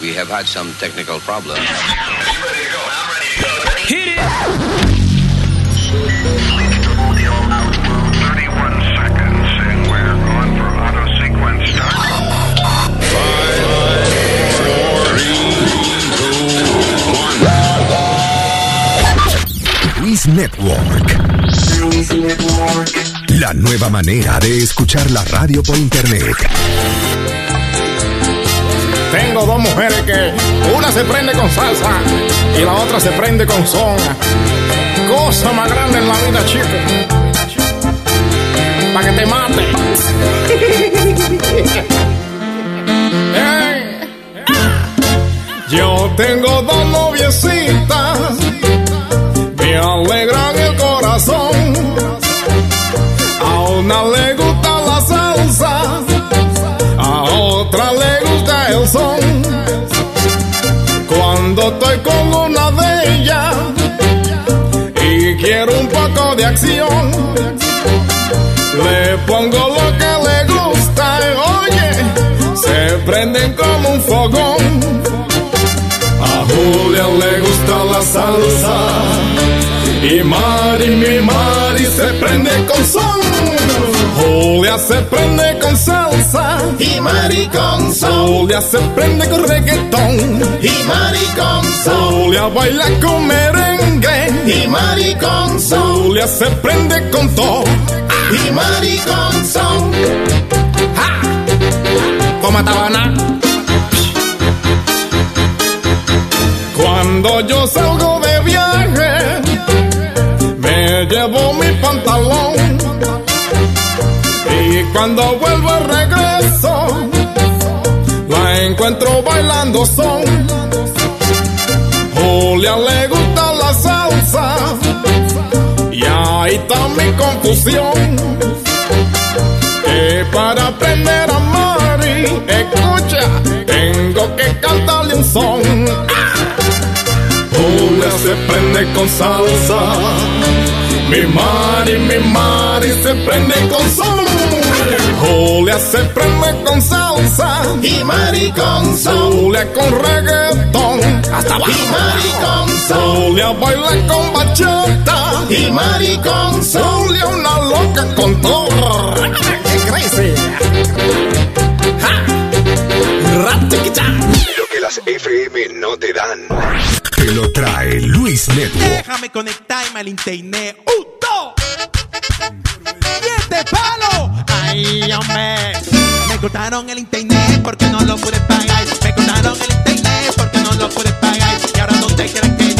We have had some technical problems. Hit it! Luis Network. La nueva manera de escuchar la radio por internet. Tengo dos mujeres que una se prende con salsa y la otra se prende con son. Cosa más grande en la vida, chico. Para que te mate. Yo tengo dos noviecitas, me alegran el corazón. A una le gusta con una de ellas y quiero un poco de acción, le pongo lo que le gusta. Oye, se prenden como un fogón. A Julia le gusta la salsa y Mari, mi Mari se prende con son. Julia se prende con salsa y Mari con son. Julia se prende con reggaetón y Mari con son. Julia baila con merengue y Mari con son. Julia se prende con todo y Mari con son. ¡Ja! Toma tabana. Cuando yo salgo cuando vuelvo regreso, la encuentro bailando son. Julia le gusta la salsa, y ahí está mi confusión. Para aprender a Mari, escucha, tengo que cantarle un son. Julia se prende con salsa. Mi Mari, mi Mari se prende con son. Julia se prende con salsa. Y Mari con son. Julia con reggaetón. Hasta abajo. Y Mari con son. Julia baila con bachata. Y Mari con son. Julia una loca con todo. ¡Qué crazy! ¡Ja! ¡Ratiquita! Lo que las FM no te dan. Te lo trae Luis Network. Déjame conectarme al internet. ¡Un, este palo! ¡Ay, hombre! Me cortaron el internet porque no lo pude pagar. Me cortaron el internet porque no lo pude pagar. Y ahora donde quiera que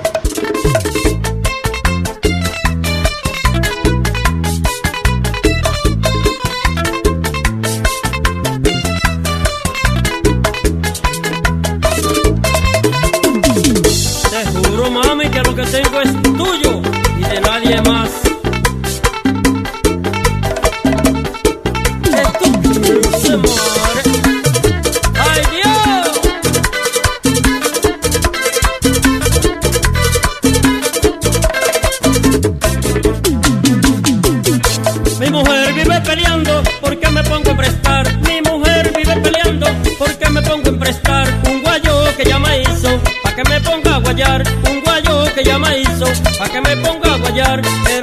melhor. Eu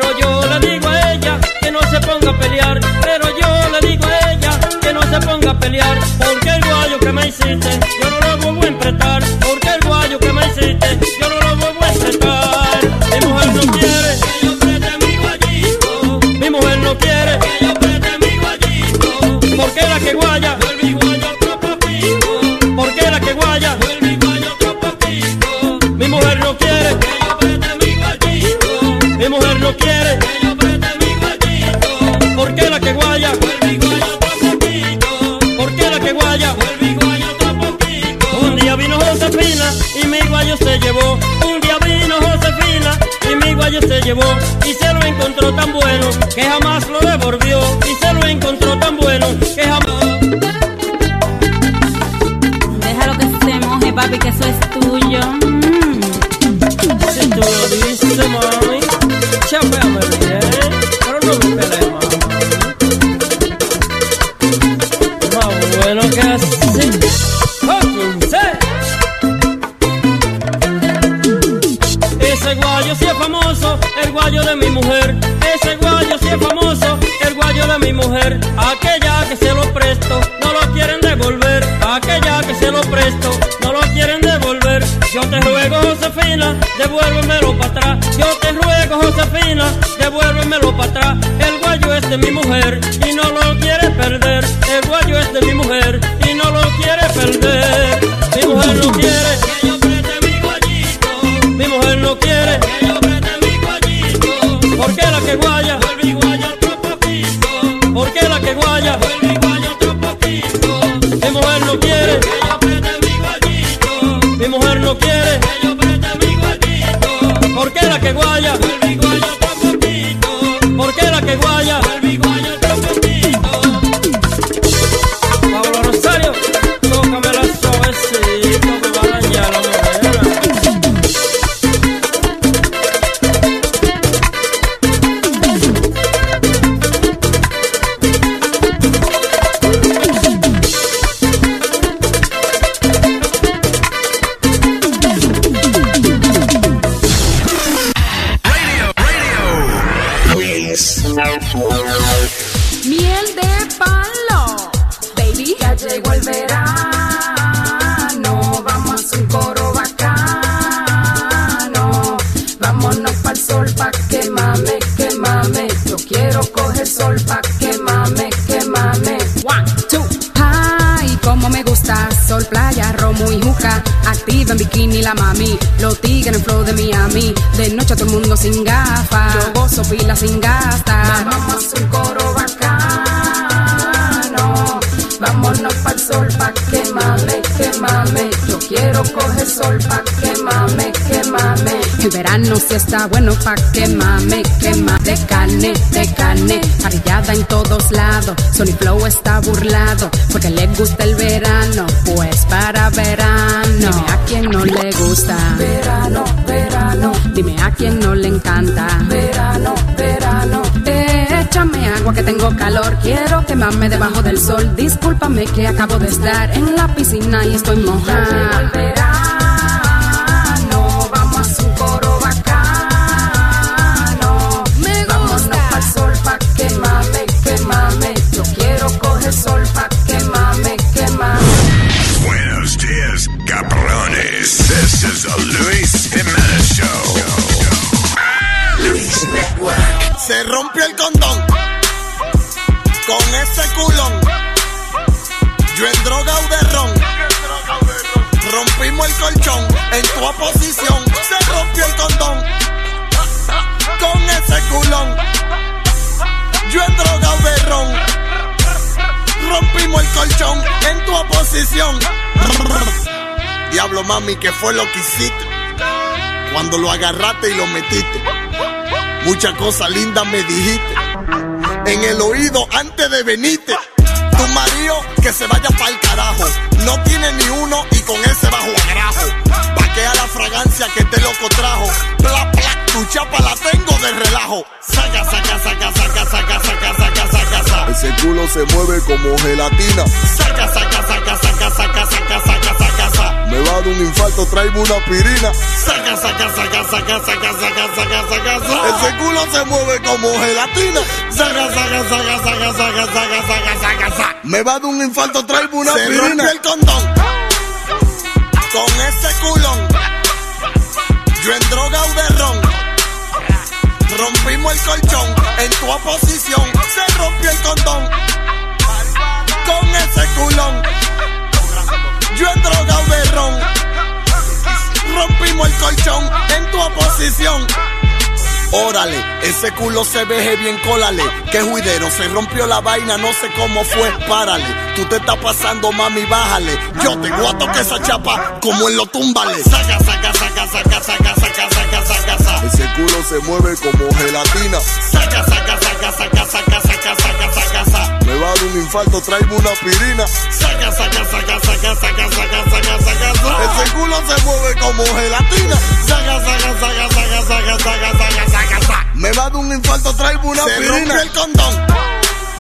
Sony Flow está burlado porque le gusta el verano. Pues para verano, dime a quien no le gusta. Verano, verano, dime a quien no le encanta. Verano, verano. Échame agua que tengo calor, quiero quemarme debajo del sol. Discúlpame que acabo de estar en la piscina y estoy mojada. Oposición. Se rompió el condón con ese culón. Yo en droga o de ron. Rompimos el colchón en tu oposición. Diablo mami, ¿qué fue lo que hiciste? Cuando lo agarraste y lo metiste. Muchas cosas lindas me dijiste. En el oído antes de venirte. Tu marido que se vaya pa'l carajo. No tiene ni uno y con ese bajo agrajo. Vaquea la fragancia que te loco trajo. Bla, bla, tu chapa la tengo de relajo. Saca, saca, saca, saca, saca, saca, saca, saca, saca. Ese culo se mueve como gelatina. Saca, saca, saca, saca, saca, saca, saca, saca, saca. Me va a dar un infarto, traigo una pirina. Saca, saca, saca, saca, saca, saca, saca, saca, saca. Ese culo se mueve como gelatina. Saca, saca, saca, saca, saca, saca, saca, saca, saca. Me va a dar un infarto, traigo una Se pirina. rompió el condón con ese culón. Yo en droga o de ron. Rompimos el colchón en tu oposición. Se rompió el condón con ese culón. Yo en droga o de ron. Rompimos el colchón en tu oposición. Órale, ese culo se veje bien, cólale. Que juidero, se rompió la vaina, no sé cómo fue, párale. Tú te estás pasando, mami, bájale. Yo te voy a tocar esa chapa como en lo túmbale. Saca, saca, saca, saca, saca, saca, saca, saca, saca. Ese culo se mueve como gelatina. Saca, saca, saca, saca, saca, saca, saca, saca, saca. Me va a dar un infarto, traigo una pirina. Saca, saca, saca, saca, saca, saca, saca, saca, saca. Ese culo se mueve como gelatina. Saca, saca, saca, saca, saca, saca, saca, saca, saca. Me va a dar un infarto, traigo una Se pirina. rompió el condón.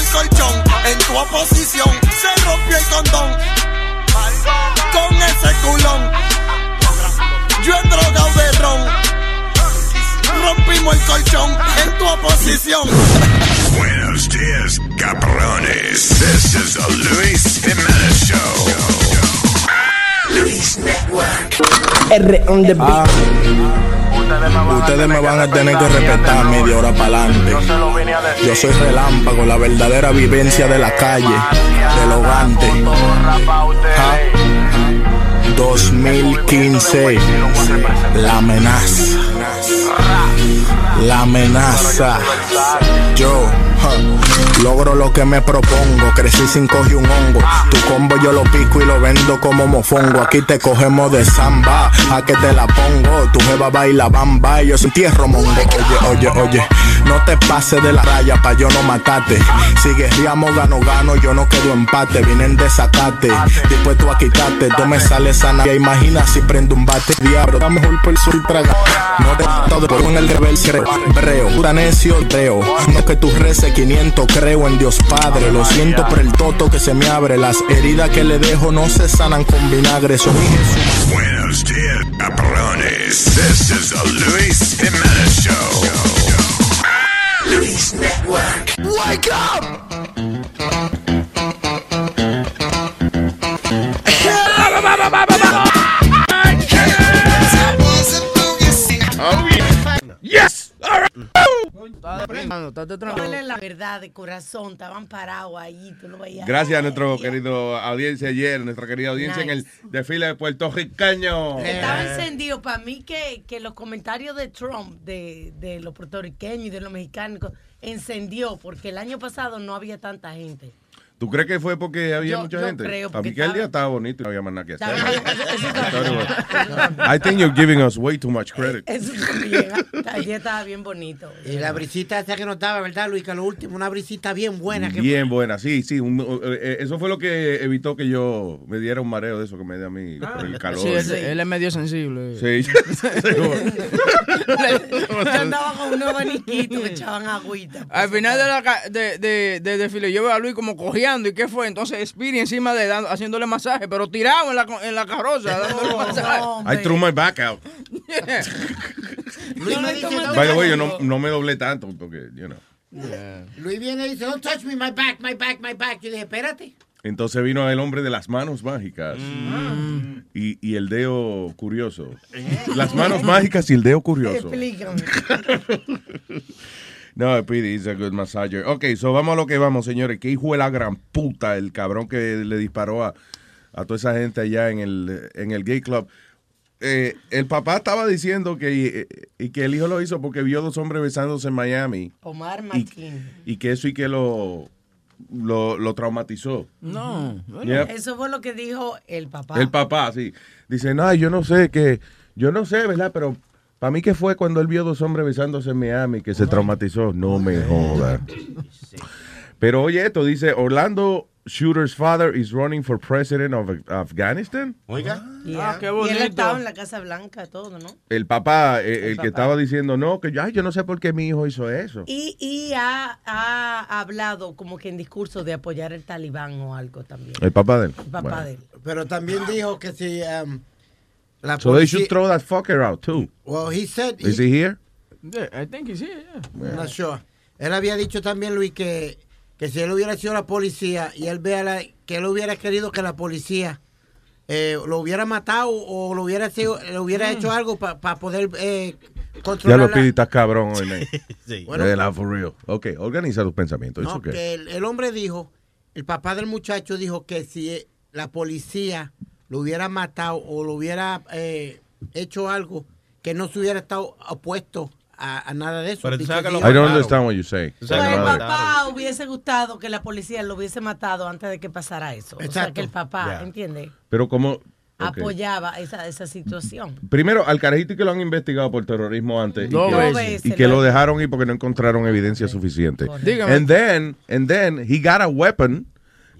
El colchón en tu oposición. Se rompió el condón con ese culón. Yo en droga o de ron. Rompimos el colchón en tu oposición. Buenos dias, cabrones. This is the Luis Jimenez Show. Luis Network. R on the beat. Ustedes me van a tener que respetar media hora para adelante. Yo soy relámpago, la verdadera vivencia de la calle, del hogante. Ja. 2015, la amenaza. La amenaza. Yo logro lo que me propongo. Crecí sin coger un hongo. Tu combo yo lo pico y lo vendo como mofongo. Aquí te cogemos de samba. A que te la pongo. Tu jeva baila bamba. y Yo soy tierro mongo. Oye, oye, oye. No te pases de la raya pa' yo no matarte. Si guerriamos gano, gano. Yo no quedo empate. Vine en desacate. Dispuesto a quitarte. Tú me sales sana. Imagina si prendo un bate. Diablo, da mejor por sur traga. No te todo por un el rebel breo. Pura necio, creo. No que tú reces 500, creo en Dios Padre. Lo siento por el toto que se me abre. Las heridas que le dejo no se sanan con vinagre. Mi Jesús. Buenos dias, cabrones. This is the Luis Jimenez Show. Luis Network. Wake up! Yes! All right. ¿Cuál es la verdad de corazón? Estaban parados ahí, tú lo veías. Gracias a nuestro querido audiencia ayer, nuestra querida audiencia en el desfile de puertorriqueño. Estaba Eh. encendido para mí que, que los comentarios de Trump, de, de los puertorriqueños y de los mexicanos, encendió porque el año pasado no había tanta gente. ¿Tú crees que fue porque había Yo- mucha yo gente? creo, Para mí porque que el día estaba- bonito y no había más nada que hacer. Estaba- I think you're giving us way too much credit. Eso también, ayer estaba bien bonito. Y la brisita esa que nos daba, ¿verdad, Luis? Que lo último, una brisita bien buena. Que Bien buena, sí, sí. un- eh, eh, eso fue lo que evitó que yo me diera un mareo de eso que me da a mí por el calor. Sí, él, él es medio sensible. Sí. Yo andaba con unos abaniquitos que echaban agüita. Al final de la ca- de, de, de desfile, yo veo a Luis como cojeando. ¿Y qué fue? Entonces Speedy encima de dando- haciéndole masaje, pero tirado en la, en la carroza, dándole masaje. I threw my back out. Luis me dice, "Don't By the way, me". yo no, no me doblé tanto porque, you know. Luis viene y dice, don't touch me, my back, my back, my back. Yo dije, espérate. Entonces vino el hombre de las manos mágicas Mm. y, y el dedo curioso. Las manos mágicas y el dedo curioso. Explícame. No, Speedy is a good massager. Ok, so vamos a lo que vamos, señores. ¿Qué hijo de la gran puta el cabrón que le disparó a, a toda esa gente allá en el, en el gay club? Eh, el papá estaba diciendo que, y que el hijo lo hizo porque vio dos hombres besándose en Miami Omar Martín. y que eso y que lo, lo, lo traumatizó. No. Yep. Eso fue lo que dijo el papá. El papá, sí. Dice, no, yo no sé que, yo no sé, ¿verdad? Pero para mí que fue cuando él vio dos hombres besándose en Miami que se traumatizó. No me joda. Pero oye esto, dice, Orlando Shooter's father is running for president of Afghanistan. Oiga. Yeah. Ah, qué Y él bonito. estaba en la Casa Blanca, todo, ¿no? El papá, eh, el, que papá. estaba diciendo, no, que yo, ay, yo no sé por qué mi hijo hizo eso. Y, y ha, ha hablado como que en discurso de apoyar el talibán o algo también. El papá de él. El papá Bueno. de él. Pero también dijo que si um, la So they should throw that fucker out too. Well, he said... Is he here? Yeah, I think he's here, yeah. I'm not sure. Él había dicho también, Luis, que, que si él hubiera sido la policía y él vea la, que él hubiera querido que la policía eh, lo hubiera matado o lo hubiera, sido, le hubiera hecho algo para poder eh, Ya controlar. lo la- pidi, estás cabrón hoy, man. Sí. Bueno, for real. Ok, organiza tus pensamientos. No, It's okay. que el, el hombre dijo, el papá del muchacho dijo que si eh, la policía lo hubiera matado o lo hubiera eh, hecho algo, que no se hubiera estado opuesto a, a nada de eso. Pero tú sabes que he- I don't understand what you say. Pues el lo papá hubiese gustado que la policía lo hubiese matado antes de que pasara eso. O sea, Exacto. que el papá, Ya. ¿entiendes? Pero como... Apoyaba esa, esa situación. Primero, al carajito que lo han investigado por terrorismo antes y que, veces. y que lo- lo dejaron ir porque no encontraron evidencia suficiente. Dígame. And then, and then he got a weapon.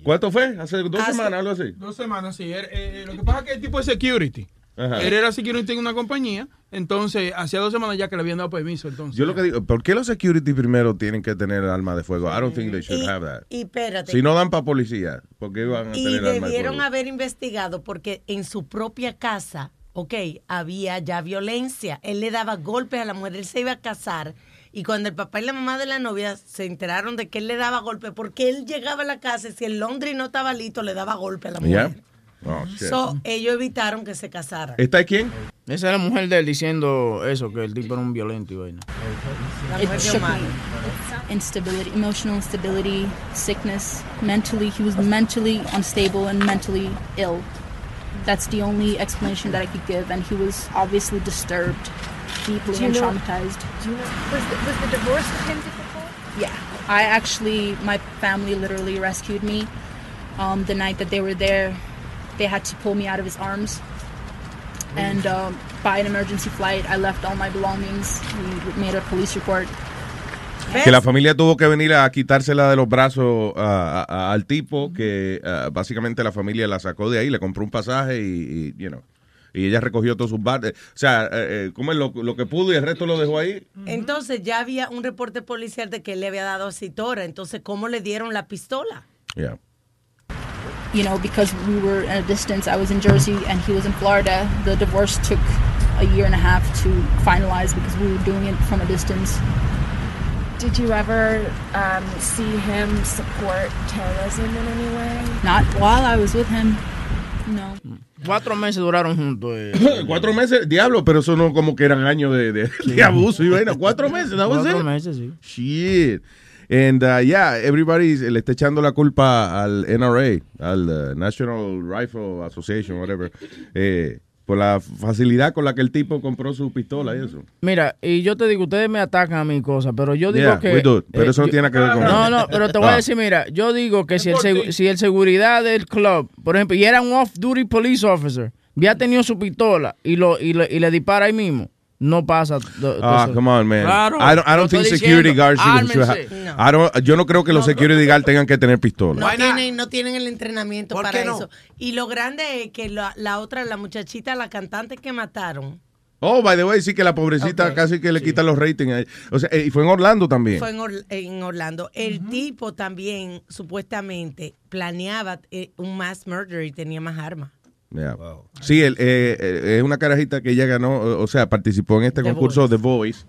¿Cuánto fue? Hace dos Hace- semanas, algo así. Dos semanas, sí. Él, eh, lo que pasa es que el tipo es security. Ajá. Él era security en una compañía. Entonces, hacía dos semanas ya que le habían dado permiso. Entonces, Yo lo que digo, ¿por qué los security primero tienen que tener arma de fuego? I don't think they should Y, have that. y espérate. Si no dan para policía, ¿por qué van a y tener arma de debieron fuego? haber investigado porque en su propia casa, ok, había ya violencia. Él le daba golpes a la mujer, él se iba a casar. Y cuando el papá y la mamá de la novia se enteraron de que él le daba golpes, porque él llegaba a la casa y si el Londres no estaba listo, le daba golpe a la ¿Ya? mujer. Oh, shit. So, ellos evitaron que se casaran. ¿Esta es quién? esa es la mujer de él diciendo eso, que el tipo era un violento y vaina. La mujer de Omar. Instability, emotional instability, sickness, mentally, he was mentally unstable and mentally ill. That's the only explanation that I could give, and he was obviously disturbed, deeply and know- traumatized. Do you know, was the, was the divorce with him difficult? Yeah, I actually, my family literally rescued me. Um, the night that they were there, they had to pull me out of his arms. And um, by an emergency flight, I left all my belongings. We made a police report. Que la familia tuvo que venir a quitársela de los brazos a- a- al tipo que básicamente la familia la sacó de ahí, le compró un pasaje y, y, you know, y ella recogió todos sus bartes. O sea, eh, eh, como lo, lo que pudo y el resto lo dejó ahí. Entonces ya había un reporte policial de que él le había dado a Citora. Entonces, ¿cómo le dieron la pistola? Yeah. you know, because we were at a distance, I was in Jersey and he was in Florida. The divorce took a year and a half to finalize because we were doing it from a distance. Did you ever um, see him support terrorism in any way? Not while I was with him. No. Cuatro meses duraron juntos. eh. Cuatro meses, diablo, pero eso no como que eran años de, de, de abuso y bueno, cuatro meses, was Cuatro it? meses, sí. Shit. And uh, yeah, everybody le está echando la culpa al NRA, al uh, National Rifle Association, whatever, eh, por la facilidad con la que el tipo compró su pistola y eso. Mira, y yo te digo, ustedes me atacan a mi cosa, pero yo digo Yeah, que... we do it. Pero eh, eso no yo- tiene nada que ver con No, pero te voy a Ah. decir, mira, yo digo que si el, si el seguridad del club, por ejemplo, y era un off-duty police officer, había tenido su pistola y, lo, y, le, y le dispara ahí mismo, no pasa. Ah, eso. come on, man. Claro, I don't, I lo don't think estoy security diciendo, guards should- should ármense. have- I don't- yo no creo que los security guards tengan que tener pistola. No tienen, no tienen el entrenamiento ¿Por para qué no? eso. Y lo grande es que la, la otra, la muchachita, la cantante que mataron, Oh, by the way, sí que la pobrecita casi que le quitan los ratings. O sea, eh, y fue en Orlando también. fue en, Or- en Orlando. El tipo también, supuestamente, planeaba eh, un mass murder y tenía más armas. Yeah. Sí, el, eh, eh, es una carajita que ella ganó, o sea, participó en este The concurso The Voice.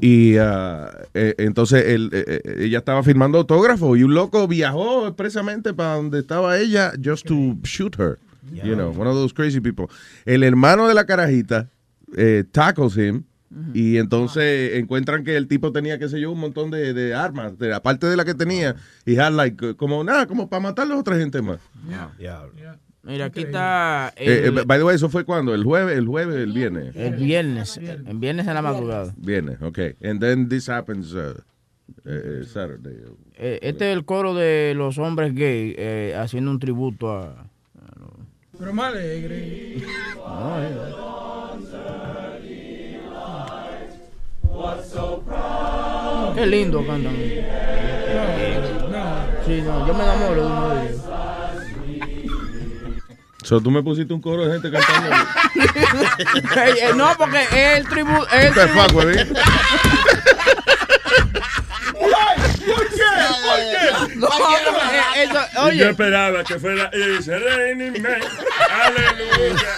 Y ah, eh, entonces él, eh, ella estaba firmando autógrafo y un loco viajó expresamente para donde estaba ella just to shoot her. You know, one of those crazy people. El hermano de la carajita eh, tackles him y entonces encuentran que el tipo tenía, qué sé yo, un montón de, de armas, de, aparte de la que tenía, y had like, como nada, como para matar a la otra gente más. Mira, aquí está Eh, el, eh, by the way, ¿eso fue cuando? ¿El jueves? ¿El jueves? ¿El viernes? el viernes, el viernes en la madrugada. Viernes, ok. And then this happens uh, eh, eh, Saturday. Eh, este es el coro de los hombres gay eh, haciendo un tributo a... Pero más alegre. Qué lindo cantan. Sí, no, yo me enamoro de uno de ellos. So, tú me pusiste un coro de gente cantando. Eh, no, porque es el tributo. Es el ¿Qué tributo. fuck, güey? ¿Por qué? ¿Por qué? No, eh, eso- oye. Yo esperaba que fuera It's raining men. Aleluya.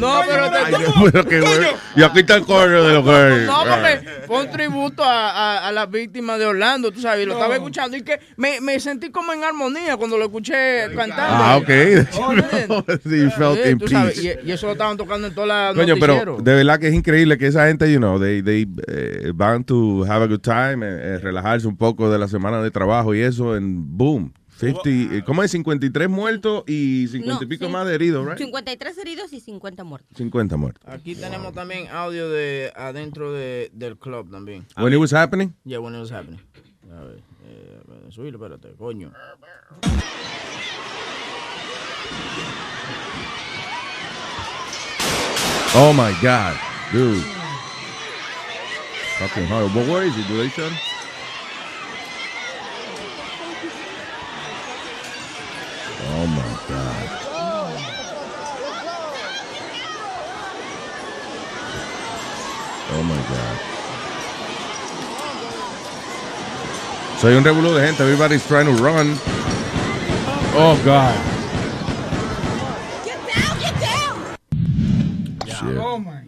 No, pero te- Ay, Dios mío, qué güey. Y aquí está el coro de los gays. No, porque fue un tributo a, a, a las víctimas de Orlando, tú sabes, y lo estaba escuchando y que me, me sentí como en armonía cuando lo escuché cantando. Ah, ok. You felt Sí, in tú sabes, peace. y, y eso lo estaban tocando en todas las Coño, pero de verdad que es increíble que esa gente, you know, they, they eh, van to have a good time, eh, eh, relajarse un poco de la semana de trabajo y eso, en boom. 50, eh, ¿Cómo es? 53 muertos y 50 y No, pico sí. más de heridos, right? 53 heridos y 50 muertos. 50 muertos. Aquí tenemos también audio de adentro de, del club también. When it was happening? Yeah, when it was happening. A ver, eh, subirlo, espérate, coño. Oh my God, dude. Fucking hard. But where is it? Do they show? Oh my God. Oh my God. So hay un revuelo de gente. Everybody's trying to run. Oh God. Shit. Oh my God.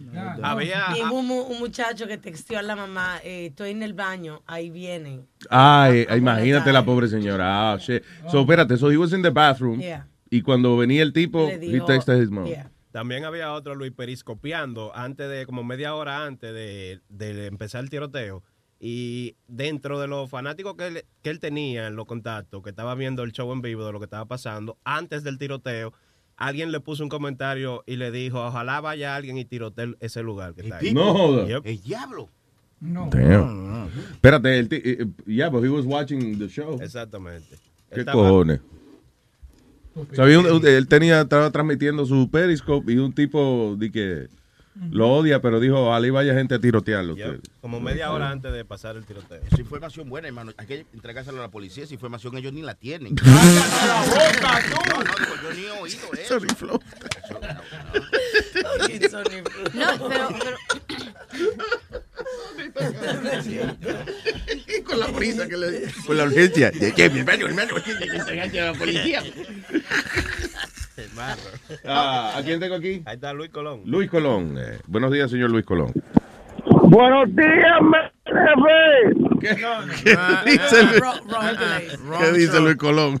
Y hubo un, mu- un muchacho que texteó a la mamá, eh, estoy en el baño, ahí vienen. Ay, imagínate la pobre señora. Ah, shit. So, espérate, so he was in the bathroom. Yeah. Y cuando venía el tipo, Le he dijo- texted his mom. También había otro Luis periscopiando antes de, como media hora antes de, de empezar el tiroteo. Y dentro de los fanáticos que él, que él tenía en los contactos, que estaba viendo el show en vivo de lo que estaba pasando, antes del tiroteo, alguien le puso un comentario y le dijo, ojalá vaya alguien y tirotee ese lugar que está ahí. No joda. Yep. El diablo. Damn. Espérate, el ti- eh, yeah, but he was watching the show. Exactamente. ¿Qué Estaba- cojones? Sabía, un- un- él tenía, estaba transmitiendo su Periscope y un tipo di que lo odia, pero dijo, ojalá y vaya gente a tirotearlo. Yep. ustedes". Como media hora antes de pasar el tiroteo. Esa información buena, hermano. Hay que entregársela a la policía. Esa información ellos ni la tienen. ¡Cállate la boca, tú! No, no, digo, yo ni he oído eso. No, pero, pero Con la prisa que le... Con la urgencia. ¿De qué, mi hermano, hermano? Tiene que entregarse a la policía. Ah, ¿A quién tengo aquí? Ahí está Luis Colón. Luis Colón. Eh, buenos días, señor Luis Colón. Buenos días, jefe. ¿Qué dice Luis? ¿Qué dice Luis Colón?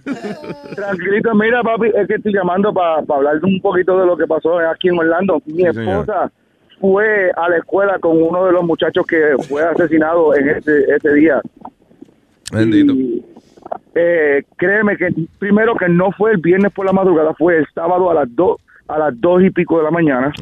Tranquilito, mira, papi, es que estoy llamando para hablar de un poquito de lo que pasó aquí en Orlando. Mi Sí, señor. esposa fue a la escuela con uno de los muchachos que fue asesinado en ese, ese día. Bendito. Eh, créeme que primero que no fue el viernes por la madrugada, fue el sábado a las dos a las dos y pico de la mañana.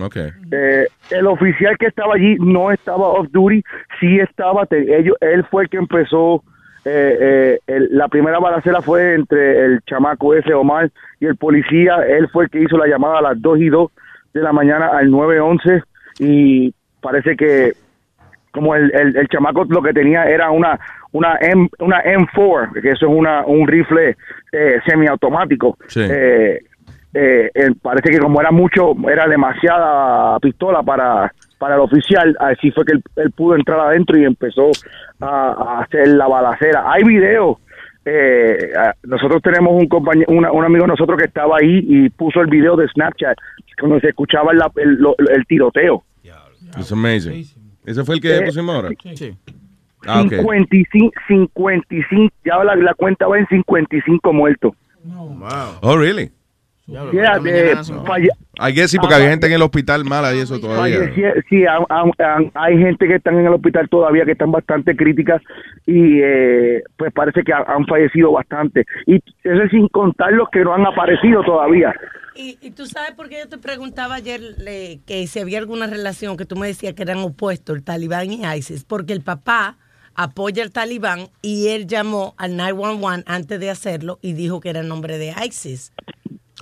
Eh, el oficial que estaba allí no estaba off duty, sí estaba, te- ellos, él fue el que empezó, eh, eh, el- la primera balacera fue entre el chamaco ese Omar y el policía, él fue el que hizo la llamada a las 2 y 2 de la mañana al 911 y parece que como el, el, el chamaco lo que tenía era una una M, una M4, que eso es una, un rifle eh, semiautomático. Sí. Eh, eh, eh, parece que como era mucho, era demasiada pistola para, para el oficial, así fue que él, él pudo entrar adentro y empezó a, a hacer la balacera. Hay videos. Eh, nosotros tenemos un compañero, una- un amigo de nosotros que estaba ahí y puso el video de Snapchat cuando se escuchaba el, el, tiroteo. It's amazing. ¿Ese fue el que Eh, pusimos ahora? Sí. Ah, ok. 55, 55, ya la, la cuenta va en 55 muertos. Oh, really? Yeah, de- falle- I guess sí, porque había gente en el hospital mala y eso todavía. sí, ha- han- hay gente que están en el hospital todavía que están bastante críticas y eh, pues parece que ha- han fallecido bastante. Y eso es sin contar los que no han aparecido todavía. Y, y tú sabes por qué yo te preguntaba ayer le- que si había alguna relación que tú me decías que eran opuestos, el talibán y ISIS, porque el papá apoya al talibán y él llamó al 911 antes de hacerlo y dijo que era el nombre de ISIS.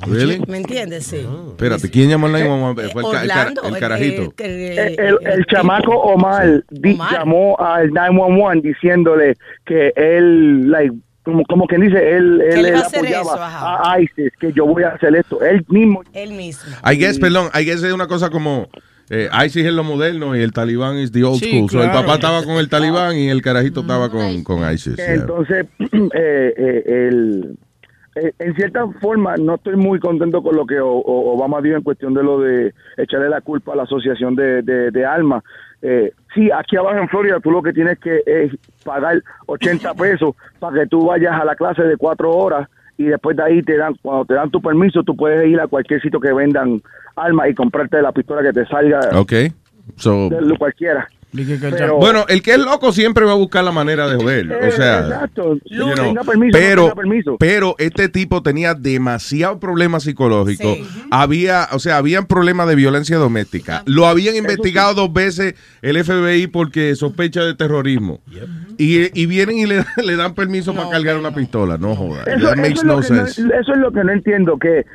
Really? ¿Me entiendes? Sí. Espérate, ¿quién llamó al 911? Fue el, Orlando, el el- carajito. El, el- el chamaco Omar, di- llamó al 911 diciéndole que él, like, como, como quien dice, él, él, él apoyaba eso, a ISIS, que yo voy a hacer esto. Él mismo. Él mismo. I guess, perdón, I guess es una cosa como eh, ISIS es lo moderno y el talibán es the old Sí, school. So, el papá estaba con el talibán y el carajito estaba con, con ISIS. yeah. Entonces, eh, eh, el, eh, en cierta forma, no estoy muy contento con lo que Obama dio en cuestión de lo de echarle la culpa a la Asociación de, de, de Almas. Eh, sí, aquí abajo en Florida tú lo que tienes que es pagar 80 pesos para que tú vayas a la clase de cuatro horas y después de ahí te dan, cuando te dan tu permiso, tú puedes ir a cualquier sitio que vendan armas y comprarte la pistola que te salga Ok. So, de cualquiera. Pero- bueno, el que es loco siempre va a buscar la manera de joder. O Eh, sea, exacto. you know, permiso, pero, permiso. pero este tipo tenía demasiado problemas psicológicos. Había, o sea, habían problemas de violencia doméstica. Lo habían investigado dos veces el FBI porque sospecha de terrorismo. Y, y vienen y le, le dan permiso para cargar una pistola. No joda. Eso, es lo no que no- sense. eso es lo que no entiendo, que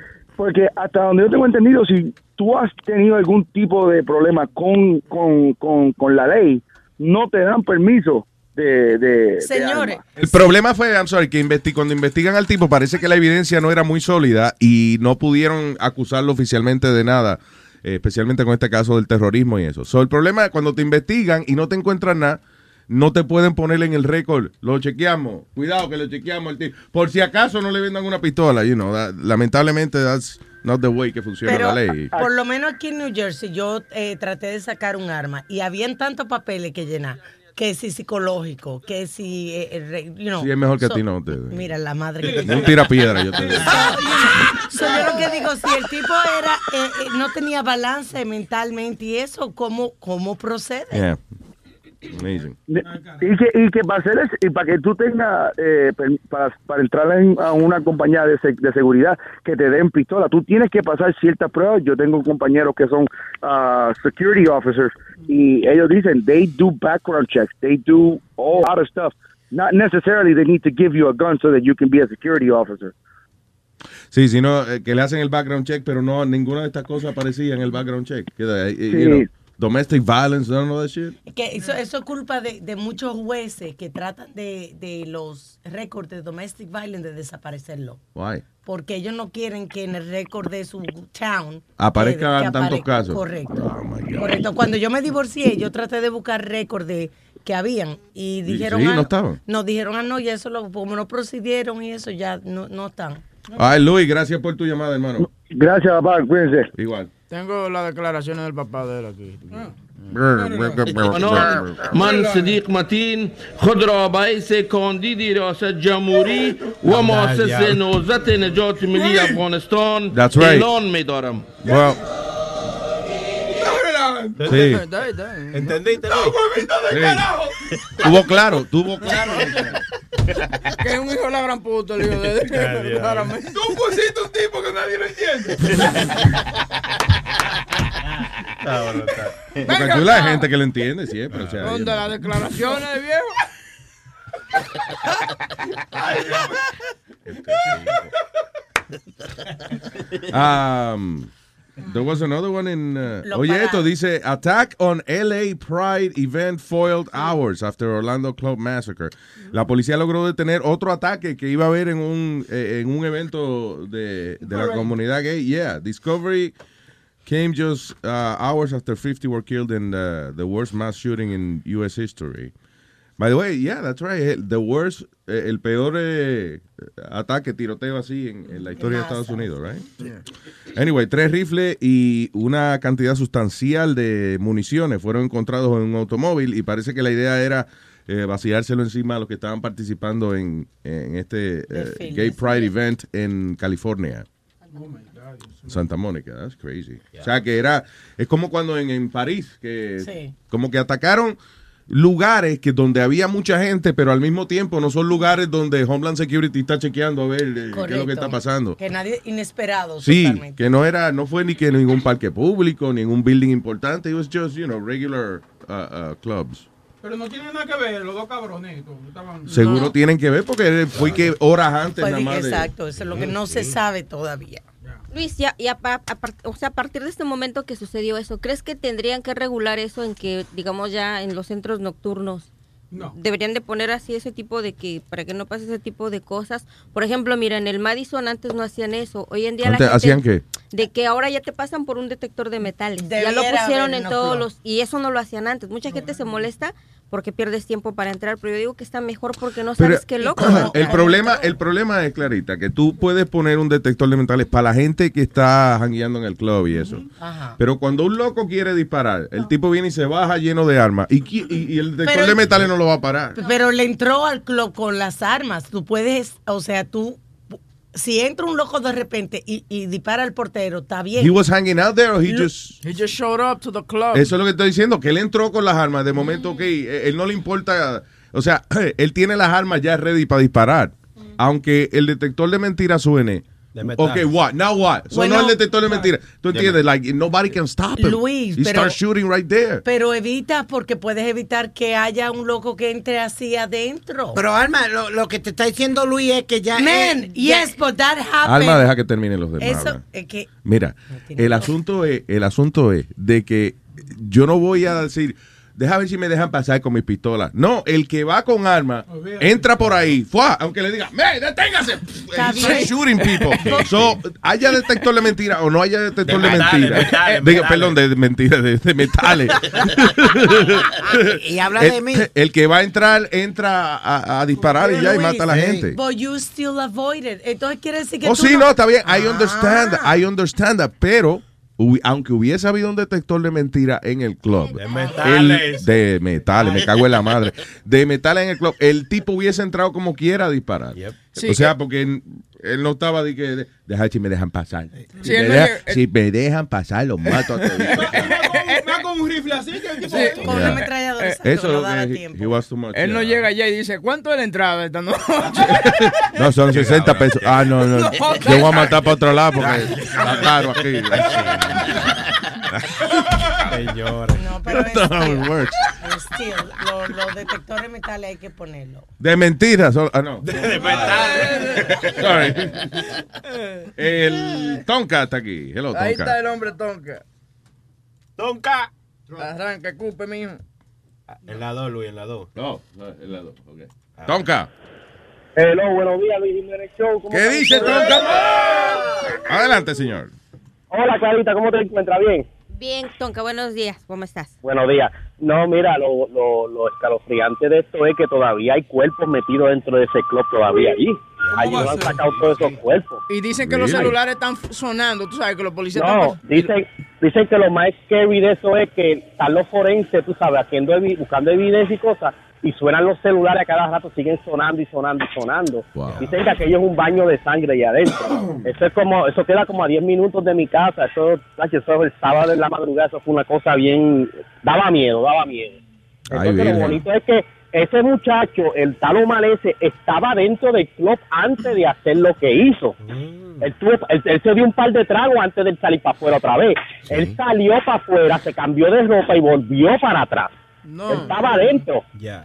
porque hasta donde yo tengo entendido, si tú has tenido algún tipo de problema con, con, con, con la ley, no te dan permiso de... de Señores, El problema fue, I'm sorry, que investi- cuando investigan al tipo parece que la evidencia no era muy sólida y no pudieron acusarlo oficialmente de nada, eh, especialmente con este caso del terrorismo y eso. So, el problema es cuando te investigan y no te encuentran nada, no te pueden poner en el récord, lo chequeamos, cuidado que lo chequeamos por si acaso no le vendan una pistola, you know, that- lamentablemente that's not the way que funciona Pero la ley. por lo menos aquí en New Jersey yo eh, traté de sacar un arma y habían tantos papeles que llenar, que si psicológico, que si, eh, eh, you know, Sí, es mejor que a so- ti no te... Mira la madre que te Un tira piedra, yo te digo. So, yo lo que digo, si el tipo era eh, eh, no tenía balance mentalmente y eso, ¿cómo, cómo procede? Yeah. Amazing. Y que, y que para hacer es- y para que tú tengas eh, para, para entrar en- a una compañía de, se- de seguridad que te den pistola, tú tienes que pasar ciertas pruebas. Yo tengo compañeros que son ah, security officers y ellos dicen they do background checks, they do all lot of stuff. Not necessarily they need to give you a gun so that you can be a security officer. Sí, sino eh, que le hacen el background check, pero no, ninguna de estas cosas aparecía en el background check. Que, eh, you Sí. know, domestic violence, none of that shit. Que eso, eso es culpa de, de muchos jueces que tratan de, de los récords de domestic violence de desaparecerlo. Why? Porque ellos no quieren que en el récord de su town Aparezcan que tantos aparezca- casos. Correcto. Oh, my God. Correcto. Cuando yo me divorcié, yo traté de buscar récord de que habían y dijeron sí, ah, no estaban. No, dijeron, ah, no, ya eso lo, como no procedieron y eso ya no, no están. Ay, Luis, gracias por tu llamada, hermano. Gracias, papá, cuídense. Igual. Tengo las declaraciones del papá de él aquí. من صدیق متین خود را باعث کاندید ریاست جمهوری و مؤسس نهضت نجات ملی افغانستان That's right. اعلان می دارم Well, Sí. ¿Entendiste? Sí. Tuvo claro, tuvo claro. Que es un hijo de la gran puta, el hijo de Claramente. Tú pusiste un tipo que nadie lo entiende. Porque aquí la gente que lo entiende siempre. O sea, ¿Dónde las declaraciones de viejo? Um, there was another one in. uh, oye, esto dice: Attack on LA Pride event foiled hours after Orlando Club massacre. La policía logró detener otro ataque que iba a haber en un, eh, en un evento de, de la comunidad gay. Yeah, Discovery came just uh, hours after 50 were killed in the, the worst mass shooting in U.S. history. By the way, yeah, that's right. El- The worst, eh, el peor eh, ataque, tiroteo así en, en la historia de Estados Unidos, right? Anyway, tres rifles y una cantidad sustancial de municiones fueron encontrados en un automóvil y parece que la idea era eh, vaciárselo encima a los que estaban participando en, en este eh. Gay Pride event en California. Santa Mónica, that's crazy. O sea que era, es como cuando en, en París, que Sí. como que atacaron lugares que donde había mucha gente, pero al mismo tiempo no son lugares donde Homeland Security está chequeando a ver eh, qué es lo que está pasando. Que nadie, inesperado. Sí, totalmente. que no era, no fue ni que ningún parque público, ningún building importante, it was just, you know, regular uh, uh, clubs. Pero no tiene nada que ver los dos. Estaban... Seguro tienen que ver porque fue que horas antes Pues, nada más de- exacto, eso es lo que no se sabe todavía. Luis, ya, ya a par- o sea, a partir de este momento que sucedió eso, ¿crees que tendrían que regular eso en que, digamos, ya en los centros nocturnos No. deberían de poner así ese tipo de que, para que no pase ese tipo de cosas? Por ejemplo, mira, en el Madison antes no hacían eso. Hoy en día la gente- ¿Hacían qué? De que ahora ya te pasan por un detector de metales. ya Debiera lo pusieron en todos los... Y eso no lo hacían antes. Mucha gente se molesta porque pierdes tiempo para entrar, pero yo digo que está mejor porque no Pero sabes qué loco. el problema, el problema es, Clarita, que tú puedes poner un detector de metales para la gente que está jangueando en el club y eso. Pero cuando un loco quiere disparar, el tipo viene y se baja lleno de armas. Y, y- y el detector Pero- de metales no lo va a parar. Pero le entró al club con las armas. Tú puedes, o sea, tú, si entra un loco de repente y, y dispara al portero, está bien. He was hanging out there or he Lo- just... He just showed up to the club. Eso es lo que estoy diciendo, que él entró con las armas. De momento, ok, eh, él no le importa. O sea, él tiene las armas ya ready para disparar. Aunque el detector de mentiras suene. De metal. Ok, what? Now what? So Bueno, no el detector de mentiras. Tú entiendes, like, nobody can stop him. Luis, He pero- starts shooting right there. Pero evita porque puedes evitar que haya un loco que entre así adentro. Pero Alma, lo, lo que te está diciendo Luis es que ya. Man, eh, ya- yes, but that happened. Alma, deja que terminen los demás. Eso es que Mira, el asunto es, el asunto es de que yo no voy a decir, deja ver si me dejan pasar con mi pistola. No, el que va con arma entra por ahí, ¡fua! aunque le diga, ¡me, deténgase! Start shooting people. So, haya detector de mentira o no haya detector De de, mentira. metales, Digo, metales. perdón, de, de mentira, de, de metales. y habla el, de mí. El que va a entrar, entra a, a disparar y ya y mata a la gente. But you still avoid it. Entonces quiere decir que Oh, tú sí, no- está bien. I understand, I understand that, pero hubi- aunque hubiese habido un detector de mentira en el club, De metales. el- de metales, me cago en la madre, de metales en el club, el tipo hubiese entrado como quiera a disparar. Sí, o sea, porque él, él no estaba de que, deja si me dejan pasar. Si, Sí, me, él no deja- llega- si me dejan pasar, los mato a todos. Con un rifle así que el tipo. Con una ametralladora. exacto, Eso es no lo daba que he, tiempo. much. Él no yeah. llega allá y dice, ¿cuánto es la entrada esta noche? No, son 60 pesos. Ah, no, no. Yo voy a matar para otro lado porque está caro aquí. Señora. No, pero es. Still, lo- los detectores metales hay que ponerlo. De mentiras. Ah, no. De metales. Sorry. El Tonka está aquí. Hello, Ahí está el hombre tonka. Tonka. Arranca, cupe, mijo. En la 2, Luis, en la 2. No, el lado. Okay. Tonka. Hello, buenos días, Luis Jiménez Show. ¿Cómo ¿Qué dice? Tonka? Adelante, señor. Hola, Clarita, ¿cómo te encuentras? Bien. Bien, Tonka, buenos días. ¿Cómo estás? Buenos días. No, mira, lo, lo, lo escalofriante de esto es que todavía hay cuerpos metidos dentro de ese club todavía allí. Allí no han sacado todos esos cuerpos. Y dicen que los celulares están sonando. Tú sabes que los policías No, están... dicen, Dicen que lo más scary de eso es que están los forenses, tú sabes, haciendo buscando evidencia y cosas, y suenan los celulares a cada rato, siguen sonando y sonando y sonando. Dicen que aquello es un baño de sangre allá adentro. Eso es como, eso queda como a 10 minutos de mi casa. Eso, eso el sábado en la madrugada, eso fue una cosa bien, daba miedo, daba miedo. Ay, Entonces, lo bonito es que ese muchacho, el tal Omalese, estaba dentro del club antes de hacer lo que hizo. Él, tuvo- él- él se dio un par de tragos antes de salir para afuera otra vez. Él salió para afuera, se cambió de ropa y volvió para atrás. Él estaba adentro. Ya.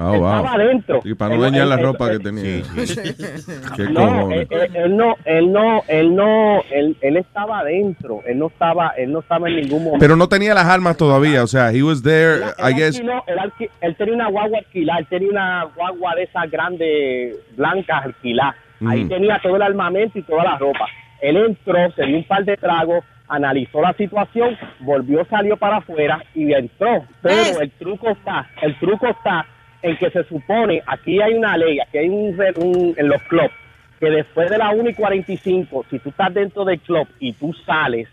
Oh, Estaba wow. adentro. Y para no dañar la ropa que tenía. Qué no, él, él- él no, él no, él no, él, él estaba adentro. Él no estaba, él no estaba en ningún momento. Pero no tenía las armas todavía. O sea, he was there, Él I guess. alquiló- él, alqui- él tenía una guagua alquilada, él tenía una guagua de esas grandes blancas alquiladas. Ahí Mm. tenía todo el armamento y toda la ropa. Él entró, se dio un par de tragos, analizó la situación, volvió, salió para afuera y entró. Pero el truco está, el truco está en que se supone, aquí hay una ley, aquí hay un, un- en los clubs, que después de la 1 y 45, si tú estás dentro del club y tú sales,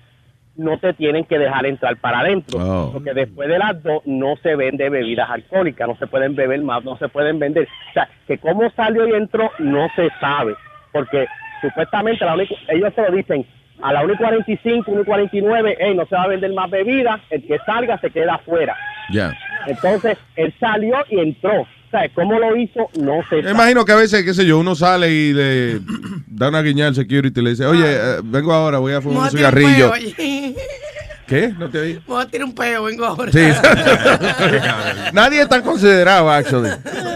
no te tienen que dejar entrar para adentro. Oh. Porque después de las dos no se vende bebidas alcohólicas, no se pueden beber más, no se pueden vender. O sea, que cómo salió y entró no se sabe. Porque supuestamente la única- ellos se lo dicen a la 1 y 45, 1 y 49, hey, no se va a vender más bebida, el que salga se queda afuera. Ya. Entonces, él salió y entró. O sea, cómo lo hizo, no se Me imagino que a veces, qué sé yo, uno sale y le da una guiñada al security y le dice, oye, eh, vengo ahora, voy a fumar un cigarrillo. ¿Qué? ¿No te oí? Voy a tirar un peo, vengo ahora. Sí. Nadie es tan considerado, actually.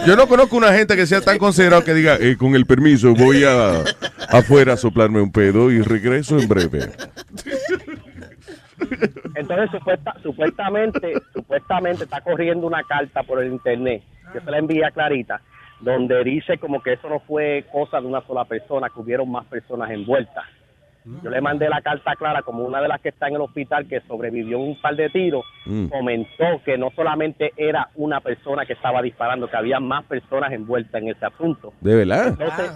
Yo no conozco una gente que sea tan considerado que diga, eh, con el permiso, voy a afuera a soplarme un pedo y regreso en breve. Entonces, supuesta- supuestamente, supuestamente está corriendo una carta por el internet, que se la envía a Clarita, donde dice como que eso no fue cosa de una sola persona, que hubieron más personas envueltas. Yo le mandé la carta a Clara como una de las que está en el hospital que sobrevivió un par de tiros, Mm. comentó que no solamente era una persona que estaba disparando, que había más personas envueltas en ese asunto. ¿De verdad? Entonces,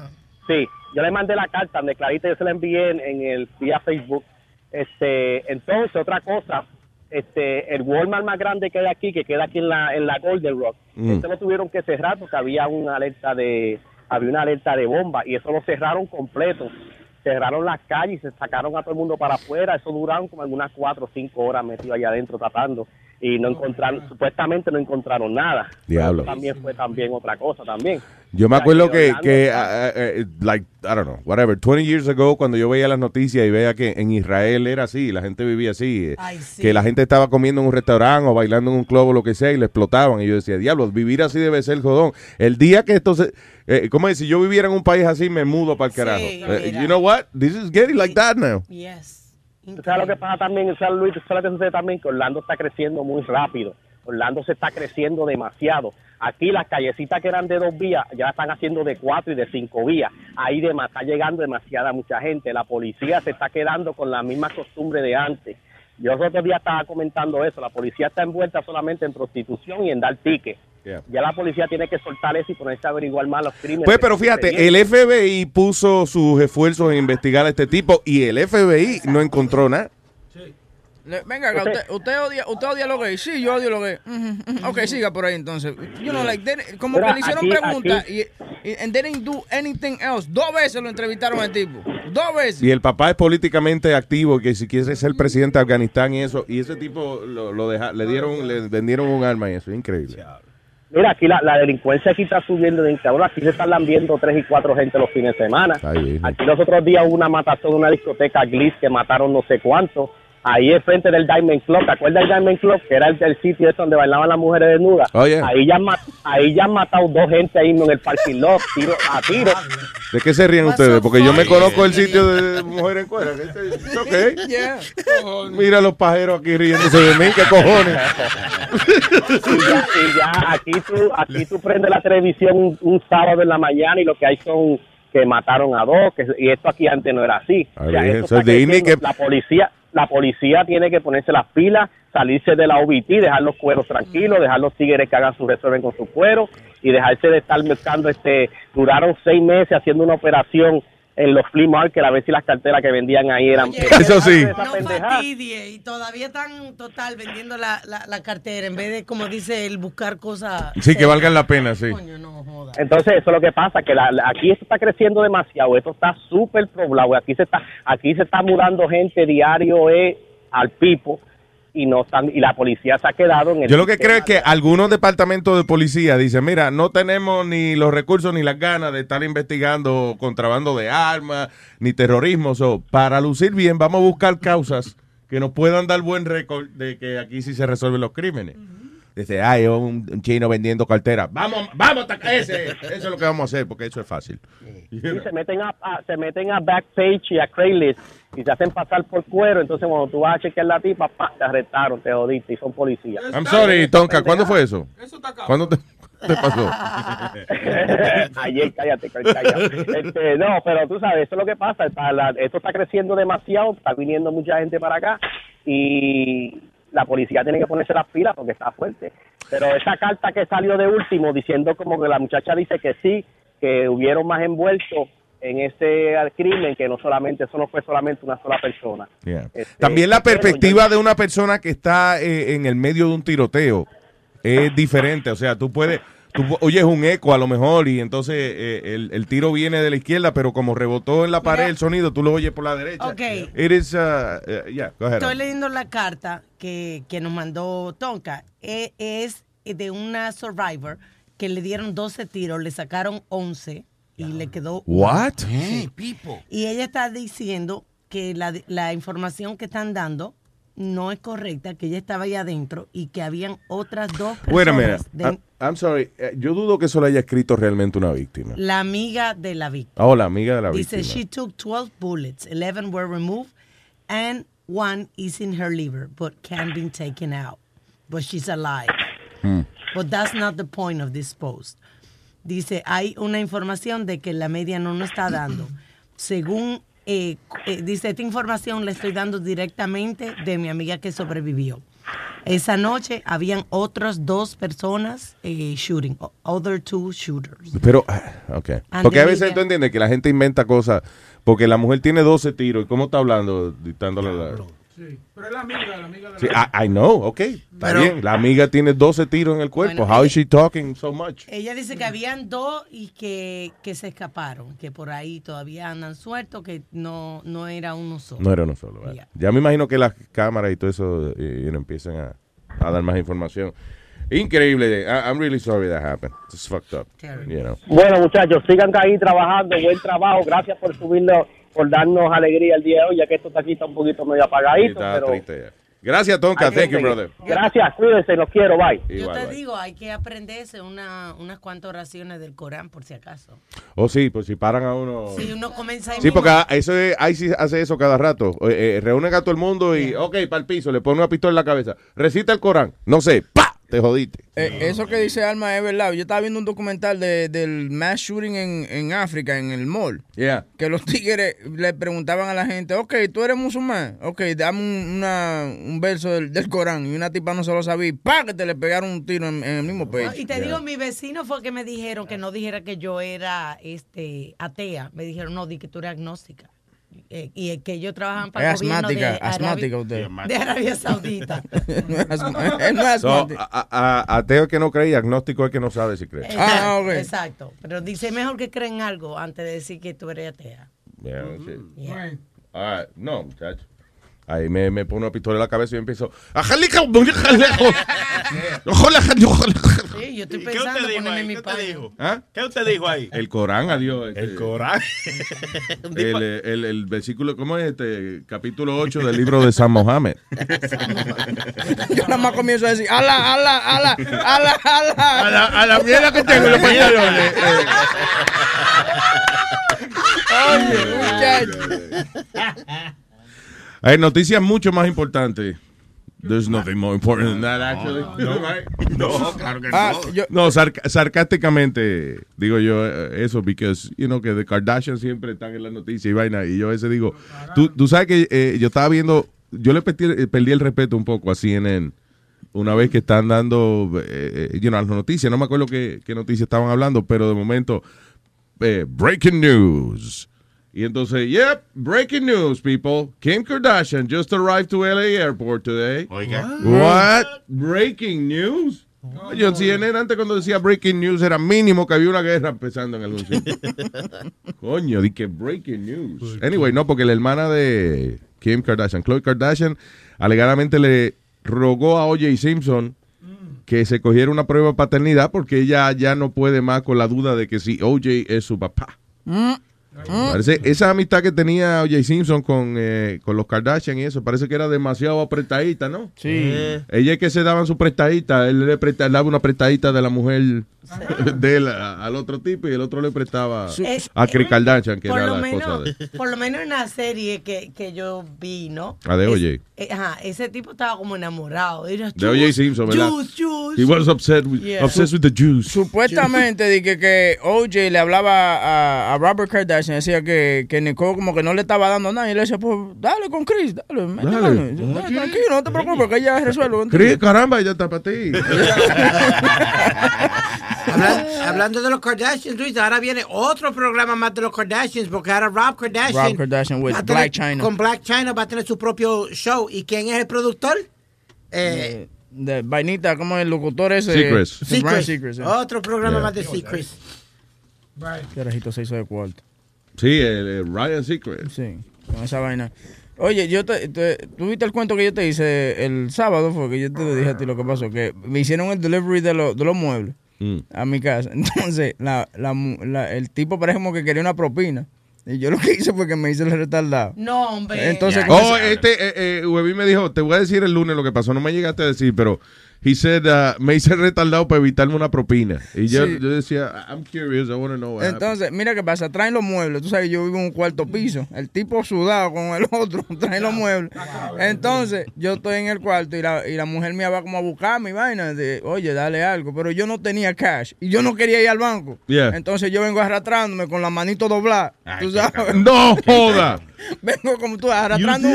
sí, yo le mandé la carta donde Clarita yo se la envié en, en el vía Facebook. Este, entonces otra cosa, este, el Walmart más grande que hay aquí, que queda aquí en la en la Golden Rock, Mm. este lo tuvieron que cerrar porque había una alerta de había una alerta de bomba y eso lo cerraron completo. Cerraron las calles, se sacaron a todo el mundo para afuera. Eso duraron como algunas cuatro o cinco horas metido allá adentro tratando y no encontraron, supuestamente no encontraron nada. Diablo. También fue también otra cosa también. Yo me acuerdo que, que ah, eh, like, I don't know, whatever, 20 years ago, cuando yo veía las noticias y veía que en Israel era así, la gente vivía así, eh, Ay, sí. que la gente estaba comiendo en un restaurante o bailando en un club o lo que sea y le explotaban. Y yo decía, diablo, vivir así debe ser jodón. El día que esto se... Eh, ¿Cómo es? Si yo viviera en un país así, me mudo para el carajo. Eh, mira. you know what? This is getting like that now. ¿Tú ¿Sabes lo que pasa también, ¿sabes, Luis? ¿Sabes lo que sucede también? Que Orlando está creciendo muy rápido. Orlando se está creciendo demasiado. Aquí las callecitas que eran de dos vías ya están haciendo de cuatro y de cinco vías. Ahí de, está llegando demasiada mucha gente. La policía se está quedando con la misma costumbre de antes. Yo los otros días estaba comentando eso. La policía está envuelta solamente en prostitución y en dar tickets. Ya la policía tiene que soltar eso y ponerse a averiguar más los crímenes. Pues, pero fíjate, el FBI puso sus esfuerzos en investigar a este tipo y el FBI no encontró nada. Le- venga, acá, usted, usted odia, usted odia los gays. Sí, yo odio. Ujú, ujú. Ok, siga por ahí entonces. You know, like, they- como que le hicieron aquí- preguntas aquí- y, y and they didn't do anything else. Dos veces lo entrevistaron al tipo. Dos veces. Y el papá es políticamente activo, que si quiere ser presidente de Afganistán y eso, y ese tipo lo, lo deja, le dieron, le vendieron un arma y eso, increíble. Mira, aquí la, la delincuencia aquí está subiendo de cabrón. Aquí se están lambiendo tres y cuatro gente los fines de semana. Ay. Aquí los otros días hubo una matazón en una discoteca Gliss que mataron no sé cuántos. Ahí es frente del Diamond Club. ¿Te acuerdas del Diamond Club? Que era el, el sitio ese donde bailaban las mujeres desnudas. Oh, yeah. ahí, ya han, ahí ya han matado dos gente ahí en el parking lot, tiro, a tiro. ¿De qué se ríen ustedes? Porque yo me conozco el sitio de mujeres en cuera. Okay. Mira los pajeros aquí riéndose de mí, qué cojones. y ya, y ya aquí tú aquí tú prendes la televisión un, un sábado en la mañana y lo que hay son que mataron a dos que, y esto aquí antes no era así. O sea, eso es que- la policía la policía tiene que ponerse las pilas salirse de la OBT dejar los cueros tranquilos dejar los tigres que hagan su resuelven con su cuero y dejarse de estar mezclando este duraron seis meses haciendo una operación en los flea market a ver si las carteras que vendían ahí eran... Eso sí. Esa No fastidie, y todavía están total vendiendo la, la, la cartera en vez de, como dice él, buscar cosas. Sí, que valgan la pena, sí. Entonces eso es lo que pasa, que la- la- aquí esto está creciendo demasiado, esto está súper poblado, aquí se está, aquí se está mudando gente diario eh, al pipo y no están, y la policía se ha quedado en el Yo lo que creo es que algunos departamentos de policía dicen, mira, no tenemos ni los recursos ni las ganas de estar investigando contrabando de armas ni terrorismo. So, para lucir bien, vamos a buscar causas que nos puedan dar buen récord de que aquí sí se resuelven los crímenes. Dice, ay, un, un chino vendiendo cartera. Vamos, vamos ese. Eso es lo que vamos a hacer porque eso es fácil. Sí, se meten a, a- se meten a Backpage y a Craigslist y se hacen pasar por cuero, entonces cuando tú vas a chequear la tipa, pa, te arrestaron, te jodiste y son policías. I'm sorry, Tonka, ¿cuándo fue eso? ¿Cuándo te, te pasó? Ayer, cállate, cállate. Este, no, pero tú sabes, eso es lo que pasa. está la- esto está creciendo demasiado, está viniendo mucha gente para acá y la policía tiene que ponerse las pilas porque está fuerte. Pero esa carta que salió de último diciendo como que la muchacha dice que sí, que hubieron más envueltos en ese crimen, que no solamente, eso no fue solamente una sola persona. Yeah. Este, También la perspectiva de una persona que está eh, en el medio de un tiroteo es diferente. O sea, tú puedes, tú oyes un eco a lo mejor y entonces eh, el, el tiro viene de la izquierda, pero como rebotó en la pared el sonido, tú lo oyes por la derecha. Ok. It is, uh, uh, yeah, go ahead. Estoy leyendo la carta que, que nos mandó Tonka. E- Es de una survivor que le dieron 12 tiros, le sacaron 11 y le quedó. What? Sí. Y ella está diciendo que la, la información que están dando no es correcta, que ella estaba ahí adentro y que habían otras dos Wait a minute. personas. de- I'm, I'm sorry. Eh, Yo dudo que eso lo haya escrito realmente una víctima. la amiga de la víctima. Oh, la amiga de la Dice, víctima. she took 12 bullets, 11 were removed, and one is in her liver, but can be taken out. But she's alive. Hmm. But that's not the point of this post. Dice, hay una información de que la media no nos está dando. Según, eh, eh, dice, esta información la estoy dando directamente de mi amiga que sobrevivió. Esa noche habían otras dos personas eh, shooting, other two shooters. Pero, ah, ok. And Porque a veces tú entiendes que la gente inventa cosas. Porque la mujer tiene 12 tiros. ¿Y cómo está hablando? Dictándole la... Sí, pero es la amiga, la amiga de Sí, la... I, I know, ok. Está Pero- bien. La amiga tiene 12 tiros en el cuerpo. Bueno, How is she talking so much? Ella dice que habían dos y que, que se escaparon, que por ahí todavía andan sueltos, que no, no era uno solo. No era uno solo. ¿verdad? Ya me imagino que las cámaras y todo eso eh, you know, empiezan a, a dar más información. Increíble. I- I'm really sorry that happened. It's fucked up. You know. Bueno, muchachos, sigan ahí trabajando, buen trabajo. Gracias por subirlo, por darnos alegría el día de hoy, ya que esto está aquí está un poquito medio apagadito. Está pero triste ya. Gracias, Tonka. Thank you, brother. Gracias, cuídense, los quiero, bye. Yo Igual, te bye. digo, hay que aprenderse una, unas cuantas oraciones del Corán, por si acaso. Oh, sí, pues si paran a uno. Si uno comienza Sí, mismo- porque a- eso es, ahí sí hace eso cada rato. Eh, eh, reúnen a todo el mundo y, ok, para el piso, le ponen una pistola en la cabeza. Recita el Corán. No sé, ¡pa! Te jodiste. Eh, eso que dice Alma es verdad. Yo estaba viendo un documental de, del mass shooting en, en África, en el mall. Yeah. Que los tigres le preguntaban a la gente, ok, tú eres musulmán. Ok, dame un, una- un verso del, del Corán. Y una tipa no se lo sabía. y ¡Pa! Que te le pegaron un tiro en, en el mismo pecho. Y te digo, mi vecino fue que me dijeron que no dijera que yo era este atea. Me dijeron, no, di que tú eres agnóstica. Eh, y que ellos trabajan para Es el gobierno de asmática, Arabia- asmática usted. De Arabia Saudita. no So, a- a- ateo que no cree y agnóstico es que no sabe si cree. Exacto, exacto. Pero dice mejor que creen algo antes de decir que tú eres atea. Yeah, sí. Yeah. All right. No, muchacho. Ahí me, me pone una pistola en la cabeza y yo empiezo. Sí, yo estoy ¿Y qué pensando usted dijo ponerme ahí? mi ¿Qué usted dijo? ¿Ah? ¿Qué usted dijo ahí? El Corán, adiós. este, El Corán. El, el, el versículo, ¿cómo es este? Capítulo 8 del libro de San Mohammed. Yo nada más comienzo a decir, ala, ala, ala, ala, ala. A la, a la mierda que tengo en los pantalones. Oye, muchacho. Hay noticias mucho más importantes. There's nothing more important than that, actually. No, right? No, claro que Ah, no. yo- No, sarc- sarcásticamente digo yo eh, eso, because, you know, que The Kardashians siempre están en la noticia y vaina. Y yo a veces digo, tú, tú sabes que eh, yo estaba viendo, yo le perdí, eh, perdí el respeto un poco a CNN una vez que están dando, eh, eh, you know, las noticias. No me acuerdo qué, qué noticias estaban hablando, pero de momento, eh, breaking news. Y entonces, yep, breaking news, people. Kim Kardashian just arrived to LA airport today. Oiga. What? Breaking news? Yo en CNN antes cuando decía breaking news era mínimo que había una guerra empezando en algún sitio. Coño, di que breaking news. Anyway, no, porque la hermana de Kim Kardashian, Khloe Kardashian, alegadamente le rogó a O.J. Simpson que se cogiera una prueba de paternidad porque ella ya no puede más con la duda de que si O.J. es su papá. Parece, esa amistad que tenía O.J. Simpson con, eh, con los Kardashian y eso, parece que era demasiado apretadita, ¿no? Sí. Eh, Ella es que se daban su prestadita, él le presta- daba una prestadita de la mujer de él a- al otro tipo y el otro le prestaba Eh, a Chris Kardashian, que por era lo, la esposa menos, de por lo menos en la serie que, que yo vi, ¿no? Ah, de Es- O.J. eh, ajá, ese tipo estaba como enamorado. Era De O.J. Simpson, ¿verdad? Juice, juice. He was upset with, Yeah. obsessed with the Jews. Supuestamente di que, que OJ le hablaba a, a Robert Kardashian, decía que, que Nicole como que no le estaba dando nada. Y le decía, pues dale con Chris, dale, Dale. tranquilo, no te preocupes, que ella resuelve. Chris, caramba, ella está para ti. Hablan- hablando de los Kardashians, Luis, ahora viene otro programa más de los Kardashians, porque ahora Rob Kardashian. Rob Kardashian with va a tener- Black China. Con Black China va a tener su propio show. ¿Y quién es el productor? Eh, De vainita, como el locutor ese. Secrets. eh. Otro programa Yeah. más de Secrets. Carajito se hizo de cuarto. Sí, el, el Ryan Secret. Sí, con esa vaina. Oye, yo te, te- ¿tú viste el cuento que yo te hice el sábado? Fue que yo te dije a ti lo que pasó, que me hicieron el delivery de, los de los muebles Mm. a mi casa. Entonces, la, la, mu- la- el tipo parece como que quería una propina. Y yo lo que hice fue que me hice el retardado. No, hombre. Entonces, Oh, comencé- este, eh, eh, Webby me dijo, te voy a decir el lunes lo que pasó, no me llegaste a decir, pero he said, uh, me hice retardado para evitarme una propina. Y yo, Sí. yo decía, I'm curious, I want to know what happened." Entonces, mira qué pasa, traen los muebles, tú sabes, yo vivo en un cuarto piso, el tipo sudado con el otro, traen los muebles. Entonces, yo estoy en el cuarto y la, y la mujer mía va como a buscar mi vaina, de, oye, dale algo, pero yo no tenía cash y yo no quería ir al banco. Yeah. Entonces yo vengo arrastrándome con la manito doblada, tú sabes. No joda. Vengo como tú, arrastrando,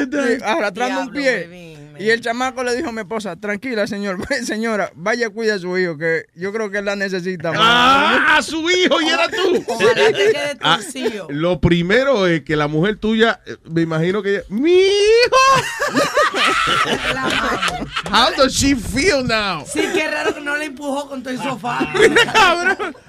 arrastrando un pie. Y el chamaco le dijo a mi esposa, tranquila, señor, señora, vaya cuida a su hijo, que yo creo que él la necesita más. ¡Ah, su hijo! ¡Y era tú! Ojalá te quede Ah. Lo primero es que la mujer tuya, eh, me imagino que ella, ¡Mi hijo! How does she feel now? Sí, qué raro que no le empujó con todo el sofá.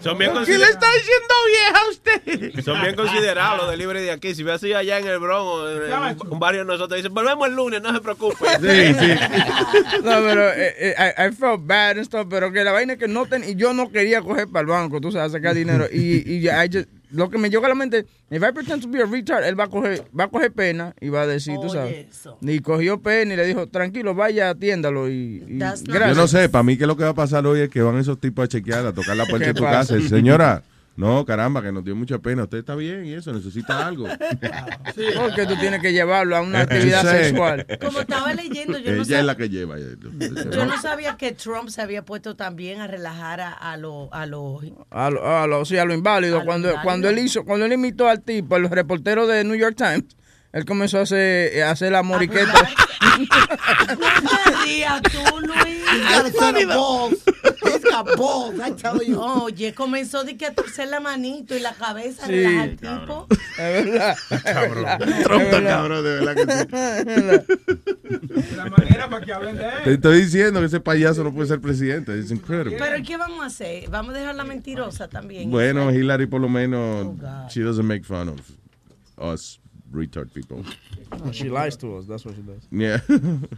Son bien ¿Qué le está diciendo vieja a usted? Son bien considerados los delivery de aquí. Si ve así allá en el Bronx, un- un barrio de nosotros, dicen, volvemos el lunes, no se preocupe. Sí, sí. No, pero eh, eh, I, I felt bad and stuff, pero que la vaina es que no ten, y yo no quería coger para el banco, tú sabes, sacar dinero. Y, y ya, I just- lo que me llegó a la mente, if I pretend to be a retard, él va a coger, va a coger pena y va a decir, tú sabes. Y cogió pena y le dijo, tranquilo, vaya, atiéndalo y, y gracias. Yo no sé, para mí que lo que va a pasar hoy es que van esos tipos a chequear, a tocar la puerta ¿Qué de tu pasa? casa. Señora, no, caramba, que nos dio mucha pena. Usted está bien y eso, necesita algo. Porque tú tienes que llevarlo a una actividad Sí. sexual. Como estaba leyendo, yo no, Ella sab- es la que lleva. yo no sabía que Trump se había puesto también a relajar a, a los... A los A lo, a lo, sí, a lo inválido. cuando, inválido. cuando él hizo, cuando él imitó al tipo, el reportero de New York Times, él comenzó a hacer, a hacer la moriqueta. No rías tú, Luis. Oye, comenzó de que a torcer la manito y la cabeza, Sí, al tipo. Es verdad. cabrón, de verdad que sí. Es verdad. La manera para que hablen de él. Te estoy diciendo que ese payaso no puede ser presidente. Es increíble. Pero ¿qué vamos a hacer? Vamos a dejar la mentirosa también. Bueno, Hillary por lo menos, she doesn't make fun of us retard people. No, she lies to us, that's what she does. Yeah,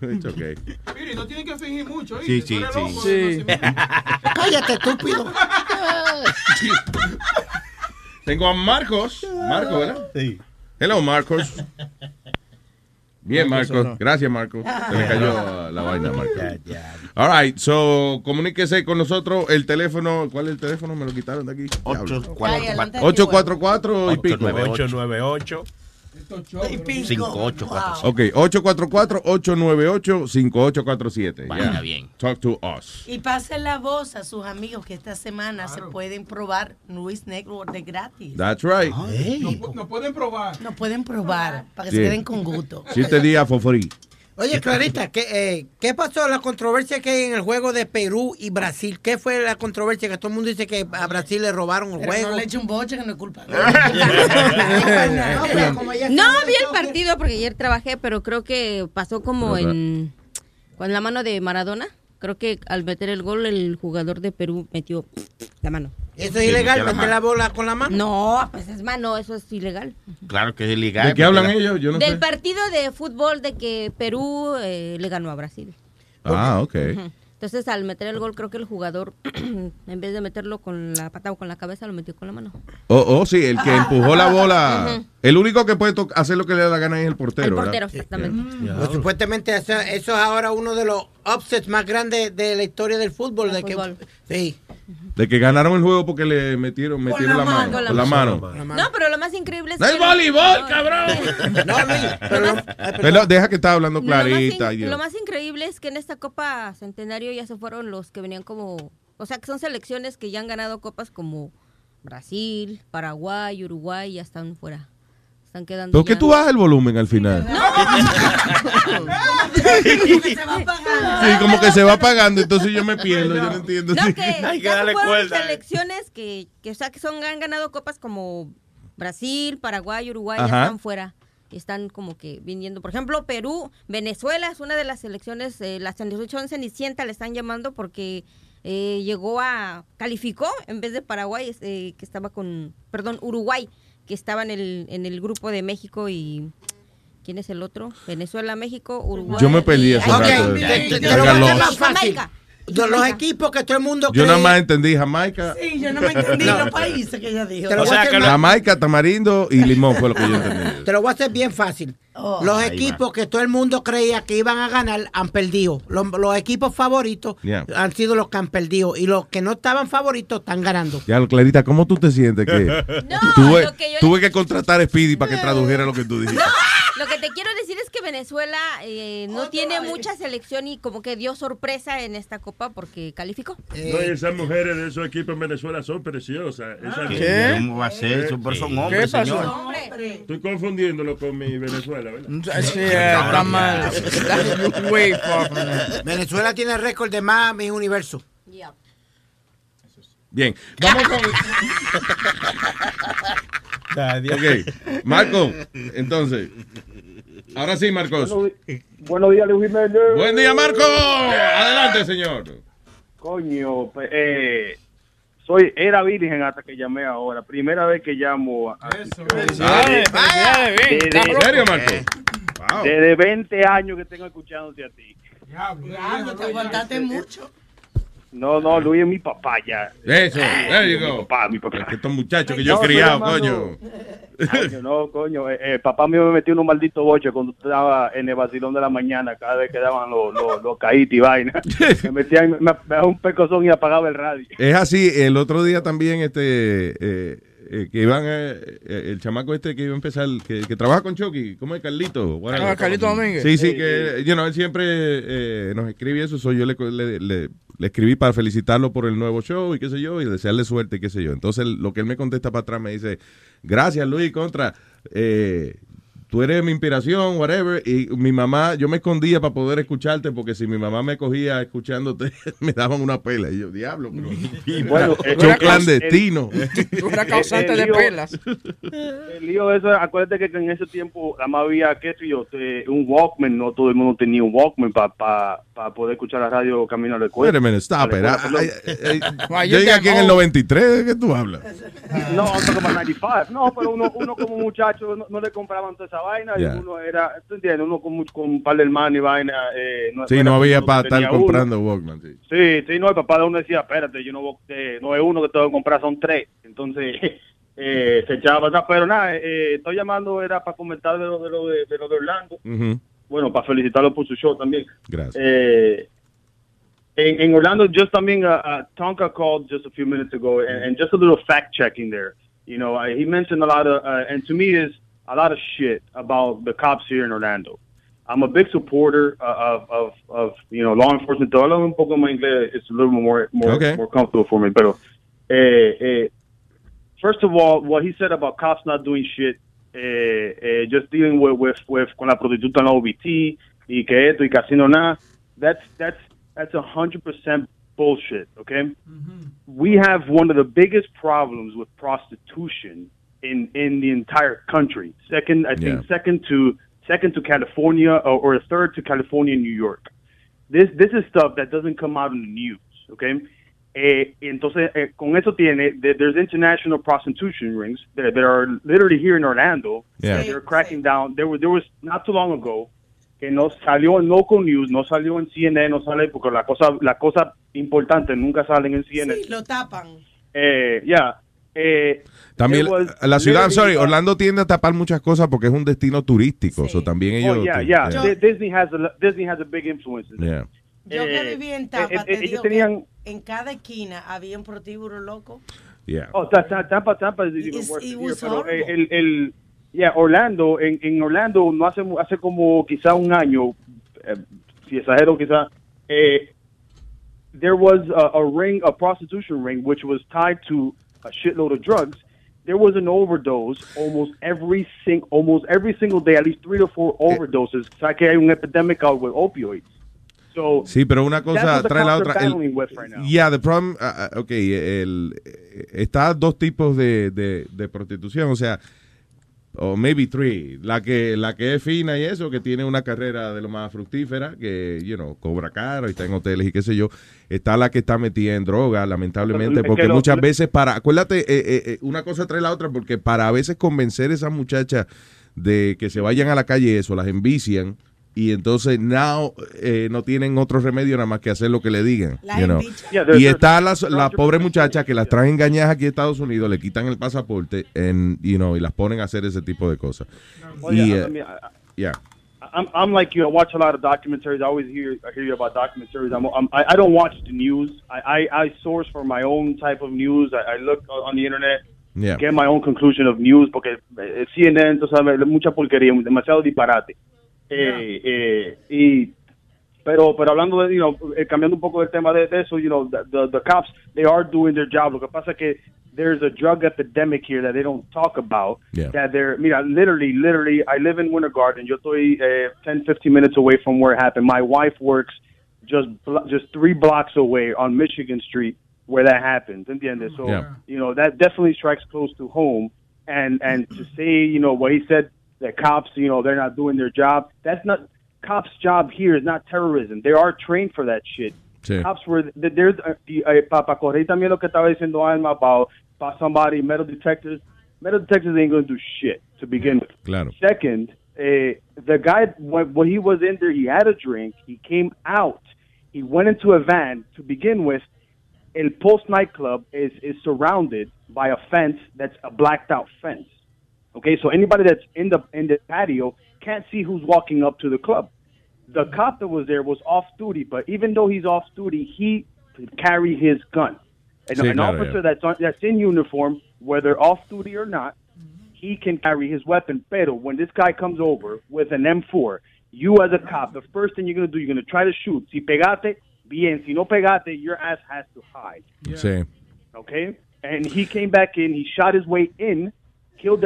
it's okay. Mire, no tienen que fingir mucho. Sí, ¿oíste? sí, sí. Sí. nacimiento. Cállate, estúpido. Tengo a Marcos. Marcos, ¿verdad? Sí. Hello, Marcos. Bien, Marcos, no. Gracias, Marcos. Se le cayó la vaina, Marcos. All right, so comuníquese con nosotros. El teléfono, ¿cuál es el teléfono? Me lo quitaron de aquí. Diablo. 844 y pico. 898 5847. Ok, 844-898-5847. Vaya Yeah. bien. Talk to us. Y pasen la voz a sus amigos que esta semana se pueden probar Luis Network de gratis. That's right. No, pu- no pueden probar. No pueden probar para que Sí. se queden con gusto. Siete días for free. Oye, Clarita, ¿qué, eh, ¿qué pasó la controversia que hay en el juego de Perú y Brasil? ¿Qué fue la controversia que todo el mundo dice que a Brasil le robaron el Pero juego? no le eche un boche que no es culpa. No vi el partido porque ayer trabajé, pero creo que pasó como en con la mano de Maradona. Creo que al meter el gol el jugador de Perú metió la mano. ¿Eso es ilegal meter la bola con la mano? No, pues es mano, eso es ilegal. Claro que es ilegal. ¿De qué hablan ellos? Yo no Del sé. partido de fútbol de que Perú eh, le ganó a Brasil. Ah, ok. Entonces, al meter el gol, creo que el jugador, en vez de meterlo con la pata o con la cabeza, lo metió con la mano. Oh, oh, sí, el que empujó la bola. El único que puede hacer lo que le da la gana es el portero. El ¿verdad? portero, exactamente. Pues, supuestamente eso, eso es ahora uno de los upsets más grandes de la historia del fútbol. De que, sí. De que ganaron el juego porque le metieron, metieron la, mano. Con la mano. mano. No, pero lo más increíble es ¡No que... es voleibol, cabrón! Pero deja que estaba hablando Lo más, in- clarita. ay, Dios. lo más increíble es que en esta Copa Centenario ya se fueron los que venían como... O sea, que son selecciones que ya han ganado copas como Brasil, Paraguay, Uruguay, ya están fuera. Están quedando ¿Por qué tú bajas el volumen al final? Sí, como que se va apagando, entonces yo me pierdo, yo no entiendo. No, que ya se fueron selecciones que, que, o sea, que son, han ganado copas como Brasil, Paraguay, Uruguay, ya están fuera. Están como que viniendo. Por ejemplo, Perú, Venezuela es una de las selecciones, eh, la selección Cenicienta le están llamando porque eh, llegó a, calificó en vez de Paraguay, eh, que estaba con, perdón, Uruguay, que estaba en el, en el grupo de México y... ¿Quién es el otro? Venezuela, México, Uruguay. Yo me perdí y- hace Ay, rato. te- te- te lo voy a hacer más fácil. Jamaica. Los equipos que todo el mundo Yo cree- nada más entendí Jamaica. Sí, yo no me entendí No. los países que ella dijo. Te lo voy a hacer más- Jamaica, tamarindo y limón fue lo que yo entendí. Te lo voy a hacer bien fácil. Oh. los equipos que todo el mundo creía que iban a ganar han perdido. Los, los equipos favoritos Yeah. han sido los que han perdido. Y los que no estaban favoritos están ganando. Ya, lo, Clarita, ¿cómo tú te sientes? Que No, tuve, lo que yo tuve que contratar a Speedy para que tradujera lo que tú dijiste. Lo que te quiero decir Venezuela eh, no tiene mucha selección y como que dio sorpresa en esta copa porque calificó. No, y esas mujeres de esos equipos en Venezuela son preciosas. Esas ¿Qué? ¿Cómo va a ser? Son- pero son ¿Qué hombres, pasó? señor. Estoy confundiéndolo con mi Venezuela, ¿verdad? Sí, eh, está mal. Venezuela tiene récord de más Miss Universo. Bien, vamos con. ok, Marco, entonces. Ahora sí, Marcos. Buenos días, Luis Jiménez. Buen día, Marco. Adelante, señor. Coño, eh, soy, era virgen hasta que llamé ahora. Primera vez que llamo. A. Desde- ¿En serio, Marco? Wow. Desde 20 años que tengo escuchándote a ti. Diablo, te aguantaste mucho. No, no, Luis es mi papá ya. Eso, there you Mi papá, mi papá. Es que estos muchachos que yo he criado, coño. No, coño. Eh, eh, papá mío me metió en un maldito boche cuando estaba en el vacilón de la mañana, cada vez que daban los, los, los caítes y vaina. Me metían, me, me daba un pecozón y apagaba el radio. Es así, el otro día también, este, eh, eh, que iban, eh, eh, el chamaco este que iba a empezar, que, que trabaja con Chucky, ¿cómo es Carlito? Ah, Carlito Domínguez. Sí, sí, Sí, que, you know, él siempre eh, nos escribe eso, soy yo le, le, le- le escribí para felicitarlo por el nuevo show y qué sé yo, y desearle suerte y qué sé yo. Entonces, lo que él me contesta para atrás me dice, gracias Luis, contra, eh, tú eres mi inspiración, whatever, y mi mamá, yo me escondía para poder escucharte, porque si mi mamá me cogía escuchándote, me daban una pela, y yo, diablo, pero, Bueno, yo clandestino. Tú eras causante de pelas. El lío de eso, acuérdate que en ese tiempo nada más había, qué sé yo, un Walkman, no todo el mundo tenía un Walkman para poder escuchar la radio camino a la escuela. Wait a minute, stop la it. I-. I- yo llegué aquí en el 93, ¿de qué tú hablas? No, talking about 95. No, pero uno, uno como muchacho no, no le compraban toda esa vaina. y uno era, ¿tú entiendes? Uno con, con un par de hermanos y vaina. Eh, no, Sí, no había para estar uno. comprando Walkman. Sí. Sí, sí, no, el papá de uno decía, espérate, yo no, eh, no es uno que tengo que comprar, son tres. Entonces, eh, se echaba atrás. Pero nada, eh, estoy llamando, era para comentar de lo de, lo de, de lo de Orlando. Bueno, para felicitarlo por su show también. Gracias. In Orlando, just something uh, uh, Tonka called just a few minutes ago, and, and just a little fact checking there. You know, uh, he mentioned a lot of, uh, and to me is a lot of shit about the cops here in Orlando. I'm a big supporter uh, of, of, of you know law enforcement. Todo hablo un poco más inglés. It's a little more more Okay. more comfortable for me. Pero, eh, eh, first of all, what he said about cops not doing shit, eh, eh, just dealing with, with, with con la prostituta en la OBT, y y que esto y casi no nada. That's that's that's a hundred percent bullshit. Okay, we have one of the biggest problems with prostitution in in the entire country. Second, I think second to second to California or, or third to California and New York. This this is stuff that doesn't come out in the news. Okay. Eh, entonces, eh, con eso tiene, there- there's international prostitution rings that, that are literally here in Orlando. Yeah. that They're cracking down. There was, there was not too long ago que no salió en local news, no salió en CNN, no sale porque la cosa, la cosa importante nunca salen en CNN. Sí, lo tapan. Eh, yeah. Eh, También there was la ciudad, sorry, Orlando tiende a tapar muchas cosas porque es un destino turístico. so también ellos. Oh, yeah, yeah. Di- Disney has a Disney has a big influence. Yeah. Yo que Eh, viví en eh, Tampa, eh, te ellos digo tenían- que en cada esquina había un prostíbulo loco. Yeah. Oh, Ta- Ta- Tampa, Tampa is even worse here, pero horrible. el, el, yeah, Orlando, en, en Orlando, no hace, mu- hace como quizá un año, eh, si exagero quizá, eh, there was a, a ring, a prostitution ring, which was tied to a shitload of drugs. There was an overdose almost every sing, almost every single day, at least three to four overdoses. O sea que hay un epidemic out with opioids. So Sí, pero una cosa trae la otra. El- yeah, the problem, ah, ah, ok, el, eh, está dos tipos de, de, de prostitución, o sea, o maybe three, la que, la que es fina y eso, que tiene una carrera de lo más fructífera, que, you know, cobra caro y está en hoteles y qué sé yo, está la que está metida en droga, lamentablemente, Es porque lo- muchas veces para, acuérdate, eh, eh, eh, una cosa trae la otra, porque para a veces convencer a esas muchachas de que se vayan a la calle eso, las envician, y entonces now eh, no tienen otro remedio nada más que hacer lo que le digan. You know. Yeah, y está las there's- la pobre muchacha que las traen engañadas aquí a Estados Unidos, le quitan el pasaporte en, you know, y las ponen a hacer ese tipo de cosas. Well, y, yeah, eh, I mean, I- yeah. I'm, I'm like you. I watch a lot of documentaries. I always hear I hear you about documentaries. I'm, I'm I I don't watch the news. I, I, I source for my own type of news. I, I look on the internet, Yeah. get my own conclusion of news porque eh, CNN, tú sabes, mucha porquería, demasiado disparate. Eh, eh, y pero pero hablando de, you know, eh, cambiando un poco del tema de, de eso, you know, the, the, the cops they are doing their job. Lo que pasa es que there's a drug epidemic here that they don't talk about. Yeah. That they're, mira, literally, literally, I live in Winter Garden. Yo estoy eh, 10, 15 minutes away from where it happened. My wife works just just three blocks away on Michigan Street where that happened. ¿Entiendes? So, Yeah. you know, that definitely strikes close to home. And and to say, you know, what he said that cops, you know, they're not doing their job. That's not cops' job here is not terrorism. They are trained for that shit. Sí. Cops were th- there's uh, the, uh, para correr también lo que estaba diciendo Alma about about somebody metal detectors. Metal detectors ain't gonna do shit to begin with. Claro. Second, uh, the guy when, when he was in there, he had a drink. He came out. He went into a van to begin with. El Post nightclub is is surrounded by a fence that's a blacked out fence. Okay, so anybody that's in the in the patio can't see who's walking up to the club. The cop that was there was off duty, but even though he's off duty, he could carry his gun. And Sí, an officer that's on, that's in uniform, whether off duty or not, he can carry his weapon. Pero when this guy comes over with an M4, you as a cop, the first thing you're gonna do, you're gonna try to shoot. Si pegate, bien. Si no pegate, your ass has to hide. Sí. Okay? And he came back in. He shot his way in.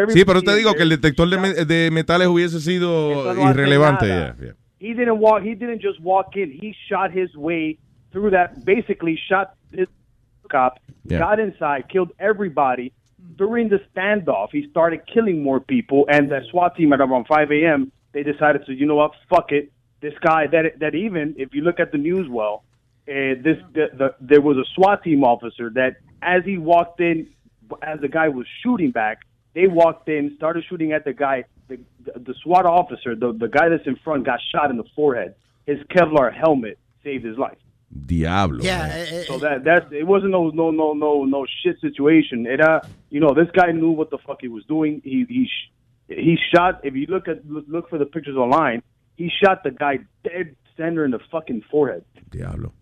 Sí, pero te digo que el detector de, me- de metales hubiese sido no irrelevante. yeah, yeah. He didn't walk. He didn't just walk in. He shot his way through that. Basically, shot this cop. Yeah. Got inside, killed everybody. During the standoff, he started killing more people. And the SWAT team at around 5 a.m. They decided to, you know what, fuck it. This guy that that even if you look at the news well, uh, this the, the, there was a SWAT team officer that as he walked in, as the guy was shooting back, they walked in, started shooting at the guy. The, the, the SWAT officer, the, the guy that's in front, got shot in the forehead. His Kevlar helmet saved his life. Diablo. Yeah, So that that's it wasn't no no no no no shit situation. It uh you know this guy knew what the fuck he was doing. He he sh- he shot. If you look at look, look for the pictures online, he shot the guy dead center in the fucking forehead. Diablo.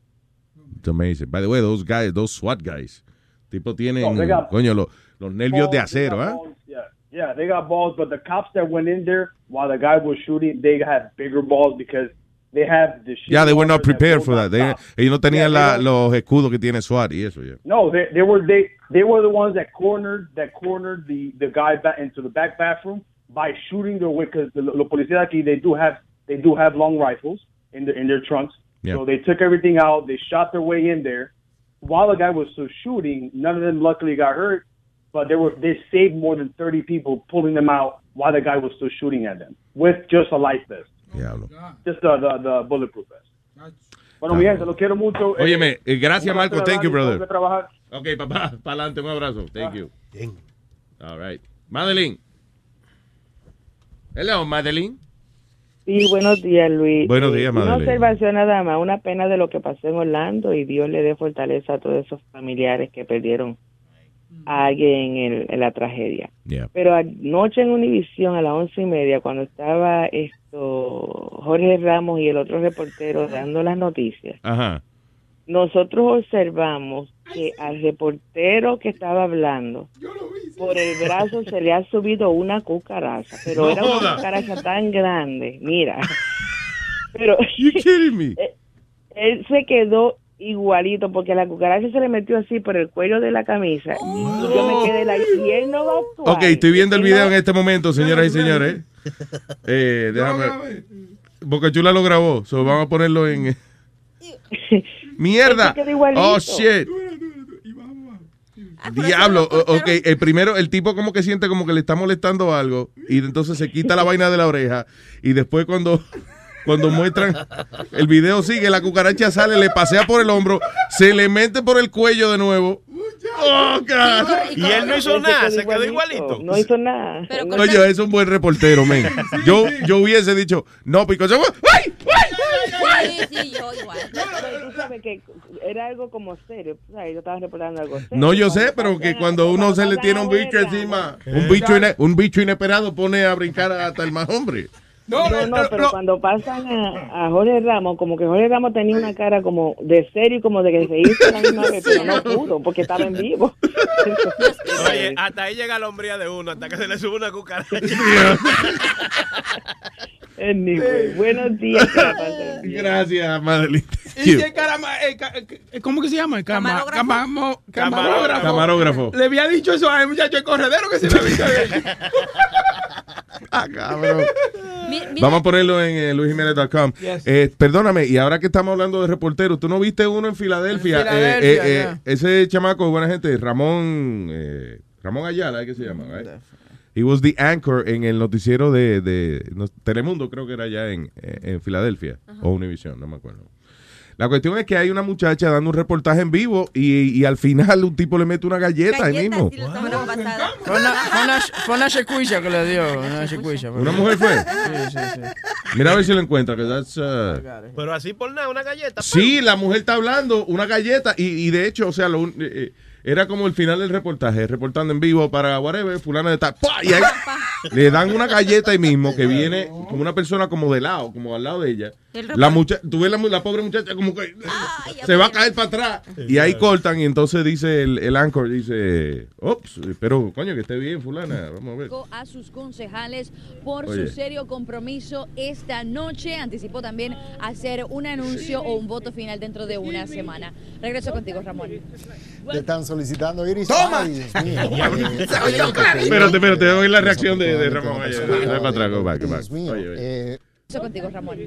It's amazing. By the way, those guys, those SWAT guys, tipo tienen, No, got- coño, lo- los nervios de acero, ¿eh? Yeah, yeah, they got balls, but the cops that went in there while the guy was shooting, they had bigger balls because they have the shit. Yeah, they were not prepared for that. They- ellos no tenían Yeah, la- they los escudos que tiene SWAT y eso, yeah. No, they they were they they were the ones that cornered that cornered the the guy back into the back bathroom by shooting their way because the los policías aquí they do have they do have long rifles in their in their trunks. Yeah. So they took everything out. They shot their way in there. While the guy was still shooting, none of them luckily got hurt, but they were they saved more than 30 people pulling them out while the guy was still shooting at them with just a life vest. Just the, the, the bulletproof vest. Bueno, mi gente, los quiero mucho. Óyeme, eh, gracias, Marco. Thank you, brother. Ok, papá, para adelante, un abrazo. Thank Ah. you. All right. Madeline. Hello, Madeline. Sí, buenos días, Luis. Buenos días, Eh, Una observación nada más, una pena de lo que pasó en Orlando y Dios le dé fortaleza a todos esos familiares que perdieron a alguien en, el- en la tragedia. Yeah. Pero anoche en Univisión a las once y media, cuando estaba esto Jorge Ramos y el otro reportero dando las noticias, Ajá. nosotros observamos que al reportero que estaba hablando, por el brazo se le ha subido una cucaracha, pero No era una joda. cucaracha tan grande, mira. Pero me? Eh, él se quedó igualito porque la cucaracha se le metió así por el cuello de la camisa y yo me quedé la y él no va a actuar. Ok, estoy viendo el video no- en este momento, señoras y señores. Eh, déjame. Boca Chula lo grabó, so vamos a ponerlo en. ¡Mierda! Se quedó igualito. ¡Oh, shit! Diablo, o- ok, el primero, el tipo como que siente como que le está molestando algo y entonces se quita la vaina de la oreja y después cuando, cuando muestran, el video sigue, la cucaracha sale, le pasea por el hombro, se le mete por el cuello de nuevo. ¡Oh! Y él no hizo nada, se quedó igualito. No hizo nada. No- Oye, es un buen reportero, men. Yo, yo hubiese dicho, no, pico. ¡Ay! Sí, sí, yo igual. Pero tú sabes que era algo como serio. tú sabes, yo estaba reportando algo serio. No, yo sé, pero que cuando uno se le tiene un bicho encima, un bicho, ine- un bicho inesperado pone a brincar hasta el más hombre. No, no, pero cuando pasan a, a Jorge Ramos, como que Jorge Ramos tenía una cara como de serio y como de que se hizo la misma vez, pero no pudo porque estaba en vivo. Oye, hasta ahí llega la hombría de uno, hasta que se le sube una cucaracha. Anyway, buenos días. Gracias, Madeline. Y si el carama, el ca- el- ¿cómo que se llama? Cama- camarógrafo. Camarógrafo. Le había dicho eso al muchacho el corredero que se le había Ah, cabrón. Vamos a ponerlo en eh, luisjimenez.com. Eh, perdóname, y ahora que estamos hablando de reporteros, ¿tú no viste uno en Filadelfia? En Filadelfia, Eh, eh, ya. eh, ese chamaco, buena gente, Ramón, Ramón Ayala. ¿qué se llama? right? He was the anchor en el noticiero de, de no, Telemundo, creo que era allá en, en Filadelfia, o Univision, no me acuerdo. La cuestión es que hay una muchacha dando un reportaje en vivo y, y al final un tipo le mete una galleta ahí mismo. Fue una, fue una, fue una chicuilla que le dio. Una chicuilla. ¿Una mujer fue? Sí, sí, sí. Mira a ver si lo encuentra, que that's, uh, Pero así por nada, una galleta. Sí, la mujer está hablando, una galleta, y, y de hecho, o sea, lo un- eh, eh, era como el final del reportaje, reportando en vivo para whatever, fulana de tal, ¡pah! y ahí le dan una galleta ahí mismo que viene como una persona como de lado, como al lado de ella. La mucha tú ves la, mu- la pobre muchacha como que se va a caer para atrás y ahí cortan y entonces dice el, el anchor, dice, ops, pero coño que esté bien fulana, vamos a ver. a sus concejales por Oye. su serio compromiso esta noche. Anticipó también hacer un anuncio o un voto final dentro de una semana. Regreso contigo, Ramón. Te están solicitando Iris. ¡Toma! Ay, Dios mío. Espérate, espérate, oír la reacción de, de Ramón. Dale para atrás. Dios mío. Contigo, Ramón.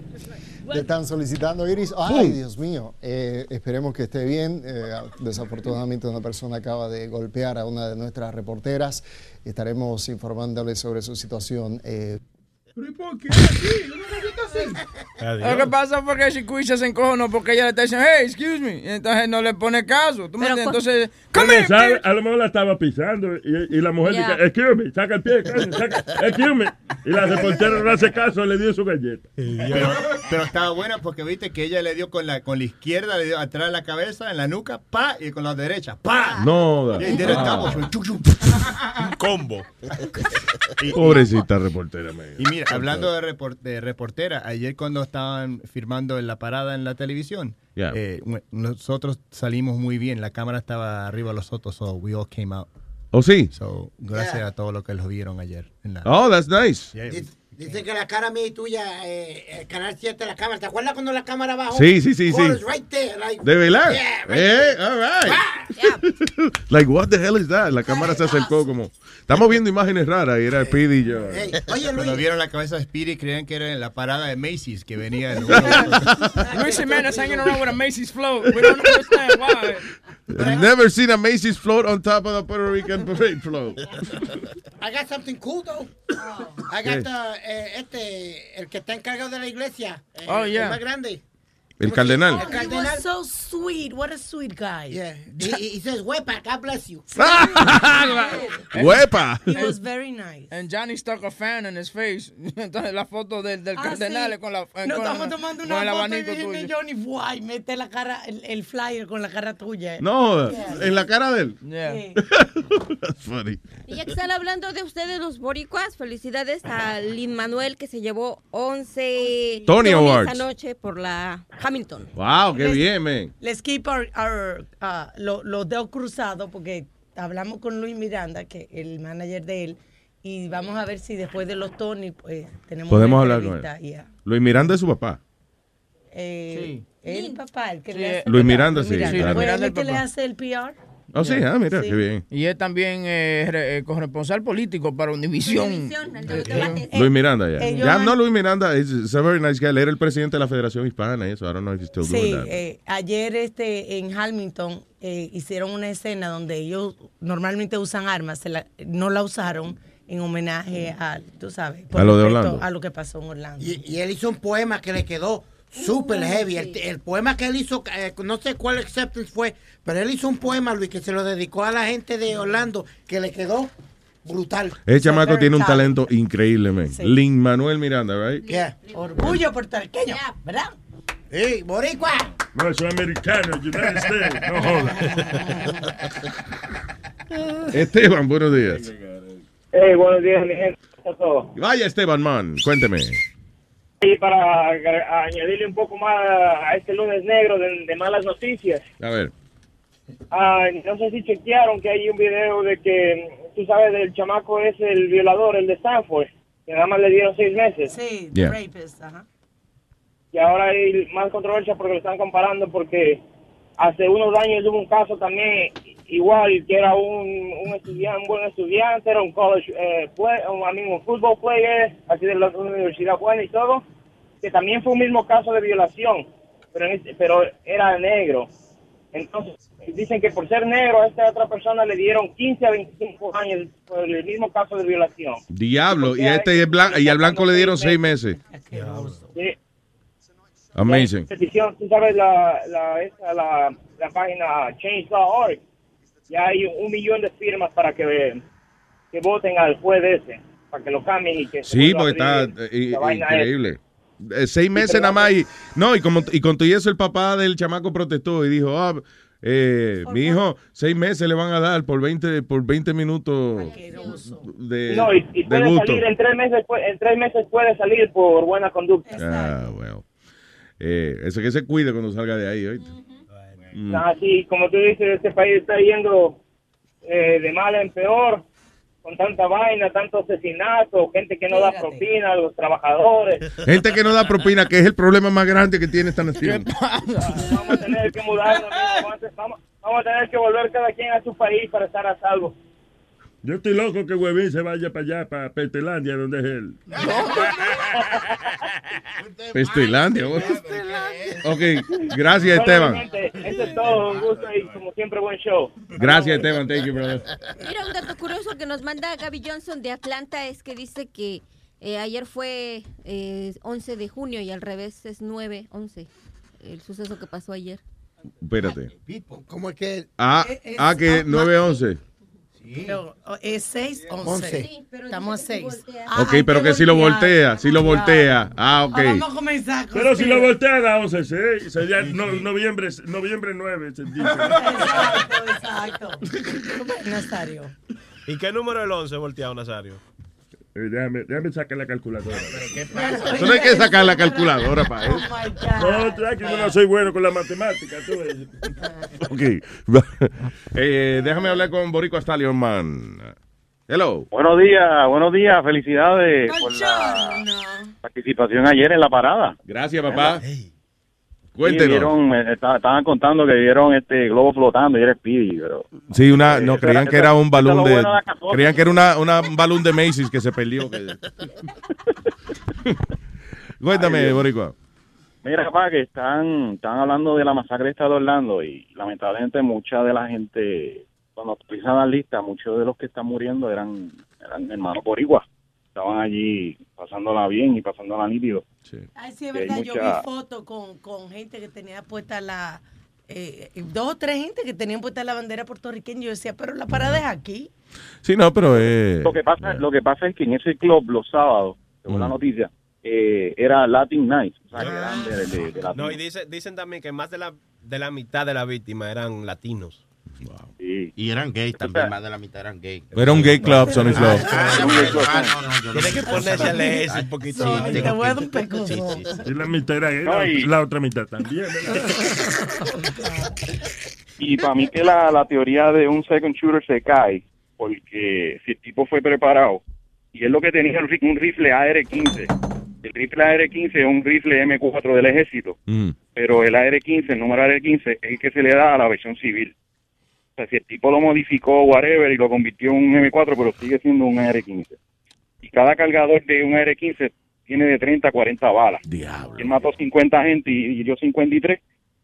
te están solicitando Iris. Ay. Dios mío. Eh, esperemos que esté bien. Eh, desafortunadamente una persona acaba de golpear a una de nuestras reporteras. Estaremos informándoles sobre su situación. Eh, ¿Pero y por qué así? ¿Una galleta así? Lo que pasa fue que Chicuilla se encojonó porque ella le está diciendo, hey, excuse me. Y entonces no le pone caso. ¿Tú me entiendes? Entonces, come a lo mejor la estaba pisando y, y la mujer Ya. dice, excuse me, saca el pie, saca, excuse me. Y la reportera no hace caso, le dio su galleta. Pero, pero estaba buena porque viste que ella le dio con la con la izquierda, le dio atrás de la cabeza, en la nuca, pa, y con la derecha, pa. No, da- Y directamos, Ah. Un combo. Pobrecita reportera, man. Y mira, hablando de, repor- de reportera, ayer cuando estaban firmando en la parada en la televisión, Yeah. eh, nosotros salimos muy bien. La cámara estaba arriba de los otros, so we all came out. ¿Oh, sí? So, gracias a todos los que los vieron ayer. en la- Oh, that's nice. Yeah, it Did, was Dicen que la cara mía y tuya, eh, el canal 7 la cámara. ¿Te acuerdas cuando la cámara bajó? Sí, sí, sí, sí. Quarters right there, like- ¿De verdad? Yeah, right eh, all right. like, what the hell is that? La cámara se acercó como... Estamos viendo imágenes raras y era Speedy y yo. Cuando vieron la cabeza de Speedy creían que era en la parada de Macy's que venía de Luis Jimenez hanging around with a Macy's float. We don't understand why. I've never seen a Macy's float on top of the Puerto Rican parade float. I got something cool though. I got the, eh, este, el que está encargado de la iglesia. eh, Oh, El yeah. más grande. El cardenal. El He cardenal. was so sweet. What a sweet guy. Yeah. He, he- says, "Wepa, God bless you." Huepa. He was very nice. And Johnny stuck a fan in his face. Entonces la foto del, del Ah, cardenal sí. con la con, No estamos tomando una foto y tuyo. Johnny Guay, mete la cara, el, el flyer con la cara tuya. No, Yeah. en la cara de él. Yeah. That's funny. Y ya que están hablando de ustedes, los boricuas, felicidades a Lin Manuel que se llevó 11 Tony Awards. anoche por la Hamilton. Wow, qué Les- bien, man. Let's keep our, our, uh, lo- los dedos cruzados porque hablamos con Luis Miranda, que el manager de él, y vamos a ver si después de los Tony pues, tenemos Podemos una hablar con él. yeah. Luis Miranda es su papá. Eh, El papá, el que Sí, le hace Luis. Miranda, sí, Miranda. claro. Pues Miranda él el que le hace el PR. Oh, sí, ah, mira, qué bien. Y es también eh, re- eh, corresponsal político para Univision. Eh, Luis Miranda, ya. han- no Luis Miranda, es a very nice guy. Él era el presidente de la Federación Hispana y eso. I don't know if he's still Sí, doing that. eh, ayer este en Hamilton eh, hicieron una escena donde ellos normalmente usan armas, se la- no la usaron en homenaje a, tú sabes, por A lo de Orlando. a lo que pasó en Orlando. Y, y él hizo un poema que le quedó super heavy. El, el poema que él hizo, eh, no sé cuál acceptance fue, pero él hizo un poema, Luis, que se lo dedicó a la gente de Orlando, que le quedó brutal. Ese chamaco very tiene un talento increíble, man. Sí. Lin Manuel Miranda, right? Yeah. Orgullo puertorriqueño, ¿verdad? Sí, boricua. No, son americanos, United States. No jodas. Esteban, buenos días. Hey, buenos días, mi gente. ¿Cómo está todo? Vaya, Esteban, man, cuénteme. Y para añadirle un poco más a este lunes negro de, de malas noticias, A ver. ah, no sé si chequearon que hay un video de que, tú sabes, del chamaco es el violador, el de Stanford, que nada más le dieron seis meses. Sí, Yeah. rapist, ajá. Y ahora hay más controversia porque lo están comparando porque hace unos años hubo un caso también igual que era un, un estudiante, un buen estudiante, era un college, eh, play- un, mean, un football player, así de la universidad buena y todo, que también fue un mismo caso de violación, pero, en este- pero era negro. Entonces, dicen que por ser negro a esta otra persona le dieron 15 a 25 años por el mismo caso de violación. Diablo, y, este es blan- y al blanco le dieron seis meses. Sí. Amazing. petición, tú sabes, la, la, esa, la, la página change.org, ya hay un millón de firmas para que, que voten al juez ese, para que lo cambien y que Sí, porque a está abrir eh, increíble. Eh, seis meses nada más. Y, no, y, como, y con todo eso el papá del chamaco protestó y dijo, ah, eh, mi hijo, seis meses le van a dar por 20, por 20 minutos de, No, y, y de puede gusto. salir en tres meses, pu- en tres meses puede salir por buena conducta. Ah, bueno. Eh, ese que se cuide cuando salga de ahí, ¿oíste? Mm. Así como tú dices, este país está yendo eh, de mal en peor, con tanta vaina, tanto asesinato, gente que no da propina a los trabajadores. Gente que no da propina, que es el problema más grande que tiene esta nación. Vamos a tener que mudarnos, vamos a tener que volver cada quien a su país para estar a salvo. Yo estoy loco que Huevín se vaya para allá, para Petelandia, donde es él. Pestilandia, güey. Ok, gracias, Esteban. Eso es todo, un gusto y como siempre buen show. Gracias, Esteban. Thank you, brother. Mira, un dato curioso que nos manda Gaby Johnson de Atlanta es que dice que eh, ayer fue eh, 11 de junio y al revés es 9, 11. El suceso que pasó ayer. Espérate. ¿Cómo es que? Ah, ah que 9-11. Pero, oh, es 6, 11. Once. Sí, Estamos a 6. Ok, pero que si lo voltea, si lo voltea. Ah, ok. Vamos a comenzar con Pero si lo voltea da 11, sí. Sería no- noviembre, noviembre 9, se dice. Exacto, exacto. Nazario. ¿Y qué número del 11 volteado, Nazario? Eh, déjame, déjame sacar la calculadora. Eso no hay que sacar la calculadora para eso. No, tranquilo, yo no soy bueno con la matemática. Tú. Ok. Eh, déjame hablar con Borico Stallion Man. Hello. Buenos días, buenos días, felicidades por la participación ayer en la parada. Gracias, papá. Sí, Cuéntenos. vieron, estaban contando que vieron este globo flotando y era Speedy, pero Sí, una, no, Eso creían que era un balón de, creían que era una, una- un balón de Macy's que se perdió. que- Cuéntame, Ay. Boricua. Mira, papá, que están, están hablando de la masacre esta de Orlando y lamentablemente mucha de la gente, cuando actualizan la lista, muchos de los que están muriendo eran, eran hermanos boricuas. Estaban allí pasándola bien y pasándola nítido. Ay, sí, es verdad. Yo mucha- vi fotos con, con gente que tenía puesta la. eh, dos o tres gente que tenían puesta la bandera puertorriqueña. Yo decía, pero la parada es aquí. Sí, no, pero eh, Lo que pasa, lo que pasa es que en ese club los sábados, según la noticia, eh, era Latin Night, o sea, que eran de, de- de No, latinos. y dice, dicen también que más de la, de la mitad de la víctima eran latinos. Y eran gays también, más de la mitad eran gays. Era un gay club, Sonny Flow. Ah, club. Ah, no, no, yo no- Tiene que ponerse a leer un poquito. Sí, más. tengo voy a dar un pecozón. Y la mitad era gay, No, la- y- la otra mitad también. Y para mí que la, la teoría de un second shooter se cae, porque si el tipo fue preparado, y es lo que tenía un rifle AR-15, el rifle AR-15 es un rifle M4 del ejército, Mm. pero el AR-15, el número AR-15 es el que se le da a la versión civil. Sea, si el tipo lo modificó, whatever, y lo convirtió en un M4, pero sigue siendo un AR-15. Y cada cargador de un AR-15 tiene de 30 a 40 balas. Diablo. Él mató 50 gente y, y yo 53,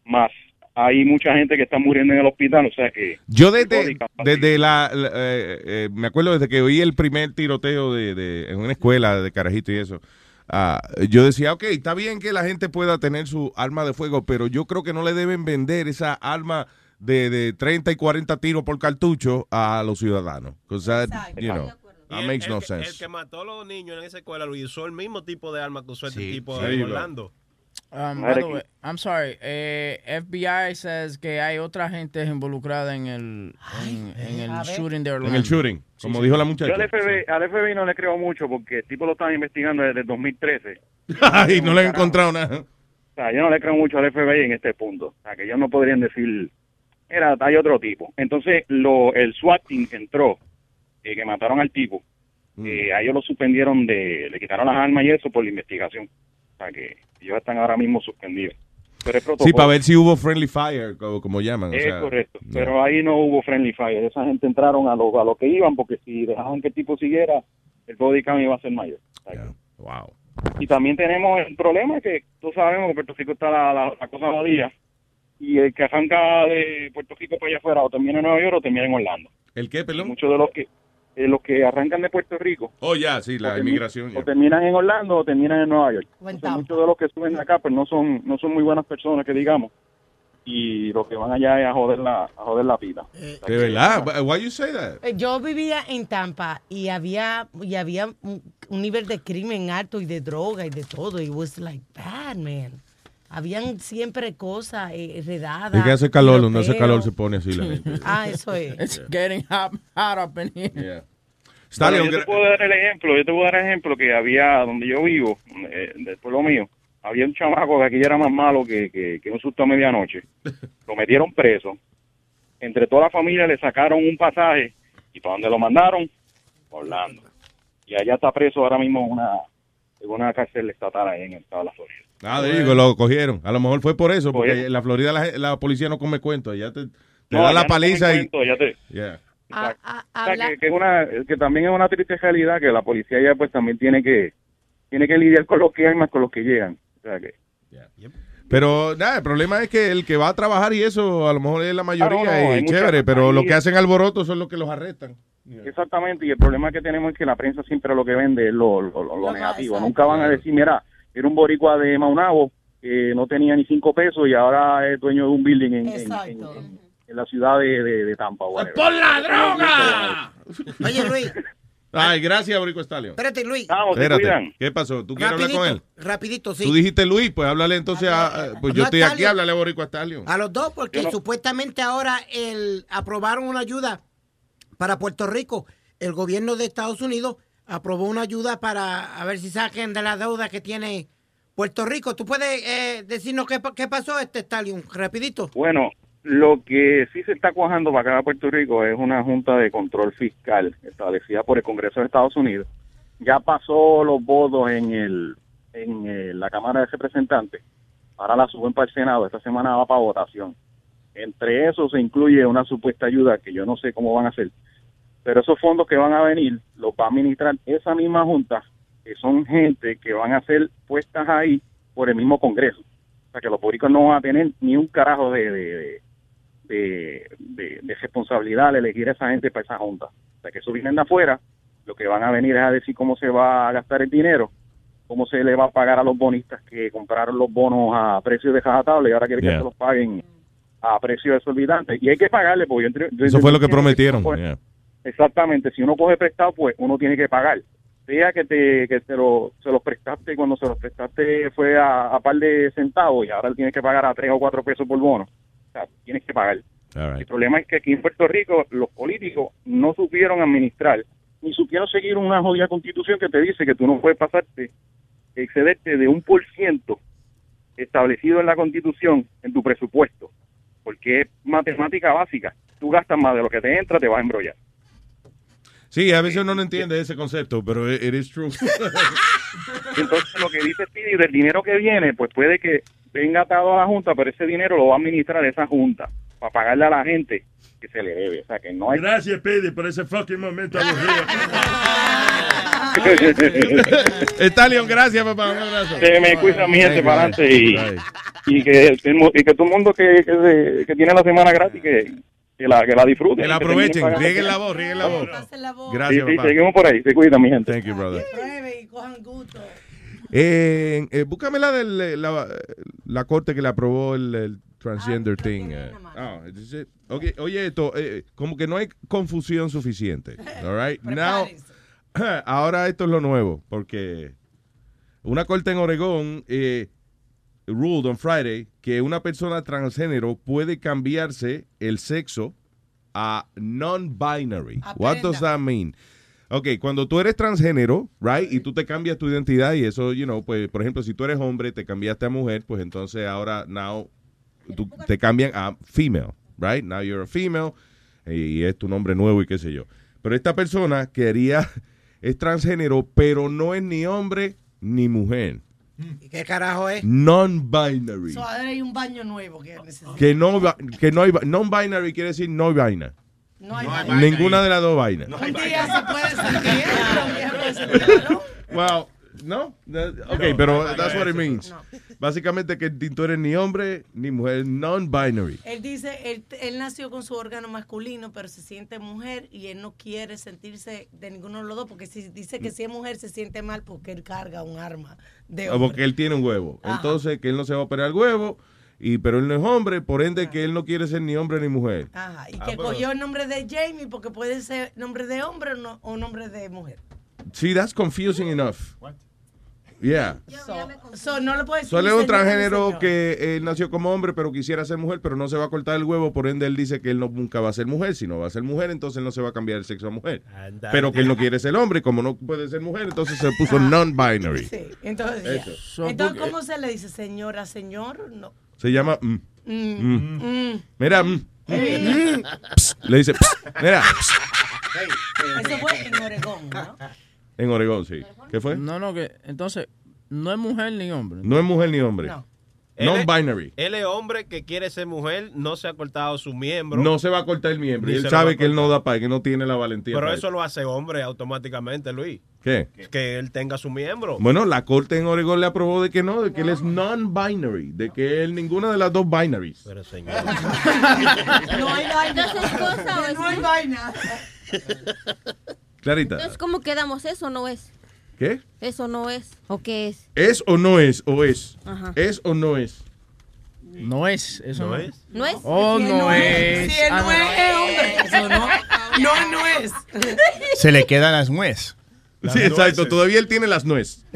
más hay mucha gente que está muriendo en el hospital, o sea que... Yo desde, desde la, la- eh, eh, me acuerdo desde que oí el primer tiroteo de, de- en una escuela de carajito y eso, ah, yo decía, ok, está bien que la gente pueda tener su arma de fuego, pero yo creo que no le deben vender esa arma de, de 30 y 40 tiros por cartucho a los ciudadanos. That, you know, Y that el- makes el no que- sense. El que mató a los niños en esa escuela lo usó el mismo tipo de arma que usó este Sí, tipo sí. go. Orlando. Um, by the que- way, I'm sorry. Eh, FBI says que hay otra gente involucrada en el, en, en el shooting de Orlando. En el shooting, como dijo la muchacha. Yo al FBI, al FBI no le creo mucho porque el tipo lo estaba investigando desde el 2013. Ay, no le han encontrado nada. O sea, yo no le creo mucho al FBI en este punto. O sea, que ellos no podrían decir, era, hay otro tipo. Entonces, lo, el SWAT team que entró, eh, que mataron al tipo, eh, a ellos lo suspendieron de, le quitaron las armas y eso por la investigación. O sea, que ellos están ahora mismo suspendidos. Pero protocolo, Sí, para ver si hubo friendly fire, como, como llaman. o es sea, correcto. Pero ahí no hubo friendly fire. Esa gente entraron a lo, a lo que iban porque si dejaban que el tipo siguiera, el body count iba a ser mayor. O sea, que- Wow. Y también tenemos el problema que todos sabemos que Puerto Rico está la, la, la cosa jodida. Y el que arranca de Puerto Rico para allá afuera o termina en Nueva York o termina en Orlando. ¿El qué, pelón? Muchos de los que eh, los que arrancan de Puerto Rico Oh, ya, sí, la o termi- inmigración. ya. o terminan en Orlando o terminan en Nueva York. Entonces, muchos de los que suben acá pues no son no son muy buenas personas que digamos y los que van allá es a joder la a joder la vida. De verdad. Why you say that? Eh, Yo vivía en Tampa y había y había un, un nivel de crimen alto y de droga y de todo. It was like bad, man. Habían siempre cosas eh, redadas. Es que hace calor, donde hace calor se pone así la gente. Ah, eso es. It's getting hot, hot up in here. Stallion, Bueno, yo te puedo dar el ejemplo, yo te puedo dar el ejemplo que había donde yo vivo, eh, del pueblo mío, había un chamaco que aquí era más malo que, que, que un susto a medianoche. Lo metieron preso. Entre toda la familia le sacaron un pasaje y para dónde lo mandaron, Orlando. Y allá está preso ahora mismo en una, en una cárcel estatal ahí en el estado de la Florida. Ah, te digo, lo cogieron. A lo mejor fue por eso, porque en la Florida la, la policía no come cuentos. Ya te, te No, da la no paliza comen y... cuento, ya te- Yeah. Ah, ah, O sea, que, que es una, que también es una triste realidad que la policía ya pues también tiene que tiene que lidiar con los que hay más con los que llegan. O sea que Pero nada, el problema es que el que va a trabajar y eso a lo mejor es la mayoría Ah, no, no, chévere, pero los que hacen alboroto son los que los arrestan. Exactamente, y el problema que tenemos es que la prensa siempre lo que vende es lo, lo- lo- lo Lo negativo. Nunca van a decir, mira, era un boricua de Maunabo que no tenía ni cinco pesos y ahora es dueño de un building en, en- en- en- en la ciudad de, de- de Tampa. whatever. ¡Por la droga! Oye, Luis, Ay, gracias, Borico Stallion. espérate, Luis. Espérate, ¿qué pasó? ¿Tú quieres hablar con él? Rapidito, sí. Tú dijiste Luis, pues háblale entonces a... a- Pues yo estoy aquí, Stallion. háblale a Borico Stallion. A los dos, porque no- supuestamente ahora el, aprobaron una ayuda para Puerto Rico. El gobierno de Estados Unidos aprobó una ayuda para a ver si saquen de la deuda que tiene Puerto Rico. ¿Tú puedes eh, decirnos qué, qué pasó, este Stallion? Rapidito. Bueno, Lo que sí se está cuajando para acá a Puerto Rico es una junta de control fiscal establecida por el Congreso de Estados Unidos. Ya pasó los votos en el en eh, la Cámara de Representantes. Ahora la suben para el Senado. Esta semana va para votación. Entre eso se incluye una supuesta ayuda que yo no sé cómo van a hacer. Pero esos fondos que van a venir los va a administrar esa misma junta, que son gente que van a ser puestas ahí por el mismo Congreso. O sea que los públicos no van a tener ni un carajo de, de, de, de- de- responsabilidad al elegir a esa gente para esa junta. O sea que eso vienen de afuera, lo que van a venir es a decir cómo se va a gastar el dinero, cómo se le va a pagar a los bonistas que compraron los bonos a precios de tabla y ahora quieren que Yeah. se los paguen a precios exorbitantes. Y hay que pagarle, porque yo entre- yo Eso fue lo que prometieron. yeah. Exactamente, si uno coge prestado, pues uno tiene que pagar. Sea que te que te lo, se los prestaste cuando se los prestaste fue a, a par de centavos y ahora tienes que pagar a tres o cuatro pesos por bono. O sea, tienes que pagar. El problema es que aquí en Puerto Rico los políticos no supieron administrar ni supieron seguir una jodida constitución que te dice que tú no puedes pasarte, excederte de un por ciento establecido en la constitución en tu presupuesto, porque es matemática básica. Tú gastas más de lo que te entra, te vas a embrollar. Sí, a veces uno no entiende ese concepto, pero it, it is true. Entonces, lo que dice Speedy, del dinero que viene, pues puede que venga atado a la Junta, pero ese dinero lo va a administrar esa Junta para pagarle a la gente que se le debe. O sea, que no hay... Gracias, Pidi, por ese fucking momento aburrido. Stallion, gracias, papá. Un abrazo. Se me cuida mi gente para adelante y, y, que, y que todo el mundo que, que tiene la semana gratis, que, que la, que la disfruten. Que la que aprovechen, pagando. rieguen la voz, rieguen la voz. Sí, Gracias, sí, papá. seguimos por ahí. Se cuida mi gente. Thank you, brother. Pruebe y cojan gusto. Eh, eh, búscame la de la, la corte que le aprobó el, el transgender thing. eh. Ah, is it? Ok, Oye, esto, eh, como que no hay confusión suficiente. All right? Now, ahora esto es lo nuevo, porque una corte en Oregón eh, ruled on Friday que una persona transgénero puede cambiarse el sexo a non-binary. What does that mean? Ok, cuando tú eres transgénero, right, y tú te cambias tu identidad y eso, you know, pues, por ejemplo, si tú eres hombre, te cambiaste a mujer, pues entonces ahora, now, tú- te cambian a female, right? Now you're a female y es tu nombre nuevo y qué sé yo. Pero esta persona quería, es transgénero, pero no es ni hombre ni mujer. ¿Y qué carajo es? Non-binary. So, ahora hay un baño nuevo que necesita. Que no, que no hay, non-binary quiere decir no hay vaina. No hay Ninguna de las dos vainas. Un día se puede sentir, un día puede sentir, ¿no? Well, no. That- ok, pero that's what it means. Básicamente que tú eres ni hombre ni mujer, non-binary. Él dice, él, él nació con su órgano masculino, pero se siente mujer y él no quiere sentirse de ninguno de los dos, porque si dice que si es mujer se siente mal porque él carga un arma de Como hombre. que él tiene un huevo. Entonces, que él no se va a operar el huevo, y pero él no es hombre, por ende que él no quiere ser ni hombre ni mujer. Ajá, y Ah, que pero- cogió el nombre de Jamie porque puede ser nombre de hombre o, no- o nombre de mujer. Sí, that's confusing enough. Yeah. So, so no le puede decir So, él es un transgénero que él nació como hombre, pero quisiera ser mujer, pero no se va a cortar el huevo, por ende él dice que él no, nunca va a ser mujer. Si no va a ser mujer, entonces él no se va a cambiar el sexo a mujer. Pero que él no quiere ser hombre, como no puede ser mujer, entonces se puso non-binary. Sí, entonces, ¿cómo se le dice? Señora, señor, no. Se llama... mm. Mm, Mm. mm. Mira, mm. Eh. Psst. le dice, psst. mira, Eso fue en Oregón, ¿no? En Oregón, sí. ¿Qué fue? No, no, que entonces no es mujer ni hombre. No es mujer ni hombre. Es- Non-binary. Él es hombre que quiere ser mujer, no se ha cortado su miembro. No se va a cortar el miembro. Y Ni él sabe que él no da para, que no tiene la valentía. Pero eso lo hace hombre automáticamente, Luis. ¿Qué? Que él tenga su miembro. Bueno, la corte en Oregón le aprobó de que no, de que él es non-binary, de que él ninguna de las dos binaries. Pero señor. No hay vaina. No hay vaina. Clarita, Entonces, ¿cómo quedamos? ¿Eso no es? ¿qué? ¿Eso no es? ¿O qué es? ¿Es o no es? ¿O es? Ajá. ¿Es o no es? No es, eso no, ¿No es. ¿No es? Oh, él no es. Si él Ah, no es, es hombre. Eso no. No, no es. Se le quedan las nuez. sí, exacto. Todavía él tiene las nuez.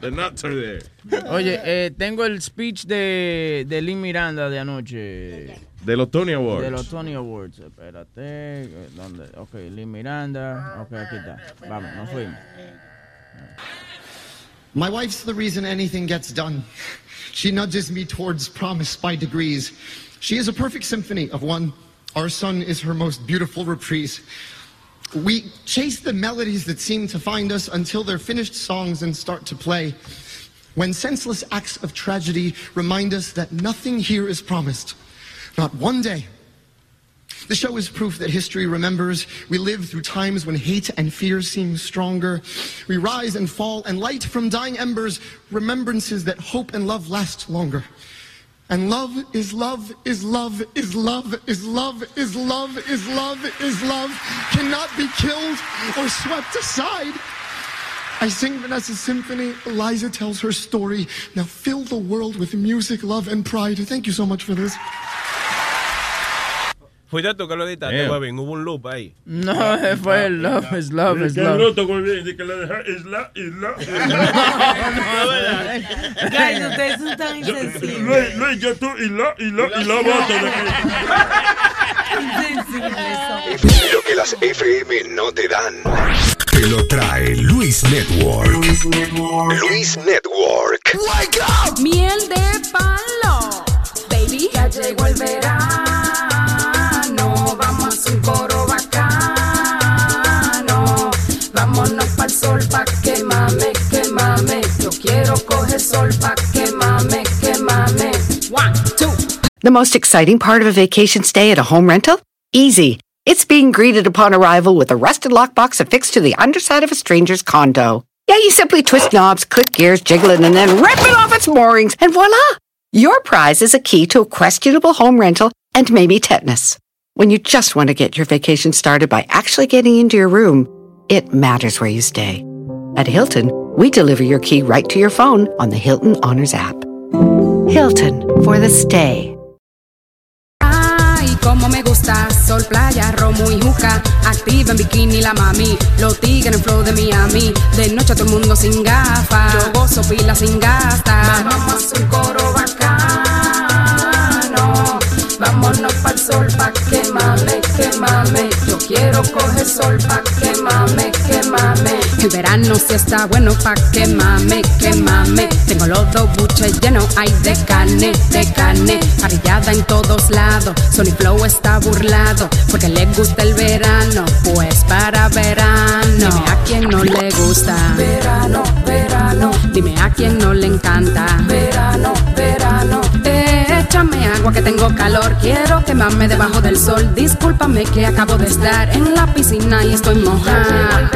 The nuts are there. Oye, eh, tengo el speech de, de Lin Miranda de anoche. De los Tony Awards. De los Tony Awards. Espérate. ¿Dónde? Ok, Lin Miranda. Ok, aquí está. Vamos, nos fuimos. My wife's the reason anything gets done. She nudges me towards promise by degrees. She is a perfect symphony of one. Our sun is her most beautiful reprise. We chase the melodies that seem to find us until they're finished songs and start to play. When senseless acts of tragedy remind us that nothing here is promised. Not one day. The show is proof that history remembers. We live through times when hate and fear seem stronger. We rise and fall and light from dying embers, remembrances that hope and love last longer. And love is love is love is love is love is love is love is love cannot be killed or swept aside. I sing Vanessa's symphony. Eliza tells her story. Now fill the world with music, love, and pride. Thank you so much for this. Fuiste tú que lo editaste. Webin. Hubo un loop ahí. No, fue el love is love is Que love. bruto, güey, de que le deja isla, isla. Guys, ustedes son tan insensibles. Luis, Luis, yo tú y lo, y lo, y lo voto. de Lo que las FM no te dan. Te lo trae Luis Network. Luis Network. Miel de palo, baby. Ya llegó el verano. Pa' que mame, que mame. Yo quiero coger sol pa' que mame, que mame. One, two. The most exciting part of a vacation stay at a home rental? Easy. It's being greeted upon arrival with a rusted lockbox affixed to the underside of a stranger's condo. Yeah, you simply twist knobs, click gears, jiggle it, and then rip it off its moorings, and voila! Your prize is a key to a questionable home rental and maybe tetanus. When you just want to get your vacation started by actually getting into your room, it matters where you stay. At Hilton, we deliver your key right to your phone on the Hilton Honors app. Hilton for the stay. Ay, como me gusta, sol, playa, romo y juca. Activa en bikini la mami, los tigres en flow de Miami. De noche todo el mundo sin gafas, yo gozo pila sin gasta. Vamos a un coro bacano. Vámonos pa'l sol pa' que mame, que mame. Yo quiero coger sol pa' que mame, que mame. El verano sí está bueno pa' que mame, que mame. Tengo los dos buches llenos, hay de carne, de carne. Parrillada en todos lados. Sony Flow está burlado porque le gusta el verano. Pues para verano. Dime a quien no le gusta. Verano, verano. Dime a quien no le encanta. Verano, verano. Échame agua que tengo calor, quiero quemarme debajo del sol. Discúlpame que acabo de estar en la piscina y estoy mojada.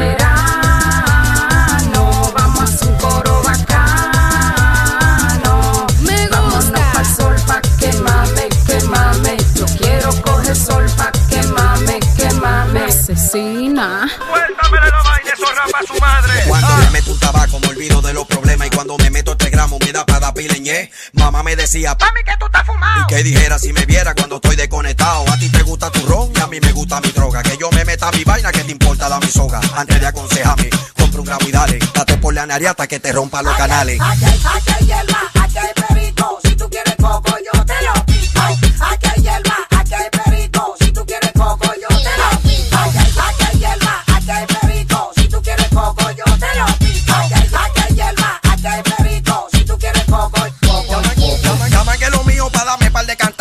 asesina. Cuéntame la vaina, eso rapa su madre. Cuando ah. me meto un tabaco, me olvido de los problemas. Y cuando me meto este gramo, me da para Mamá me decía, mami que tú estás fumado. Y que dijera si me viera cuando estoy desconectado. A ti te gusta tu ron y a mí me gusta mi droga. Que yo me meta mi vaina, que te importa la mi soga. Antes de aconsejarme, compra un gramo y dale. Date por la nariata que te rompa los canales. Aquí hay, aquí hay hierba, aquí hay perico. Si tú quieres coco, yo te lo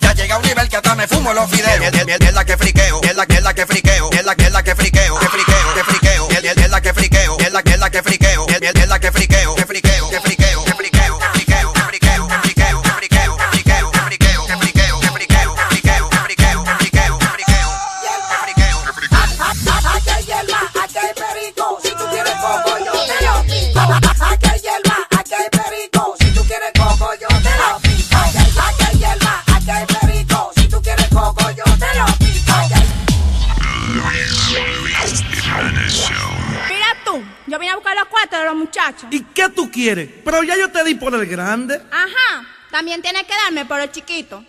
Ya llega a un nivel que hasta me fumo los fideos. Es la que friqueo, es la que es la que friqueo, es la que es la que friqueo. Pero ya yo te di por el grande. Ajá, también tienes que darme por el chiquito.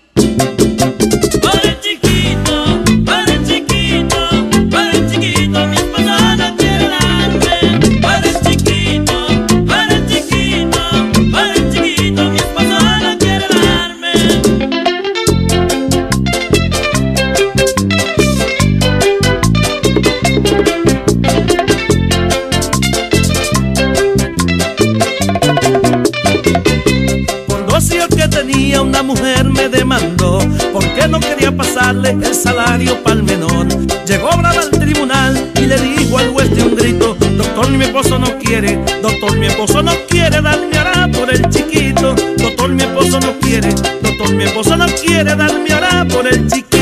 Tenía una mujer me demandó porque no quería pasarle el salario para el menor. Llegó brava al tribunal y le dijo al juez de un grito, doctor mi esposo no quiere, doctor mi esposo no quiere darme ahora por el chiquito, doctor mi esposo no quiere, doctor mi esposo no quiere darme ahora por el chiquito.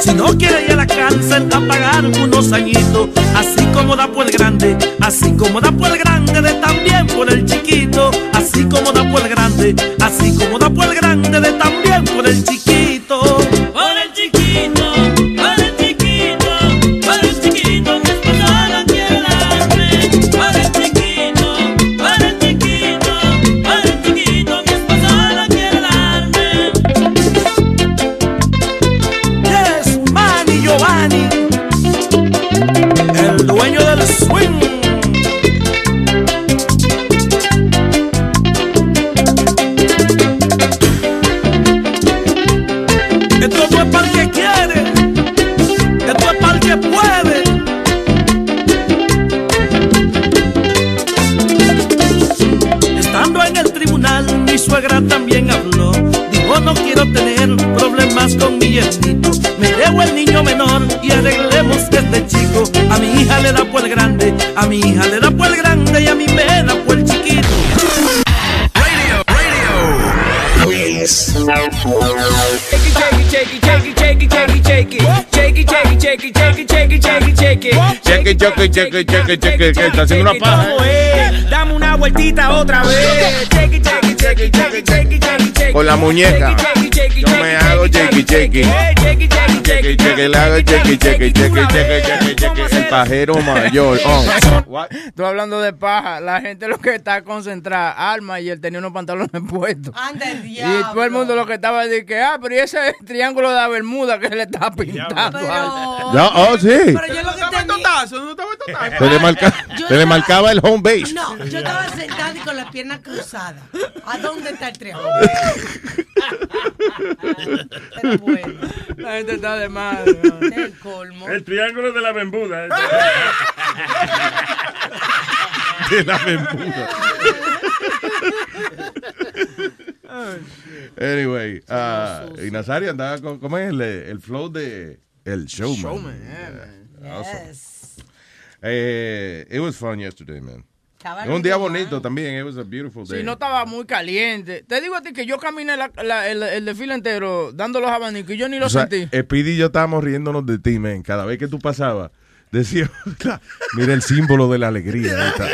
Si no quiere ir a la cárcel a pagar unos añitos. Así como da por el grande, así como da por el grande, de también por el chiquito. Así como da por el grande, así como a mi hija le da por el grande y a mí me da por el chiquito. Luis. Shake it, shake it, shake it, shake it, shake it, shake it, shake it, shake it, shake it, shake it, shake it, shake it, Cheque, cheque, cheque, cheque, cheque, que está haciendo una paja. Dame una vueltita otra vez. Shake it, shake it, shake it. Con la muñeca. Yo me hago cheque, cheque. it, Cheque, cheque, le hago cheque, cheque, cheque, cheque, cheque, cheque. El pajero mayor. Oh. Tú hablando de paja, la gente lo que está concentrada, Alma y él tenía unos pantalones puestos. Y todo el mundo lo que estaba de que, ah, pero y ese triángulo de la Bermuda que le está pintando. Ya, oh, sí. Pero yo lo que Se le, marca- se le marcaba el home base. No, yo estaba sentada y con las piernas cruzadas. ¿A dónde está el triángulo? La gente está de madre. El colmo. El triángulo de la Bermuda. De la Bermuda. Anyway, ah, y Nazario andaba con, ¿cómo es el, el flow de el showman? Showman, Yeah, awesome. Eh, it was fun yesterday, man. Estaba Un día bonito también. It was a beautiful day. Si no estaba muy caliente. Te digo a ti que yo caminé la- la- el, el desfile entero dando los abanicos y yo ni lo O sea, sentí. Speedy y yo estábamos riéndonos de ti, man. Cada vez que tú pasabas, decía, mira el símbolo de la alegría. esta".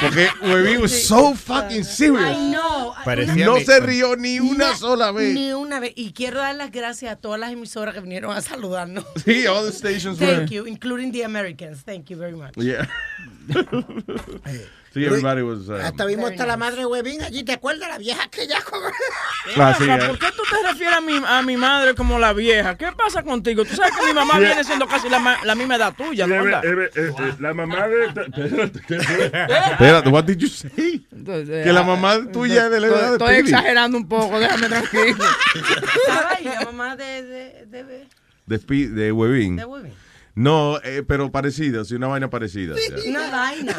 Porque Webby was so fucking serious. Ay, no. Parecía no se rió ni una sola vez. Ni una vez. Y quiero dar las gracias a todas las emisoras que vinieron a saludarnos. Sí, all the stations were. Thank you, including the Americans. Thank you very much. Yeah. sí, everybody was. um, Hasta vimos hasta la madre de Huevín allí, ¿te acuerdas? La vieja que ya. Ah, sí, eh. ¿Por qué tú te refieres a mi, a mi madre como la vieja? ¿Qué pasa contigo? Tú sabes que mi mamá Yeah. viene siendo casi la, la misma edad tuya, ¿no? Eh, eh, eh, eh, La mamá de. Espérate, ¿qué fue? Espérate, what did you say? Entonces, Que la ah, mamá tuya es de la edad de Estoy exagerando un poco, déjame tranquilo. Ahí la mamá de, de, de, De, de Webin. de Webin. No, eh, pero parecido, sí, una vaina parecida. o sea. Una vaina.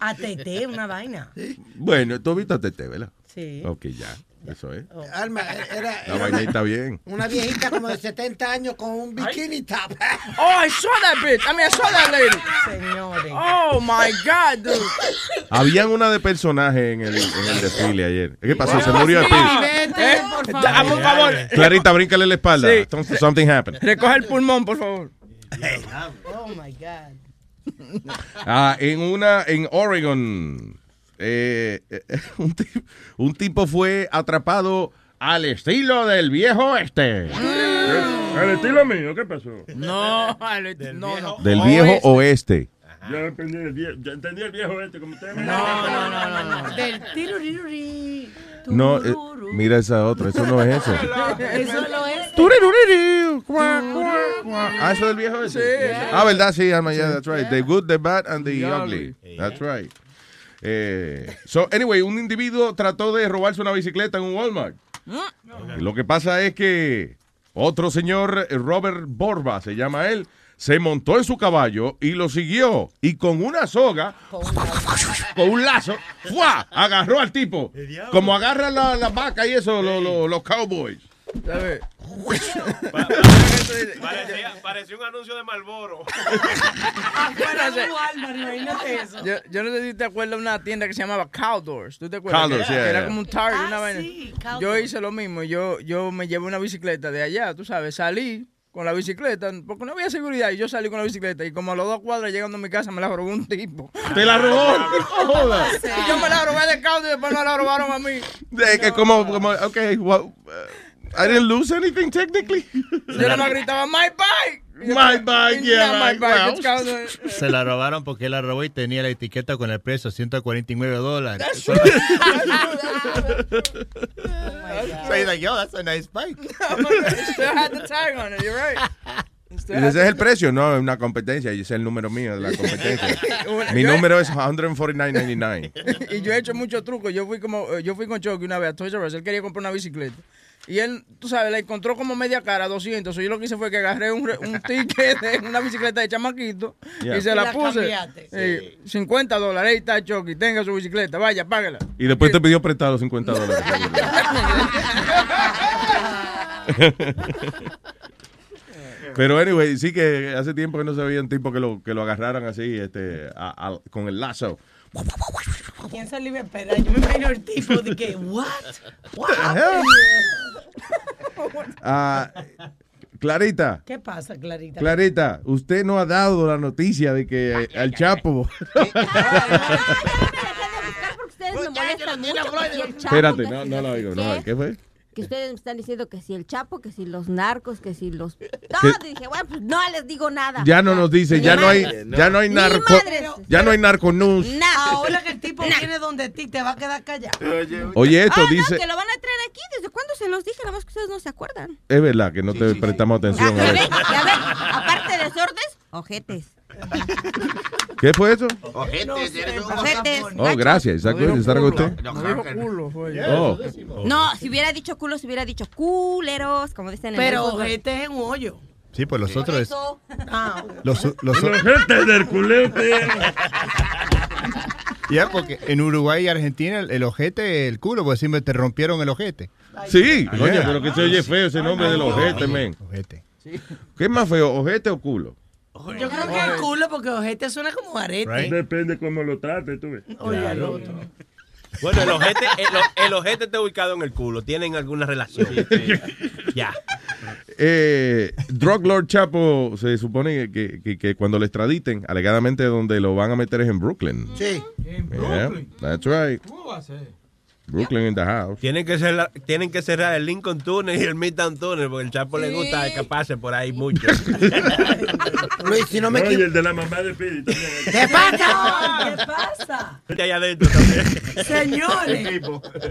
A Tete, una vaina. Bueno, tú viste a Tete, ¿verdad? Sí. Ok, ya. Eso es. Alma, era, La era vaina está bien. una viejita como de 70 años con un bikini top. Oh, I saw that bitch. I mean, I saw that lady. Señores. Oh, my God, dude. Habían una de personaje en el, en el desfile ayer. ¿Qué pasó? ¿Se murió el Eh, Hazme un favor. Clarita, bríncale la espalda. Sí. Something- Something happened. Recoge el pulmón, por favor. Oh my God. Ah, en una, en Oregon, eh, eh, un, ti- un tipo fue atrapado al estilo del viejo este. Al estilo mío, ¿qué pasó? No, al- no, no. Del viejo oeste. Yo entendí el viejo, yo entendí el viejo este como usted. No, no, no, no, no. Del tiruriruri. No, eh, mira esa otra, eso no es eso. Eso lo es. Ah, eso del viejo ese. Sí. Ah, verdad, sí, ah, yeah, that's right. The good, the bad, and the ugly. That's right. Eh, so, anyway, un individuo trató de robarse una bicicleta en un Walmart. Y lo que pasa es que otro señor, eh, Robert Borba, se llama él, se montó en su caballo y lo siguió. Y con una soga, con un lazo, ¡fua! agarró al tipo. Como agarran la, la vaca y eso, lo- lo- los cowboys. ¿Sabes? Parecía, parecía un anuncio de Marlboro. Yo, yo no sé si te acuerdas de una tienda que se llamaba Cowdoors. ¿Tú te acuerdas? Que, yeah, que era yeah. como un Target, Ah, una vaina. sí. Yo hice lo mismo. Yo, yo me llevé una bicicleta de allá, tú sabes. Salí con la bicicleta, porque no había seguridad. Y yo salí con la bicicleta. Y como a los dos cuadras llegando a mi casa, me la robó un tipo. ¿Te la robó? No jodas. Y yo me la robé de Cowdoors y después me la robaron a mí. De que como, como, ok, well, uh, I didn't lose anything technically. Yo nada más gritaba, my bike. My bike, yeah, my it's. Se la robaron porque él la robó y tenía la etiqueta con el precio 149 dólares. so he's like, yo, that's a nice bike. Still had the tag on it, you're right. Ese es el precio, no es una competencia. Ese es el número mío de la competencia. Mi número es 149.99. y yo he hecho muchos trucos. Yo fui como, eh, yo fui con Chucky una vez a Toys R Us. Él quería comprar una bicicleta. Y él, tú sabes, la encontró como media cara, 200. So, yo lo que hice fue que agarré un, re- un ticket de una bicicleta de chamaquito Yeah. y se Y la, la puse. cambiaste. Eh, 50 dólares. Ahí está Chucky. Tenga su bicicleta. Vaya, págala. Y después te pidió prestado los 50 dólares. Pero anyway, sí que hace tiempo que no se veía un tipo que lo, que lo agarraran así, este, a- a- con el lazo. ¿Quién se le iba a esperar? Yo me imagino el tipo de que, what? What? Ah, Clarita, ¿Qué pasa, Clarita? Clarita, usted no ha dado la noticia de que eh, al Chapo. Espérate, no, no lo sé oigo. qué, No, ¿Qué fue? Que ustedes me están diciendo que si el Chapo, que si los narcos, que si los... ¿Qué? No, dije, bueno, pues no les digo nada. Ya no nos dice, ya no hay, ya no hay narco, ya no hay narco news. Ahora que el tipo viene donde ti, te va a quedar callado. Oye, esto ah, dice, No, que lo van a traer aquí. ¿Desde cuándo se los dije? Nada más que ustedes no se acuerdan. es verdad que no te prestamos atención. Ya a ven, eso. ya ven. Aparte de sordes, ojetes. ¿Qué fue eso? Ojetes, Ojetes. Oh, gracias. ¿Está good? ¿Está con usted? No dijo culo, fue. Oh. No, si hubiera dicho culo, si hubiera dicho culeros, como dicen en Pero el fútbol. ojete es un hoyo. Sí, pues los otros. Eso. Ah, Los, gente del culete. Ya, porque en Uruguay y Argentina el, el ojete, el culo, pues siempre te rompieron el ojete. Sí, oye, pero que se oye feo ese nombre del ojete, men. Ojete. ¿Qué es más feo, ojete o culo? Yo creo que es culo porque ojete suena como arete. Depende cómo lo trates, tú ves. Oye, el otro. Bueno, el ojete, el, el ojete está ubicado en el culo. ¿Tienen alguna relación? Ya. Eh, Drug Lord Chapo se supone que, que- que cuando lo extraditen, alegadamente donde lo van a meter es en Brooklyn. Sí. Yeah, that's right. ¿Cómo va a ser? Brooklyn in the house. Tienen que, cerrar, tienen que cerrar el Lincoln Tunnel y el Midtown Tunnel porque el Chapo le gusta escaparse por ahí mucho. Luis, si no me equivoco. el de la mamá de Piri también. ¿Qué pasa? ¿Qué pasa? Gente allá adentro también. Señores.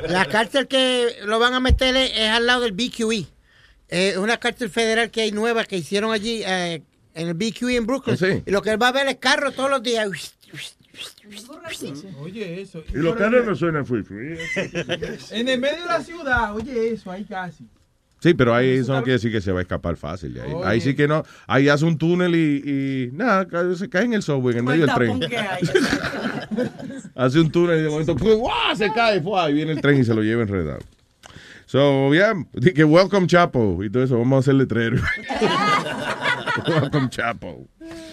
La cárcel que lo van a meter es, es al lado del BQE. Es una cárcel federal que hay nueva que hicieron allí eh, en el BQE en Brooklyn. ¿Ah, sí? Y lo que él va a ver es carro todos los días. Oye, eso. Y los carros no suenan fui fui. En el medio de la ciudad, oye, eso, ahí casi. Sí, pero ahí eso no quiere decir que se va a escapar fácil. de Ahí, Oye. ahí sí que no. Ahí hace un túnel y, y nada, se cae en el subway, en el medio del tren. Hace un túnel y de momento. ¡guau! se cae ¡fua! y viene el tren y se lo lleva enredado. So, yeah, di que welcome Chapo y todo eso, vamos a hacer letrero. welcome Chapo.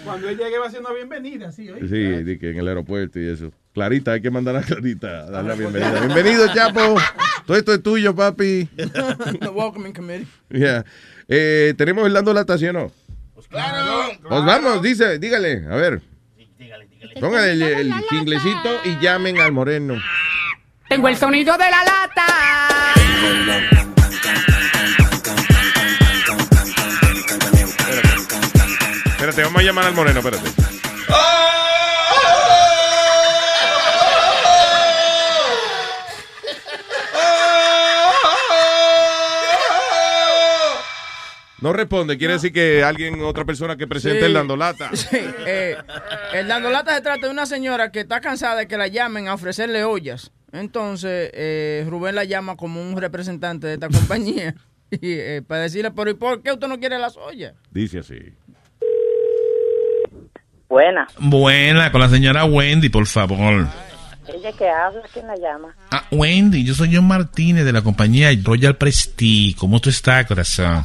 Cuando él llegue va a ser una bienvenida, sí, oye. Sí, que en el aeropuerto y eso. Clarita, hay que mandar a Clarita a darle la bienvenida. Bienvenido, Chapo. Todo esto es tuyo, papi. The welcoming committee. Yeah. Eh, ¿Tenemos el dando lata, sí o no? Claro. Pues vamos, dice, dígale, a ver. Pongan el, el chinglecito y llamen al moreno. Tengo el sonido de la lata. Espérate, vamos a llamar al moreno, espérate. No responde, quiere decir que alguien, otra persona que presente Sí. el dando lata. Sí, eh, el dando lata se trata de una señora que está cansada de que la llamen a ofrecerle ollas. Entonces, eh, Rubén la llama como un representante de esta compañía y, eh, para decirle, pero ¿y por qué usted no quiere las ollas? Dice así. Buena. Buena, con la señora Wendy, por favor. Ella que habla, ¿quién la llama? Ah, Wendy, yo soy John Martínez de la compañía Royal Prestige. ¿Cómo tú estás, corazón?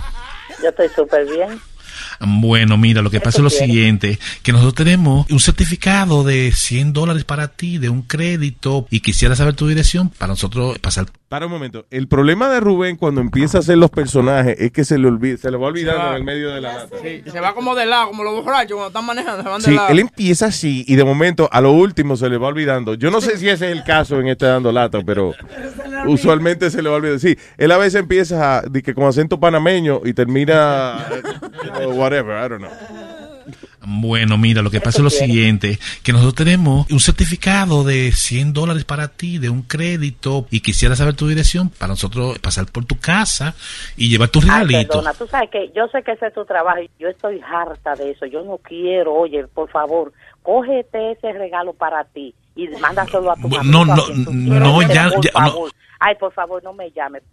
Yo estoy súper bien. Bueno, mira, lo que pasa es lo siguiente, que nosotros tenemos un certificado de 100 dólares para ti, de un crédito, y quisiera saber tu dirección para nosotros pasar. Para un momento. El problema de Rubén cuando empieza a hacer los personajes es que se le olvida, se le va olvidando en el medio de la lata. Sí, se va como de lado, como los borrachos cuando están manejando, se van de Sí, lado. él empieza así y de momento a lo último se le va olvidando. Yo no sé si ese es el caso en este dando lata, pero usualmente se le va olvidando. Sí, él a veces empieza a, di que con acento panameño y termina eh, whatever, I don't know. Bueno, mira, lo que pasa es lo siguiente, que nosotros tenemos un certificado de 100 dólares para ti, de un crédito, y quisiera saber tu dirección para nosotros pasar por tu casa y llevar tu Ay, regalito. perdona, tú sabes que yo sé que ese es tu trabajo y yo estoy harta de eso. Yo no quiero, oye, por favor, cógete ese regalo para ti y mándaselo a tu mamá. no, no, no, ya- por ya, no. Ay, por favor, no me llames.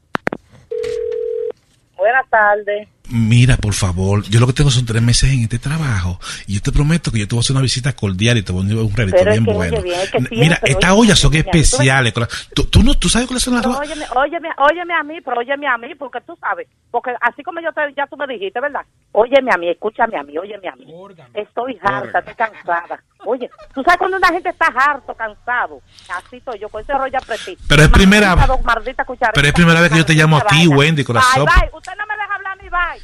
Buenas tardes. Mira, por favor, yo lo que tengo son tres meses en este trabajo y yo te prometo que yo te voy a hacer una visita cordial y te voy a un es bien que, bueno. bien, es que Mira, estas ollas son especiales. ¿Tú, tú no, ¿Tú sabes cuáles son las ollas? óyeme, óyeme, óyeme a mí, pero óyeme a mí, porque tú sabes, porque así como yo te, ya tú me dijiste, ¿verdad? Óyeme a mí, escúchame a mí, óyeme a mí. Estoy harta, estoy cansada. Oye, tú sabes cuando una gente está harto, cansado, así estoy yo, con ese rollo prestigio. Pero es primera- Maldita do- maldita. Pero es primera vez que yo te llamo a ti. Wendy, corazón. Bye, bye. Usted no me deja hablar ni bye.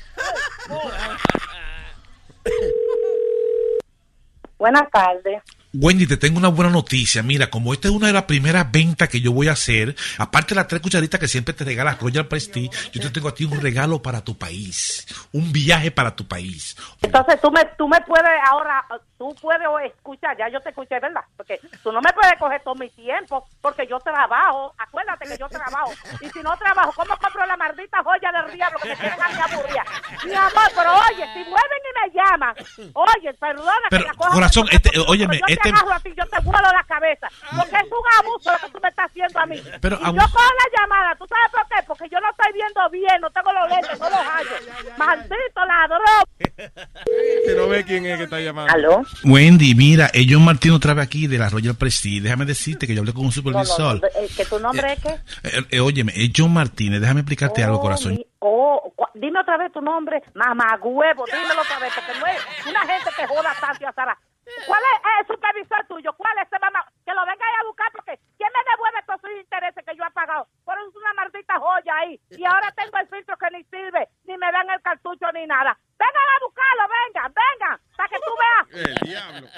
Buenas tardes. Wendy, te tengo una buena noticia. Mira, como esta es una de las primeras ventas que yo voy a hacer, aparte de las tres cucharitas que siempre te regala Royal Prestige, yo te tengo a ti un regalo para tu país. Un viaje para tu país. Entonces tú me, tú me puedes ahora, tú puedes escuchar, ya yo te escuché, ¿verdad? Porque tú no me puedes coger todo mi tiempo, porque yo trabajo, acuérdate que yo trabajo. Y si no trabajo, ¿cómo compro la maldita joya del diablo que me tienen a mi aburrida? Mi amor, pero oye, si vuelven y me llaman, oye, perdona Pero, que la coja corazón, este, óyeme, este- te agarro a ti, yo te vuelo la cabeza, porque es un abuso lo que tú me estás haciendo a mí. Pero y yo cojo la llamada, ¿tú sabes por qué? Porque yo no estoy viendo bien, no tengo los lentes, no los hallo. Maldito ladrón. No ve quién es que está llamando. ¿Aló? Wendy, mira, es John Martín otra vez aquí de la Royal Prestige. Déjame decirte que yo hablé con un no, supervisor. no, eh, que tu nombre es qué? Eh, eh, óyeme, es John Martínez. Déjame explicarte algo, corazón. Oh, cu- dime otra vez tu nombre, mamá huevo, dímelo otra vez, porque no es una gente que joda tanto y azara. ¿Cuál es el supervisor tuyo? ¿Cuál es ese mamá? Que lo venga ahí a buscar porque ¿quién me devuelve todos sus intereses que yo he pagado? Por una maldita joya ahí. Y ahora tengo el filtro que ni sirve, ni me dan el cartucho ni nada. Vengan a buscarlo, vengan, vengan, para que tú veas. El diablo.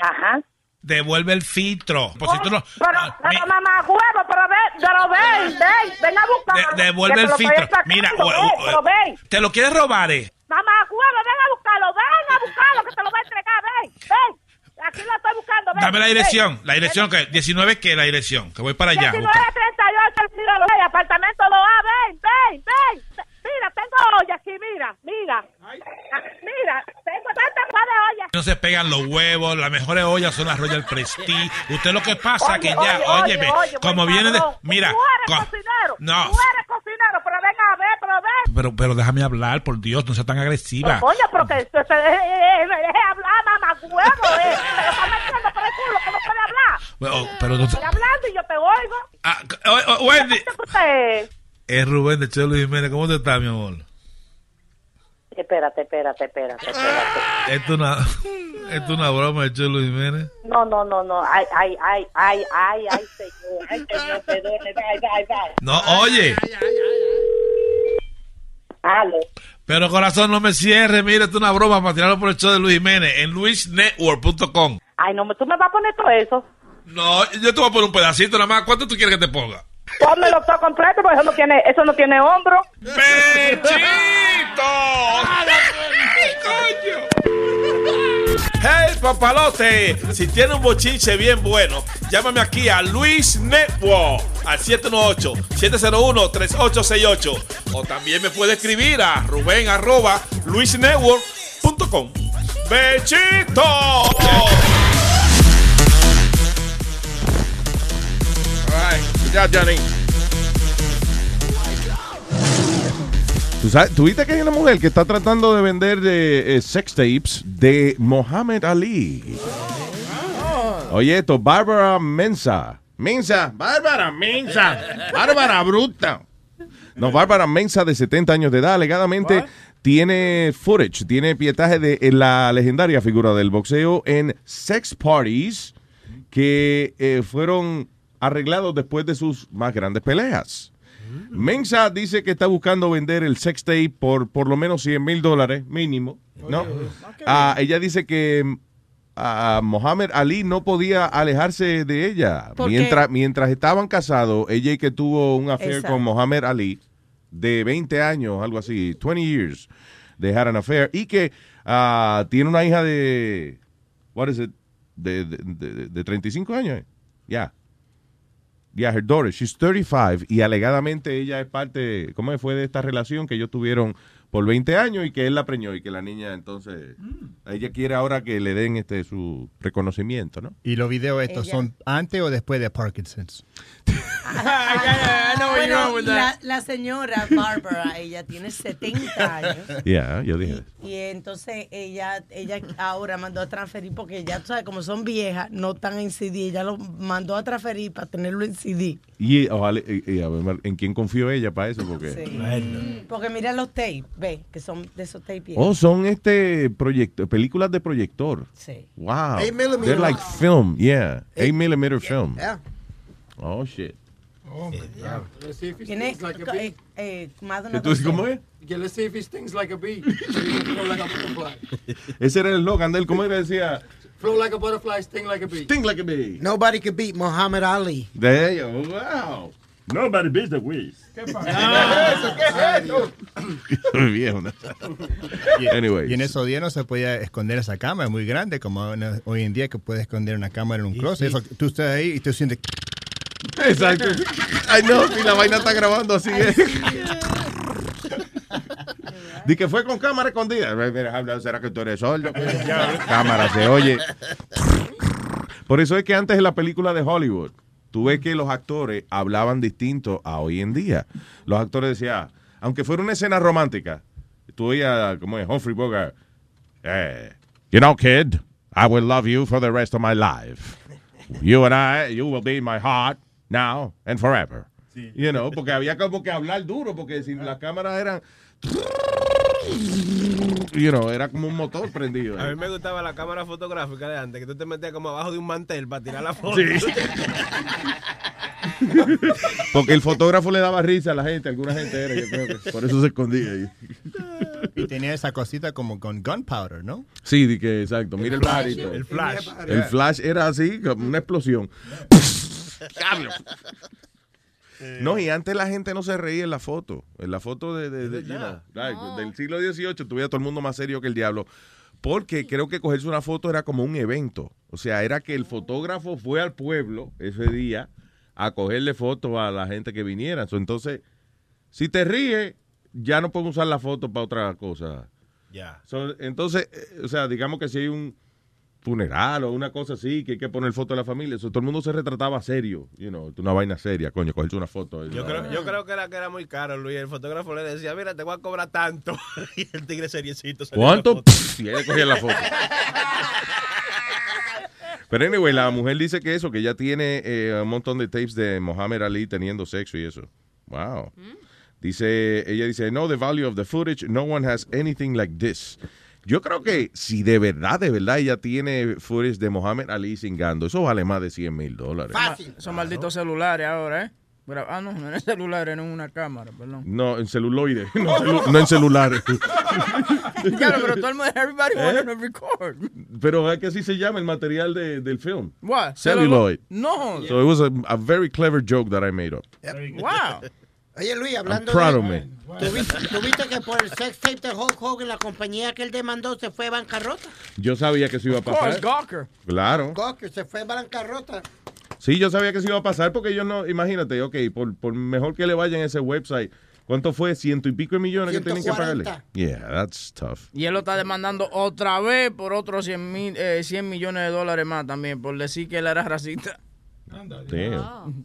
Ajá. Devuelve el filtro. Pues si tú no- Pero, pero mamá huevo, pero ven, pero ven, ven, ven a buscarlo. De- devuelve el filtro. sacando, Mira, ven, o- o- pero ven. ¿Te lo quieres robar, eh? Mamá, huevo, ven a buscarlo, ven a buscarlo, que te lo voy a entregar, ven, ven. Aquí lo estoy buscando, ven. Dame la ven. dirección. La dirección que 19 que la dirección. Que voy para allá. 1938, el apartamento lo A, ven, ven, ven. Mira, tengo olla aquí, mira, mira. Ah, Mira, tengo tanta de olla. No se pegan los huevos, las mejores ollas son las Royal Prestige. Usted lo que pasa Oye, que ya, oye, óyeme, oye, como buen viene de. cabrón. Mira, Tú eres co- cocinero. no, Tú eres cocinero, pero ven a ver, pero ven. pero, pero déjame hablar, por Dios, no sea tan agresiva. Pero, coño, pero que se, se deje, eh, me deje hablar, mamá, huevo, eh. Me lo está metiendo por el culo, que no puede hablar. Pero no- Estoy hablando y yo te oigo. Ah, o- o- Wendy. ¿Qué usted? Es Rubén de Chelo Jiménez. ¿Cómo te está, mi amor? Espérate, espérate, espérate, espérate. Esto es una, esto es una broma de Chelo Jiménez. No, no, no, no. Ay, ay, ay, ay, ay, ay, señor. Ay, señor, perdone. Bye, bye, bye. No, oye. Dale. Pero corazón, no me cierres. Mira, esto es una broma para tirarlo por el show de Luis Jiménez en luisnetwork.com. Ay, no, tú me vas a poner todo eso. No, yo te voy a poner un pedacito nada más. ¿Cuánto tú quieres que te ponga? Pónmelo todo completo porque eso no tiene, eso no tiene hombro. Hey papalote, si tiene un bochinche bien bueno, llámame aquí a Luis Network al 718-701-3868 o también me puede escribir a Rubén arroba luisnetwork.com. ¡Bechito! Ay, ya, Johnny. ¿Tú, sabes, ¿Tú viste que hay una mujer que está tratando de vender de, eh, sex tapes de Muhammad Ali? Oye, esto, Bárbara Mensa. Mensa, Bárbara Mensa. Bárbara Bruta. No, Bárbara Mensa, de 70 años de edad, alegadamente tiene footage, tiene pietaje de eh, la legendaria figura del boxeo en sex parties que eh, fueron arreglados después de sus más grandes peleas. Mensa dice que está buscando vender el sex tape por por lo menos 100 mil dólares mínimo, ¿no? Ah, ella dice que ah, Mohamed Ali no podía alejarse de ella. ¿Por Mientras, mientras estaban casados, ella y que tuvo un affair Exacto. con Mohamed Ali de 20 años, algo así, 20 years, they had an affair, y que ah, tiene una hija de, what is it, de, de, de- de 35 años, ya. Yeah, her daughter, she's 35 y alegadamente ella es parte, ¿cómo fue de esta relación que ellos tuvieron por 20 años y que él la preñó y que la niña entonces, ella quiere ahora que le den este su reconocimiento, ¿no? ¿Y los videos estos Ella- son antes o después de Parkinson's? Bueno, la, la señora Barbara, ella tiene 70 años. Yeah, yo dije. Y entonces ella ella ahora mandó a transferir porque ya tú sabes, como son viejas, no están en CD. Ella lo mandó a transferir para tenerlo en CD. Y ojalá, y- y a ver, ¿en quién confió ella para eso? Porque, Sí. Porque mira los tapes, ve, que son de esos tapes. oh, son este proyecto, películas de proyector. Sí. Wow. They're like film, yeah. 8 millimeter film. Yeah. Oh, shit. Oh, my God. Let's see if he Tiene stings like a bee. eh, eh, más de una Entonces, docena. ¿cómo es? Yeah, let's see if he stings like a bee. So you can flow like a butterfly. Ese era el eslogan de él, ¿cómo era? Decía, Flow like a butterfly, sting like a bee. Sting like a bee. Nobody could beat Muhammad Ali. There you go. Wow. Nobody beats the Wiz. ¿Qué pasa? ¿Qué es eso? Y, Anyways. y en esos días no se podía esconder esa cámara muy grande como hoy en día que puedes esconder una cámara en un closet. Eso, tú estás ahí y tú sientes... Exacto. Ay, no, si la vaina está grabando así. ¿eh? Di que fue con cámara escondida. Mira, ¿será que tú eres sordo? cámara, se oye. Por eso es que antes en la película de Hollywood, tú ves que los actores hablaban distinto a hoy en día. Los actores decían, aunque fuera una escena romántica, tú oías, como es, Humphrey Bogart, eh, you know, kid, I will love you for the rest of my life. You and I, you will be in my heart now and forever. You know, porque había como que hablar duro, porque si las cámaras eran, you know, era como un motor prendido. A mí me gustaba la cámara fotográfica de antes, que tú te metías como abajo de un mantel para tirar la foto. Sí. Porque el fotógrafo le daba risa a la gente, alguna gente era, yo creo que por eso se escondía ahí. Y tenía esa cosita como con gunpowder, ¿no? Sí, di que exacto, mira el flash, barito. el flash. El flash era así, como una explosión. Diablo. No, y antes la gente no se reía en la foto. En la foto de, de- de- you know, like, del siglo XVIII tuviera todo el mundo más serio que el diablo. Porque creo que cogerse una foto era como un evento. O sea, era que el fotógrafo fue al pueblo ese día a cogerle fotos a la gente que viniera. Entonces, si te ríes, ya no pueden usar la foto para otra cosa. Ya. So, entonces, eh, o sea, digamos que si hay un funeral o una cosa así, que hay que poner foto de la familia, so, todo el mundo se retrataba serio, you know, una vaina seria, coño, cogerse una foto. Yo creo, yo creo que era que era muy caro, Luis. El fotógrafo le decía, mira, te voy a cobrar tanto. y el tigre seriecito. ¿Cuánto? y ahí le cogían la foto. Pero anyway, la mujer dice que eso, que ella tiene eh, un montón de tapes de Muhammad Ali teniendo sexo y eso. Wow. Dice, ella dice, no, the value of the footage, no one has anything like this. Yo creo que si de verdad, de verdad ella tiene footage de Muhammad Ali cingando, eso vale más de 100 mil dólares. Esos malditos celulares ahora, ¿eh? Ah, no, no en el celular, era en una cámara, perdón. No, en celuloide, no, celu- no en celular. Claro, pero todo el mundo, everybody ¿Eh? wanted to record. Pero es que así se llama el material de- del film. What? Celluloid. No. So it was a, a very clever joke that I made up. Wow. Oye, Luis, hablando proud de... of me. ¿tú viste, tú viste que por el sex tape de Hulk Hogan, la compañía que él demandó se fue a bancarrota? Yo sabía que eso iba a Of course, pasar. Gawker. Claro. Gawker se fue a bancarrota. Sí, yo sabía que eso iba a pasar porque yo no, imagínate, ok, por, por mejor que le vayan a ese website, ¿cuánto fue? Ciento y pico de millones que tienen que pagarle. 140. Yeah, that's tough. Y él lo está demandando otra vez por otros 100, mil, eh, 100 millones de dólares más también, por decir que él era racista. Damn.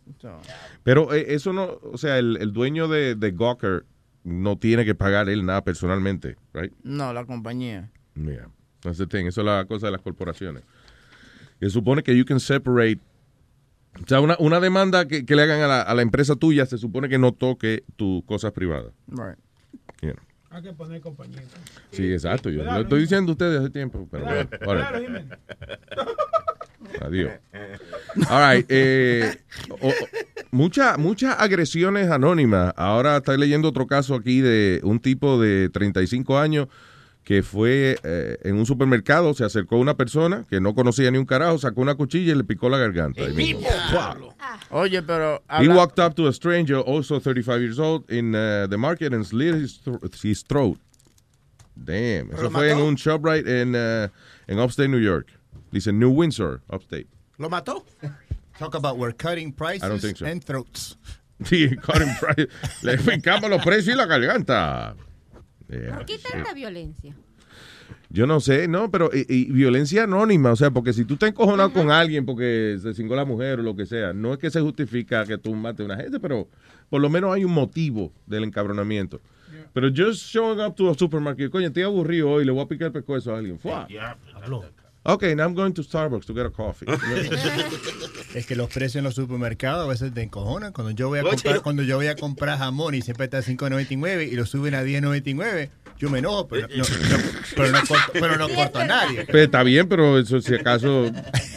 Pero eh, eso no, o sea, el, el dueño de, de Gawker no tiene que pagar él nada personalmente, right? No, la compañía. Yeah, that's the thing. Eso es la cosa de las corporaciones. Se supone que you can separate. O sea, una, una demanda que, que le hagan a la, a la empresa tuya se supone que no toque tus cosas privadas. Right. You know. Hay que poner compañía. Sí, exacto. Yo lo estoy diciendo a ustedes hace tiempo, pero bueno. Claro, whatever. Adiós. All right. eh, mucha- muchas agresiones anónimas. Ahora estoy leyendo otro caso aquí de un tipo de 35 años que fue eh, en un supermercado, se acercó a una persona que no conocía ni un carajo, sacó una cuchilla y le picó la garganta. mismo. Oye, pero... He walked up to a stranger, also 35 years old, in uh, the market and slit his, thro- his throat. Damn. ¿Pero Eso fue en un ShopRite en, uh, en upstate New York. Dice New Windsor, upstate. ¿Lo mató? Talk about we're cutting prices I don't think so. and throats. Sí, cutting price. Le picamos los precios y la garganta. Yeah, ¿Por qué sí. tanta violencia? Yo no sé, no, pero y, y violencia anónima, o sea, porque si tú te encojonado con alguien porque se cingó la mujer o lo que sea, no es que se justifica que tú mates a una gente, pero por lo menos hay un motivo del encabronamiento. Pero just showing up to a supermarket, coño, estoy aburrido hoy, le voy a picar el pescuezo a alguien. Fuá. Okay, now I'm going to Starbucks to get a coffee. Es que los precios en los supermercados a veces te encojonan. Cuando yo voy a comprar, cuando yo voy a comprar jamón y siempre está a 5.99 y lo suben a 10.99, yo me enojo, pero no, no- pero no corto, pero no corto a nadie. Pues está bien, pero eso si acaso,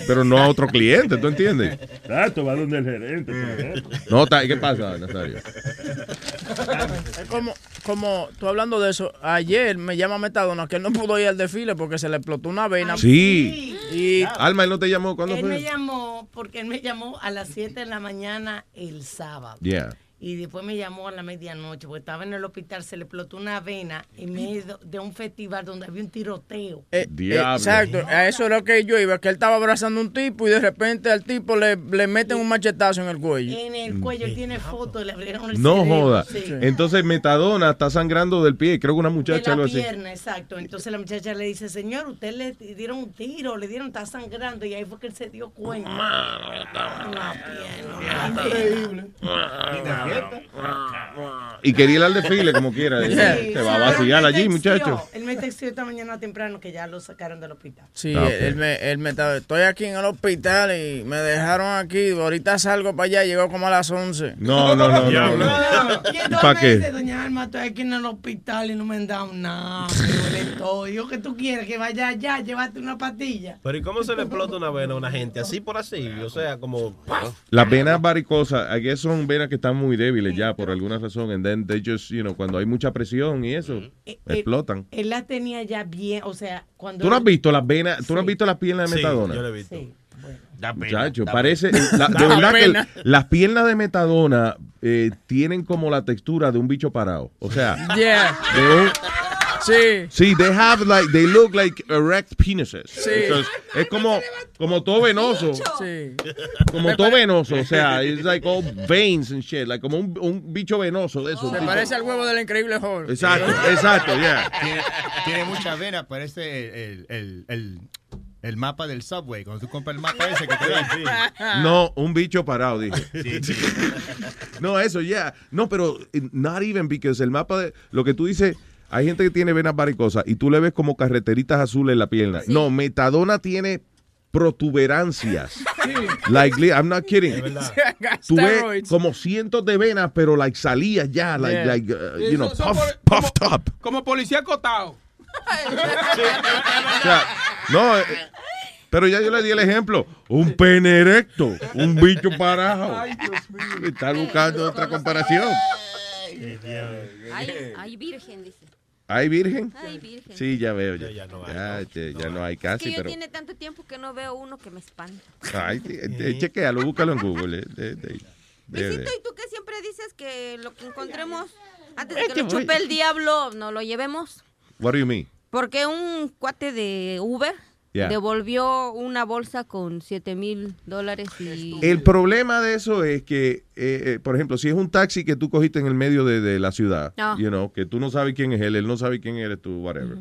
pero no a otro cliente, ¿tú entiendes? Exacto, va donde el gerente. ejemplo. No, está- ¿qué pasa, Nazario? Es como, como tú hablando de eso, ayer me llama Metadona que él no pudo ir al desfile porque se le explotó una vena. Sí. Y Alma, él no te llamó, ¿cuándo Él me fue? llamó porque él me llamó a las 7 de la mañana el sábado. Yeah. Y después me llamó a la medianoche, porque estaba en el hospital, se le explotó una vena en medio de un festival donde había un tiroteo. Eh, eh, exacto, a eso era lo que yo iba, que él estaba abrazando a un tipo y de repente al tipo le, le meten un machetazo en el cuello. En el cuello él tiene fotos, le abrieron el No cerebro, joda. sí. Entonces Metadona está sangrando del pie, creo que una de muchacha la algo así. pierna, exacto. Entonces la muchacha le dice, señor, usted le dieron un tiro, le dieron, está sangrando. Y ahí fue que él se dio cuenta. La pierna. Increíble. Y quería ir al desfile como quiera. Sí, Se va a vaciar allí, texteó, muchachos. Él me texteó esta mañana temprano que ya lo sacaron del hospital. Sí, Ah, él, me, él me estaba, estoy aquí en el hospital y me dejaron aquí, ahorita salgo para allá, llegó como a las 11. No, no, no, no. ¿Para qué? doña Alma, estoy aquí en el hospital y no me han dado nada, me duele todo. Yo que tú quieres que vaya allá, llévate una pastilla. Pero ¿y cómo se le explota una vena a una gente? Así por así. O sea, como. Las venas varicosas, guess son venas que están muy débiles ya por alguna razón. And then they just, you know, cuando hay mucha presión y eso, Eh, explotan. Él la tenía ya bien, o sea, cuando... ¿Tú no has visto las venas? ¿Tú no has visto las piernas de Sí, Metadona? yo lo he visto. Sí, Muchacho, da parece. pena. la- Da de verdad que pena. las piernas de Metadona eh, tienen como la textura de un bicho parado. O sea, Yeah. de un- Sí. Sí, they have like, they look like erect penises. Sí. Because es como, como todo venoso. Sí. Como todo venoso. O sea, it's like all veins and shit. Like como un, un bicho venoso de eso. Se parece al huevo del increíble Hulk. Exacto, exacto, yeah. Tiene, tiene mucha vena, parece el, el, el, el mapa del subway. Cuando tú compras el mapa ese que te dan. No, un bicho parado, dije. Sí, sí. No, eso, ya. No, pero eh, not even because el mapa de lo que tú dices, hay gente que tiene venas varicosas y tú le ves como carreteritas azules en la pierna. No, Metadona tiene protuberancias. Like, li- I'm not kidding. Tú ves Steroids. como cientos de venas, pero like salías ya, like, Yeah. like uh, you know, puff- puffed up. Como policía acotado. O sea, no, eh, Pero ya yo le di el ejemplo. Un pene erecto, un bicho parado. Está buscando otra comparación. Ay, ay, virgen, dice. ¿Hay virgen? Ay, virgen. Sí, ya veo. Ya, ya no hay, ya, che, ya no hay Es casi, que yo pero... tiene tanto tiempo que no veo uno que me espanta. Ay, eh, chequéalo, búscalo en Google. eh, de- de- de- de- Luisito, ¿y tú que siempre dices que lo que encontremos antes de que lo voy- chupe el diablo no lo llevemos? What do you mean? Porque un cuate de Uber Yeah. devolvió una bolsa con 7 mil dólares y... El problema de eso es que, eh, eh, por ejemplo, si es un taxi que tú cogiste en el medio de, de la ciudad, you know, que tú no sabes quién es él, él no sabe quién eres tú, whatever,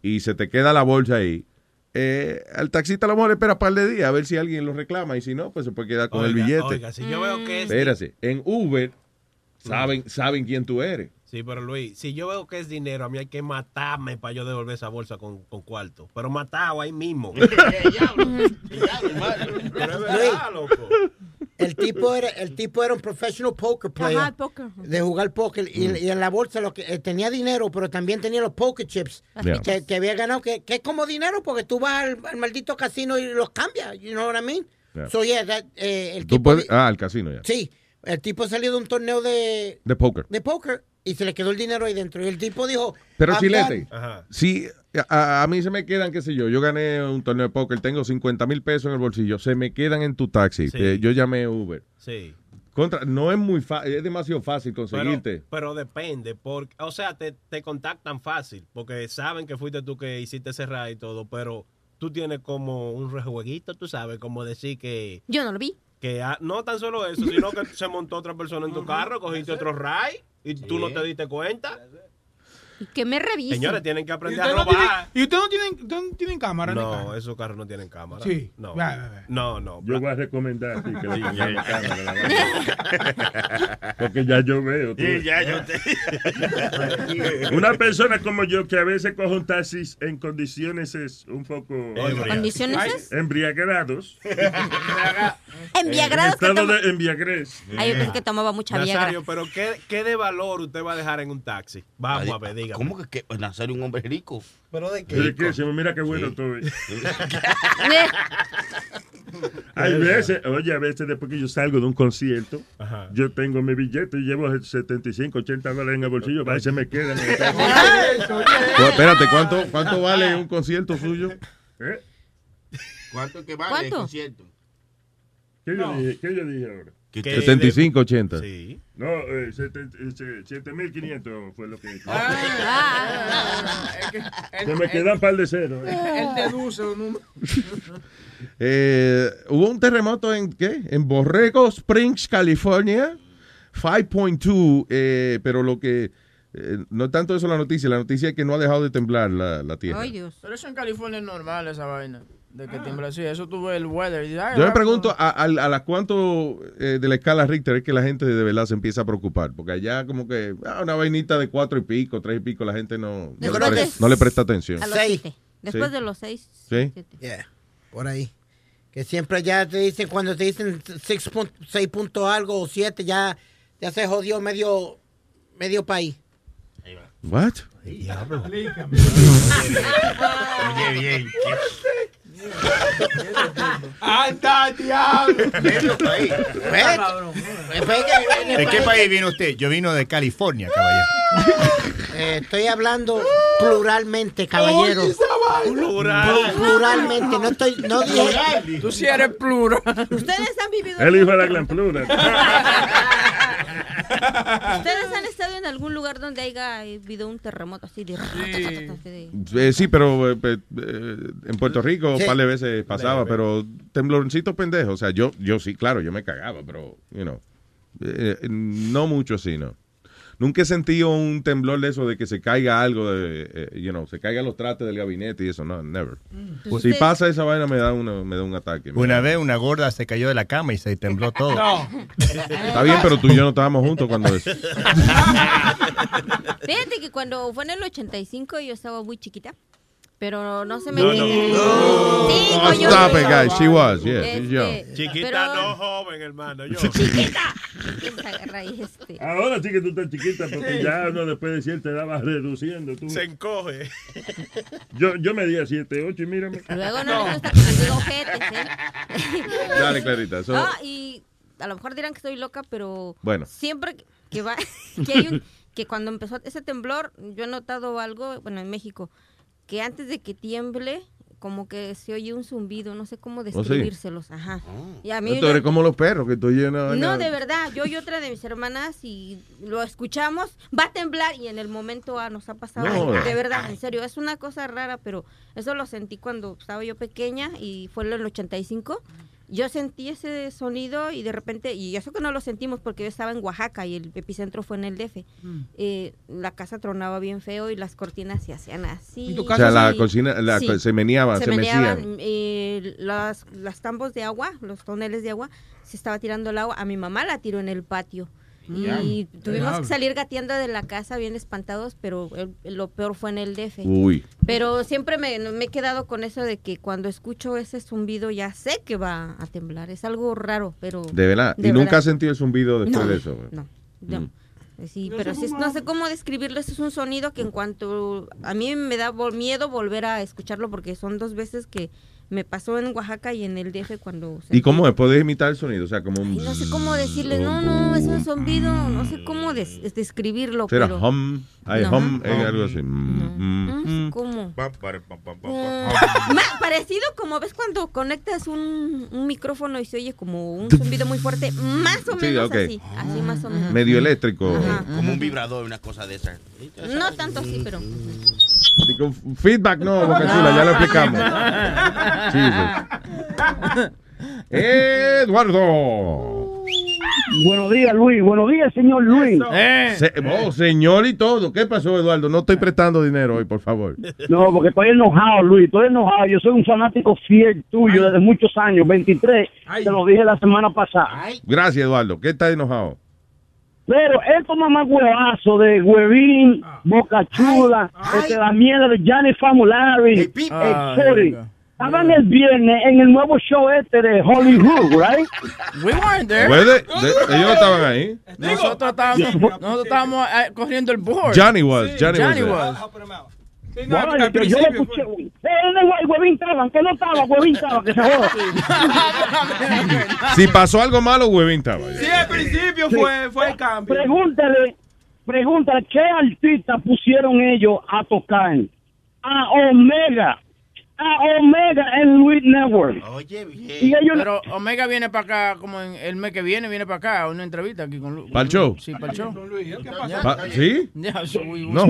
y se te queda la bolsa ahí, eh, al taxista a lo mejor le espera un par de días a ver si alguien lo reclama y si no, pues se puede quedar con el billete. oiga, si yo veo que es- Espérase, en Uber saben, saben quién tú eres. Sí, pero Luis, si yo veo que es dinero, a mí hay que matarme para yo devolver esa bolsa con, con cuarto. Pero matado ahí mismo. Loco. El tipo era, el tipo era un professional poker player. Ajá, poker. De jugar póker. Y, Mm. y en la bolsa lo que eh, tenía dinero, pero también tenía los poker chips Yeah. que, que había ganado, que, que es como dinero porque tú vas al, al maldito casino y los cambias. You know what I mean? Yeah. So, yeah, that, eh, el Tú tipo. puedes, ah, al casino ya. Sí, el tipo salió de un torneo de, De póker. de póker y se le quedó el dinero ahí dentro. Y el tipo dijo. Pero "I'm Chilete, done". si a, a mí se me quedan, qué sé yo, yo gané un torneo de póker, tengo 50 mil pesos en el bolsillo, se me quedan en tu taxi, Sí. yo llamé Uber. Sí. Contra, no es muy fácil, es demasiado fácil Pero, conseguirte. pero depende, porque, o sea, te, te contactan fácil, porque saben que fuiste tú que hiciste cerrar y todo, pero tú tienes como un rejueguito, tú sabes, como decir que, Yo no lo vi. que ah, no tan solo eso, sino que se montó otra persona en tu carro, cogiste otro ride y tú no te diste cuenta. Que me revisen. Señores, tienen que ¿Y aprender a robar. ¿y ustedes no tienen, ustedes no tienen cámara? No, carro? esos carros no tienen cámara. Sí. No, Va, va, va. no, no. Yo voy a recomendar sí, que le Sí, ya. cámara. Porque ya yo veo. tú Sí, ya yo te- Una persona como yo que a veces coge un taxi en condiciones es un poco ¿Condiciones es? embriagados. Embriagados En estado de embriagrés. Ay, yo pensé que tomaba mucha Viagra. Nazario, pero ¿qué, ¿qué de valor usted va a dejar en un taxi? Vamos a ver, dígame. ¿Cómo que, que Nazario un hombre rico? ¿Pero de ¿De qué? Si Mira qué bueno Sí. estoy. Hay veces, oye, a veces después que yo salgo de un concierto, Ajá. yo tengo mi billete y llevo 75, 80 dólares en el bolsillo, a veces me quedan. en el. Pues, espérate, ¿cuánto, ¿cuánto vale un concierto suyo? ¿Eh? ¿Cuánto que vale ¿Cuánto? el concierto? ¿Qué, yo dije, ¿Qué yo dije ahora? Que ¿Qué? 75, 80. Sí. No, eh, 7.500 fue lo que dije. Ah, es que Se él- me quedan un par de ceros. eh. Él deduce un número. Eh, hubo un terremoto en, ¿qué? En Borrego Springs, California. 5.2, eh, pero lo que... eh, no es tanto eso la noticia, la noticia es que no ha dejado de temblar la, la tierra. Ay, Dios. Pero eso en California es normal, esa vaina. De que tiembla así. Eso tuve el weather. y Yo me va, pregunto a, a, a las cuánto eh, de la escala Richter es que la gente de verdad se empieza a preocupar, porque allá como que ah, una vainita de cuatro y pico, tres y pico, la gente no, no, le, Después pre- de- no le presta atención. A los Seis. siete. Después Sí. de los seis. ¿Sí? siete. Yeah, por ahí. Que siempre ya te dicen, cuando te dicen 6 punto, seis punto algo o 7, ya, ya se jodió medio, medio país. What? Oye, bien. ¡Anda, diablo! Medio país. ¿De qué país vino usted? Yo vino de California, caballero. Eh, estoy hablando pluralmente, caballero. Plural. Plu- pluralmente, no estoy, no dije. Tú sí eres plural. Ustedes han vivido. El hijo de la gran plura. Ustedes han estado en algún lugar donde haya habido un terremoto así de. Eh, sí, pero eh, eh, en Puerto Rico un Sí. par de veces pasaba, pero temblorcito pendejo. O sea, yo, yo sí, claro, yo me cagaba, pero, you know, eh, no mucho así, ¿no? Nunca he sentido un temblor de eso de que se caiga algo, de, eh, you know, se caigan los trastes del gabinete y eso, no, never. Pues si usted- pasa esa vaina me da, una, me da un ataque. Una vez una gorda se cayó de la cama y se tembló todo. No. Está bien, pero tú y yo no estábamos juntos cuando eso. Fíjate que cuando fue en el 85 yo estaba muy chiquita. Pero no se me No, quite. no. Sí, coño. stop it, guys. She was, yes, Este, young. Chiquita, pero- no joven, hermano. Yo. Ahí, este. Ahora sí que tú estás chiquita porque ya uno después de cierta edad va reduciendo. Tú. Se encoge. Yo, yo medía 7, 8 y mírame. Luego no les gusta que les diga ojetes, ¿eh? Dale, Clarita. so- No, y a lo mejor dirán que estoy loca, pero Bueno. siempre que- que va, que hay un, que cuando empezó ese temblor, yo he notado algo, bueno, en México, que antes de que tiemble, como que se oye un zumbido, no sé cómo sí? describírselos, ajá. Y a mí Tú eres como los perros que tú llenas. no, de verdad, yo y otra de mis hermanas y lo escuchamos, va a temblar y en el momento ah, nos ha pasado, No. de verdad, en serio, es una cosa rara, pero eso lo sentí cuando estaba yo pequeña y fue en el 85. Yo sentí ese sonido y de repente, y eso que no lo sentimos porque yo estaba en Oaxaca y el epicentro fue en el DF, eh, la casa tronaba bien feo y las cortinas se hacían así. O sea, la y- cocina la, Sí. se meneaba, se, meneaban, mecían. eh, las, las tambos de agua, los toneles de agua, se estaba tirando el agua. A mi mamá la tiró en el patio. Y tuvimos que salir gateando de la casa bien espantados, pero el- lo peor fue en el DF. Uy. Pero siempre me, me he quedado con eso de que cuando escucho ese zumbido ya sé que va a temblar. Es algo raro, pero... De verdad. de ¿Y nunca has sentido el zumbido después No, de eso? No, no. Mm. Sí, pero no sé cómo describirlo. Ese es un sonido que en cuanto a mí me da miedo volver a escucharlo porque son dos veces que me pasó en Oaxaca y en el DF cuando... ¿Y cómo es? ¿Puedes imitar el sonido? O sea, como un... No sé cómo decirle, no, no, es un zumbido, no sé cómo des- des- describirlo, Será pero... hum, hay No. hum, es algo así. Mm, mm, No mm. ¿Cómo? Parecido como ves cuando conectas un, un micrófono y se oye como un zumbido muy fuerte, más o Sí, menos ok. así, así más o menos. Medio eléctrico. Como un vibrador, una cosa de esa. No tanto así, pero... Feedback no, Boca Chula, ya lo explicamos. Jesus. Eduardo. Buenos días, Luis. Buenos días, señor Luis. Se- oh, señor y todo. ¿Qué pasó, Eduardo? No estoy prestando dinero hoy, por favor. No, porque estoy enojado, Luis. Estoy enojado. Yo soy un fanático fiel tuyo desde muchos años, 23. Te lo dije la semana pasada. Gracias, Eduardo. ¿Qué está enojado? Pero estos mamagüevazos de Huevín, Boca Chula, este, la mierda de Gianni Famulari, eh, Ah, sorry, you go. Estaban el viernes en el nuevo show este de Hollywood, right? We weren't there. ¿Puede? De- ellos estaban ahí. Nosotros estábamos, nosotros estábamos eh, corriendo el board. Johnny was, Johnny was there. was. Bueno, yo, yo le escuché, eh, el Huevín estaba, que no estaba, Huevín estaba, que se joda. Si pasó algo malo, Huevín estaba. Sí, al principio fue, fue el cambio. Pregúntale, pregúntale, ¿qué artista pusieron ellos a tocar? A Omega. A Omega en Luis Network. Oye, bien. Y ellos Pero Omega viene para acá, como en el mes que viene, viene para acá, a una entrevista aquí con Lu- ¿Pa'l con show? Sí, para el show. ¿Sí? No.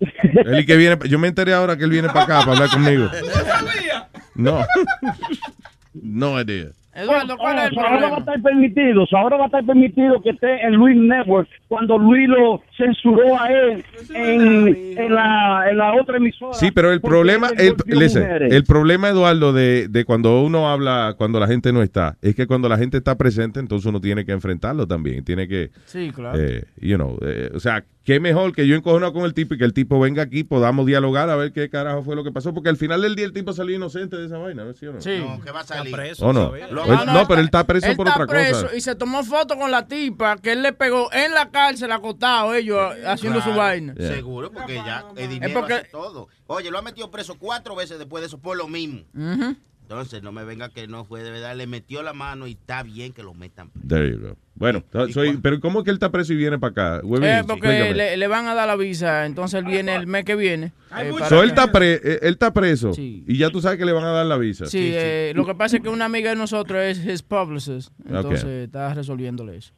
Él y que viene, yo me enteré ahora que él viene para acá para hablar conmigo. No. No idea. Eduardo, ¿cuál es el Oh, ahora va a problema? estar permitido, so ahora va a estar permitido que esté en Luis Network cuando Luis lo censuró a él en, en la, en la otra emisora. Sí, pero el problema, listen, el problema, Eduardo, de, de cuando uno habla, cuando la gente no está, es que cuando la gente está presente, entonces uno tiene que enfrentarlo también. Tiene que, Sí, claro. eh, you know, eh, o sea, qué mejor que yo encojono con el tipo y que el tipo venga aquí, podamos dialogar a ver qué carajo fue lo que pasó, porque al final del día el tipo salió inocente de esa vaina, ¿no es cierto? Sí. No, que va a salir. ¿O no? Lo- Él- no, pero él está preso Él por está otra preso cosa. y se tomó foto con la tipa que él le pegó en la cárcel acostado, ellos haciendo su vaina. Yeah. Seguro, porque ya el dinero Es porque- hace todo. Oye, lo ha metido preso cuatro veces después de eso por lo mismo. Ujú. Entonces, no me venga que no fue de verdad. Le metió la mano y está bien que lo metan. There you go. Bueno, soy, pero ¿cómo es que él está preso y viene para acá? Eh, porque le, le van a dar la visa, entonces él viene el mes que viene. eh, So, él, está pre- eh, él está preso y ya tú sabes que le van a dar la visa. Sí, eh, lo que pasa es que una amiga de nosotros es his publicist, entonces está resolviéndole eso.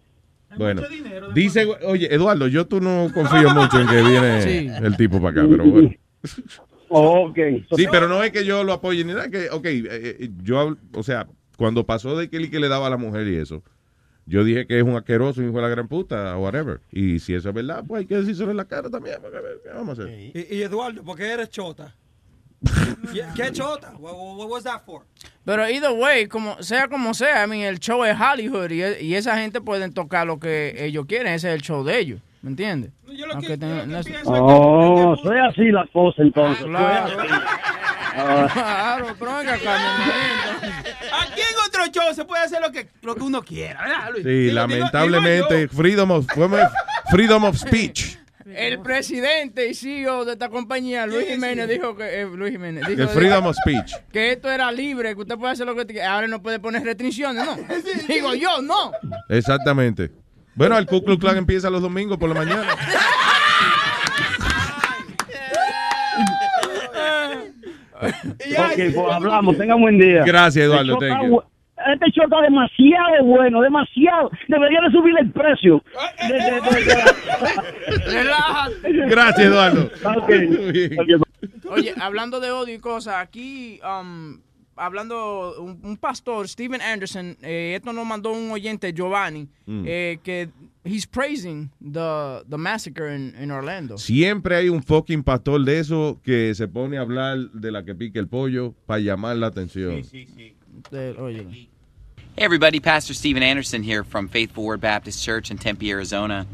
Bueno, dice, oye, Eduardo, yo tú no confío mucho en que viene Sí. el tipo para acá, pero bueno. Sí, pero no es que yo lo apoye ni nada, que, ok, eh, eh, yo, o sea, cuando pasó de que él que le daba a la mujer y eso, yo dije que es un asqueroso, hijo de la gran puta, whatever. Y si eso es verdad, pues hay que decírselo en la cara también, porque, ¿qué vamos a hacer? Y, y Eduardo, ¿por qué eres chota? ¿Qué, chota? What, what, what was that for? Pero either way, como, sea como sea, I mean, el show es Hollywood y, y esa gente pueden tocar lo que ellos quieren, ese es el show de ellos. ¿Me entiendes? Aunque tenga- no es- Oh, soy así la cosa entonces. Claro. Claro, pero venga. Aquí en otro show se puede hacer lo que, lo que uno quiera, ¿verdad, Luis? Sí, Digo- lamentablemente, digo yo. freedom, of, freedom of speech. El presidente y CEO de esta compañía, Luis Jiménez, dijo que eh, Luis Jiménez dijo freedom of speech. que esto era libre, que usted puede hacer lo que. Ahora no puede poner restricciones, ¿no? Digo yo, no. Exactamente. Bueno, el Ku Klux Klan empieza los domingos por la mañana. Ok, pues hablamos. Tengan buen día. Gracias, Eduardo, Este thank you. bu- Este show está demasiado bueno, demasiado. Debería de subir el precio. De- de- de- de- Relájate. Gracias, Eduardo. Oye, hablando de odio y cosas, aquí, um, hablando, un, un pastor, Steven Anderson, eh, esto nos mandó un oyente, Giovanni, Mm. eh, que he's praising the, the massacre in, in Orlando. Siempre hay un fucking pastor de eso que se pone a hablar de la que pique el pollo para llamar la atención. Usted, oye. Hey everybody, Pastor Steven Anderson here from Faithful Word Baptist Church in Tempe, Arizona.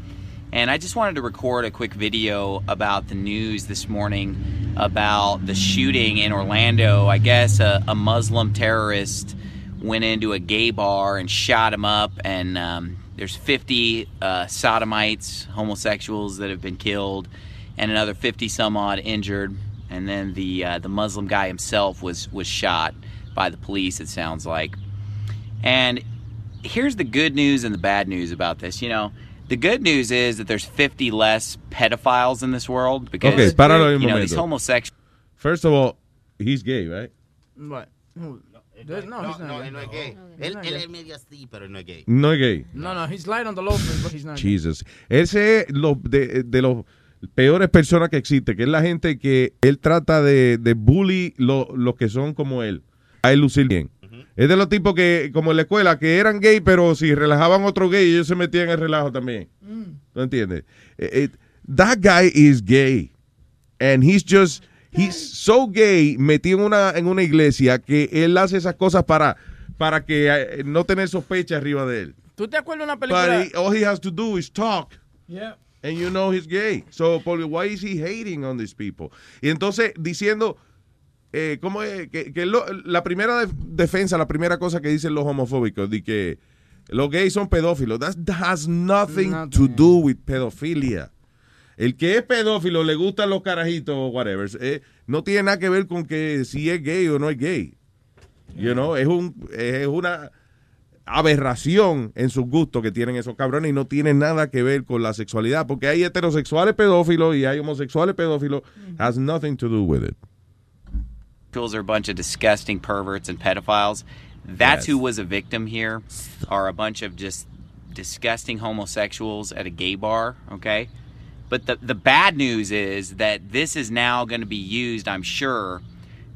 And I just wanted to record a quick video about the news this morning about the shooting in Orlando. I guess a, a Muslim terrorist went into a gay bar and shot him up, and um, there's 50 uh, sodomites, homosexuals that have been killed, and another 50 some odd injured. And then the uh, the Muslim guy himself was was shot by the police. It sounds like. And here's the good news and the bad news about this. You know, the good news is that there's 50 less pedophiles in this world because Ok, páralo un you know these momento. homosexuals. First of all, he's gay, right? What? Who? No, No, he's not no, gay. no es gay. He's Él, gay. es medio así, pero no es gay. No es gay. No, no, he's light on the low but he's not gay. Jesus. Ese es lo de, de los peores personas que existe, que es la gente que él trata de, de bully lo- los que son como él, a él lucir bien. Es de los tipos que, como en la escuela, que eran gay, pero si relajaban otro gay, ellos se metían en el relajo también. ¿No entiendes? Eh, eh, that guy is gay. And he's just, he's so gay, metido en una, en una iglesia, que él hace esas cosas para, para que eh, no tener sospecha arriba de él. ¿Tú te acuerdas de una película? But he- all he has to do is talk. Yeah. And you know he's gay. So, Paul, why is he hating on these people? Y entonces diciendo, eh, ¿cómo es? Que, que lo- la primera def- defensa, la primera cosa que dicen los homofóbicos, de que los gays son pedófilos. That has nothing, to do with pedophilia. El que es pedófilo, le gustan los carajitos o whatever, eh, no tiene nada que ver con que si es gay o no es gay. You know, es, un, es una aberración en sus gustos que tienen esos cabrones y no tiene nada que ver con la sexualidad, porque hay heterosexuales pedófilos y hay homosexuales pedófilos, has nothing to do with it. Are a bunch of disgusting perverts and pedophiles. That's Yes. who was a victim here. Are a bunch of just disgusting homosexuals at a gay bar. Okay, but the the bad news is that this is now going to be used, I'm sure,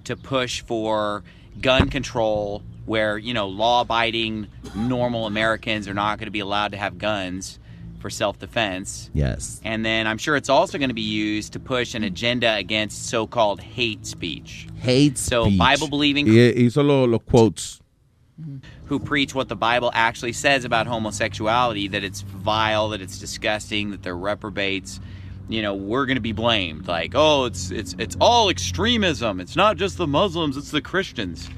to push for gun control, where you know law-abiding normal Americans are not going to be allowed to have guns for self-defense. Yes. And then I'm sure it's also going to be used to push an agenda against so-called hate speech. Hate So Bible believing hizo lo- los quotes. Mm-hmm. who preach what the Bible actually says about homosexuality that it's vile, that it's disgusting, that they're reprobates. You know, we're going to be blamed like, "Oh, it's it's it's all extremism. It's not just the Muslims, it's the Christians."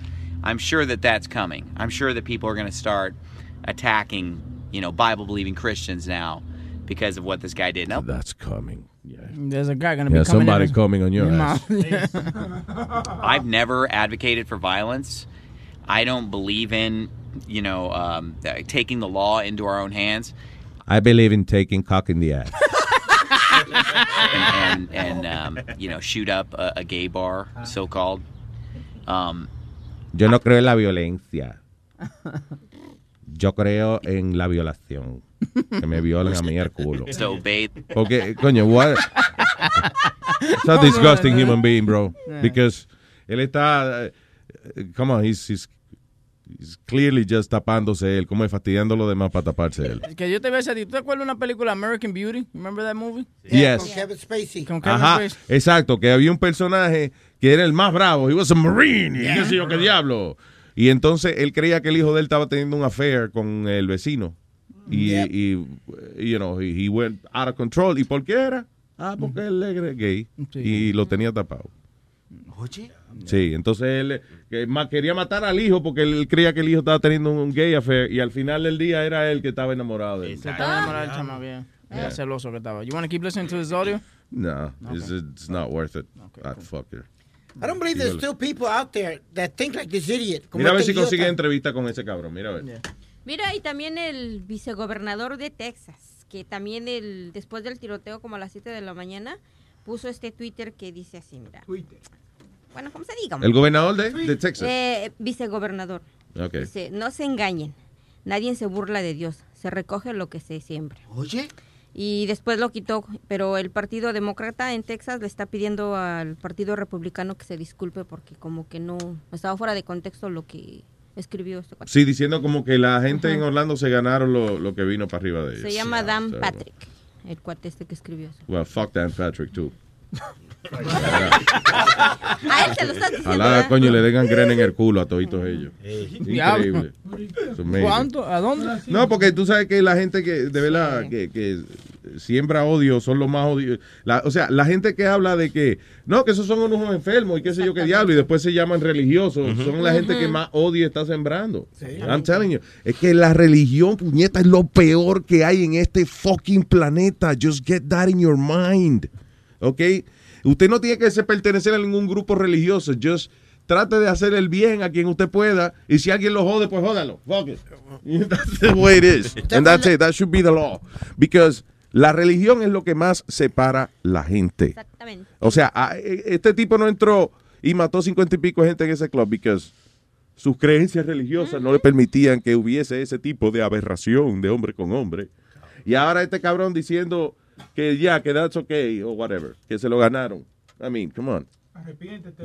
I'm sure that that's coming. I'm sure that people are going to start attacking, you know, Bible-believing Christians now because of what this guy did. Now, that's coming. Yeah, There's a guy gonna Yeah, be coming somebody's in- coming on your in ass. I've never advocated for violence. I don't believe in, you know, um, taking the law into our own hands. I believe in taking cock in the ass. and and, and um, you know shoot up a, a gay bar, so called. Um, Yo no creo en la violencia. Yo creo en la violación. Que me violen a mí el culo. Porque, coño, what? It's a disgusting human being, bro. Because él está, eh, come on, he's, he's, he's clearly just tapándose él, como es fastidiando a los demás para taparse él. Que yo te voy a decir ¿tú te acuerdas de una película American Beauty? Remember that movie? Yes. Con Kevin Spacey. Con Kevin Ajá, Spacey. exacto, que había un personaje que era el más bravo, he was a marine, y qué sé yo qué diablo. Y entonces él creía que el hijo de él estaba teniendo un affair con el vecino. Y, y, you know, he, he went out of control. ¿Y por qué era? Ah, porque él era gay y lo tenía tapado. Oye. Sí, entonces él que ma- quería matar al hijo porque él creía que el hijo estaba teniendo un gay affair y al final del día era él que estaba enamorado de él. Se estaba enamorado del chamaco, yeah. Era celoso que estaba. You want to keep listening to this audio? No, it's, it's not worth it. That fucker. I don't believe there's still people out there that think like this idiot. Como Mira a ver este si consigue idiota. entrevista con ese cabrón. Mira a ver. Mira, y también el vicegobernador de Texas, que también el después del tiroteo como a las 7 de la mañana, puso este Twitter que dice así, mira. Bueno, ¿cómo se diga? ¿El gobernador de, de Texas? Eh, vicegobernador. Ok. Dice, no se engañen, nadie se burla de Dios, se recoge lo que se siembra. Oye. Y después lo quitó, pero el Partido Demócrata en Texas le está pidiendo al Partido Republicano que se disculpe porque como que no estaba fuera de contexto lo que escribió este cuate. Sí, diciendo como que la gente en Orlando se ganaron lo, lo que vino para arriba de ellos. Se llama Dan Patrick, el cuate este que escribió eso. Well, fuck Dan Patrick, too. A él se lo estás diciendo. Ojalá, ¿verdad? coño, le den gangrena en el culo a toditos ellos. Diablo. Increíble. ¿Cuánto? ¿A dónde? No, porque tú sabes que la gente que, de verdad, que, que siembra odio son los más odios. La- o sea, la gente que habla de que, no, que esos son unos enfermos y qué sé yo qué diablo, y después se llaman religiosos, son la gente que más odio está sembrando. I'm telling you. Es que la religión, puñeta, es lo peor que hay en este fucking planeta. Just get that in your mind. ¿Ok? Usted no tiene que ser- pertenecer a ningún grupo religioso. Just trate de hacer el bien a quien usted pueda. Y si alguien lo jode, pues jódalo. Fuck it. That's the way it is. And that's it. That should be the law. Because la religión es lo que más separa la gente. Exactamente. O sea, e- este tipo no entró y mató cincuenta y pico de gente en ese club because sus creencias religiosas no le permitían que hubiese ese tipo de aberración de hombre con hombre. Y ahora este cabrón diciendo que ya, que that's okay o whatever, que se lo ganaron. I mean, come on.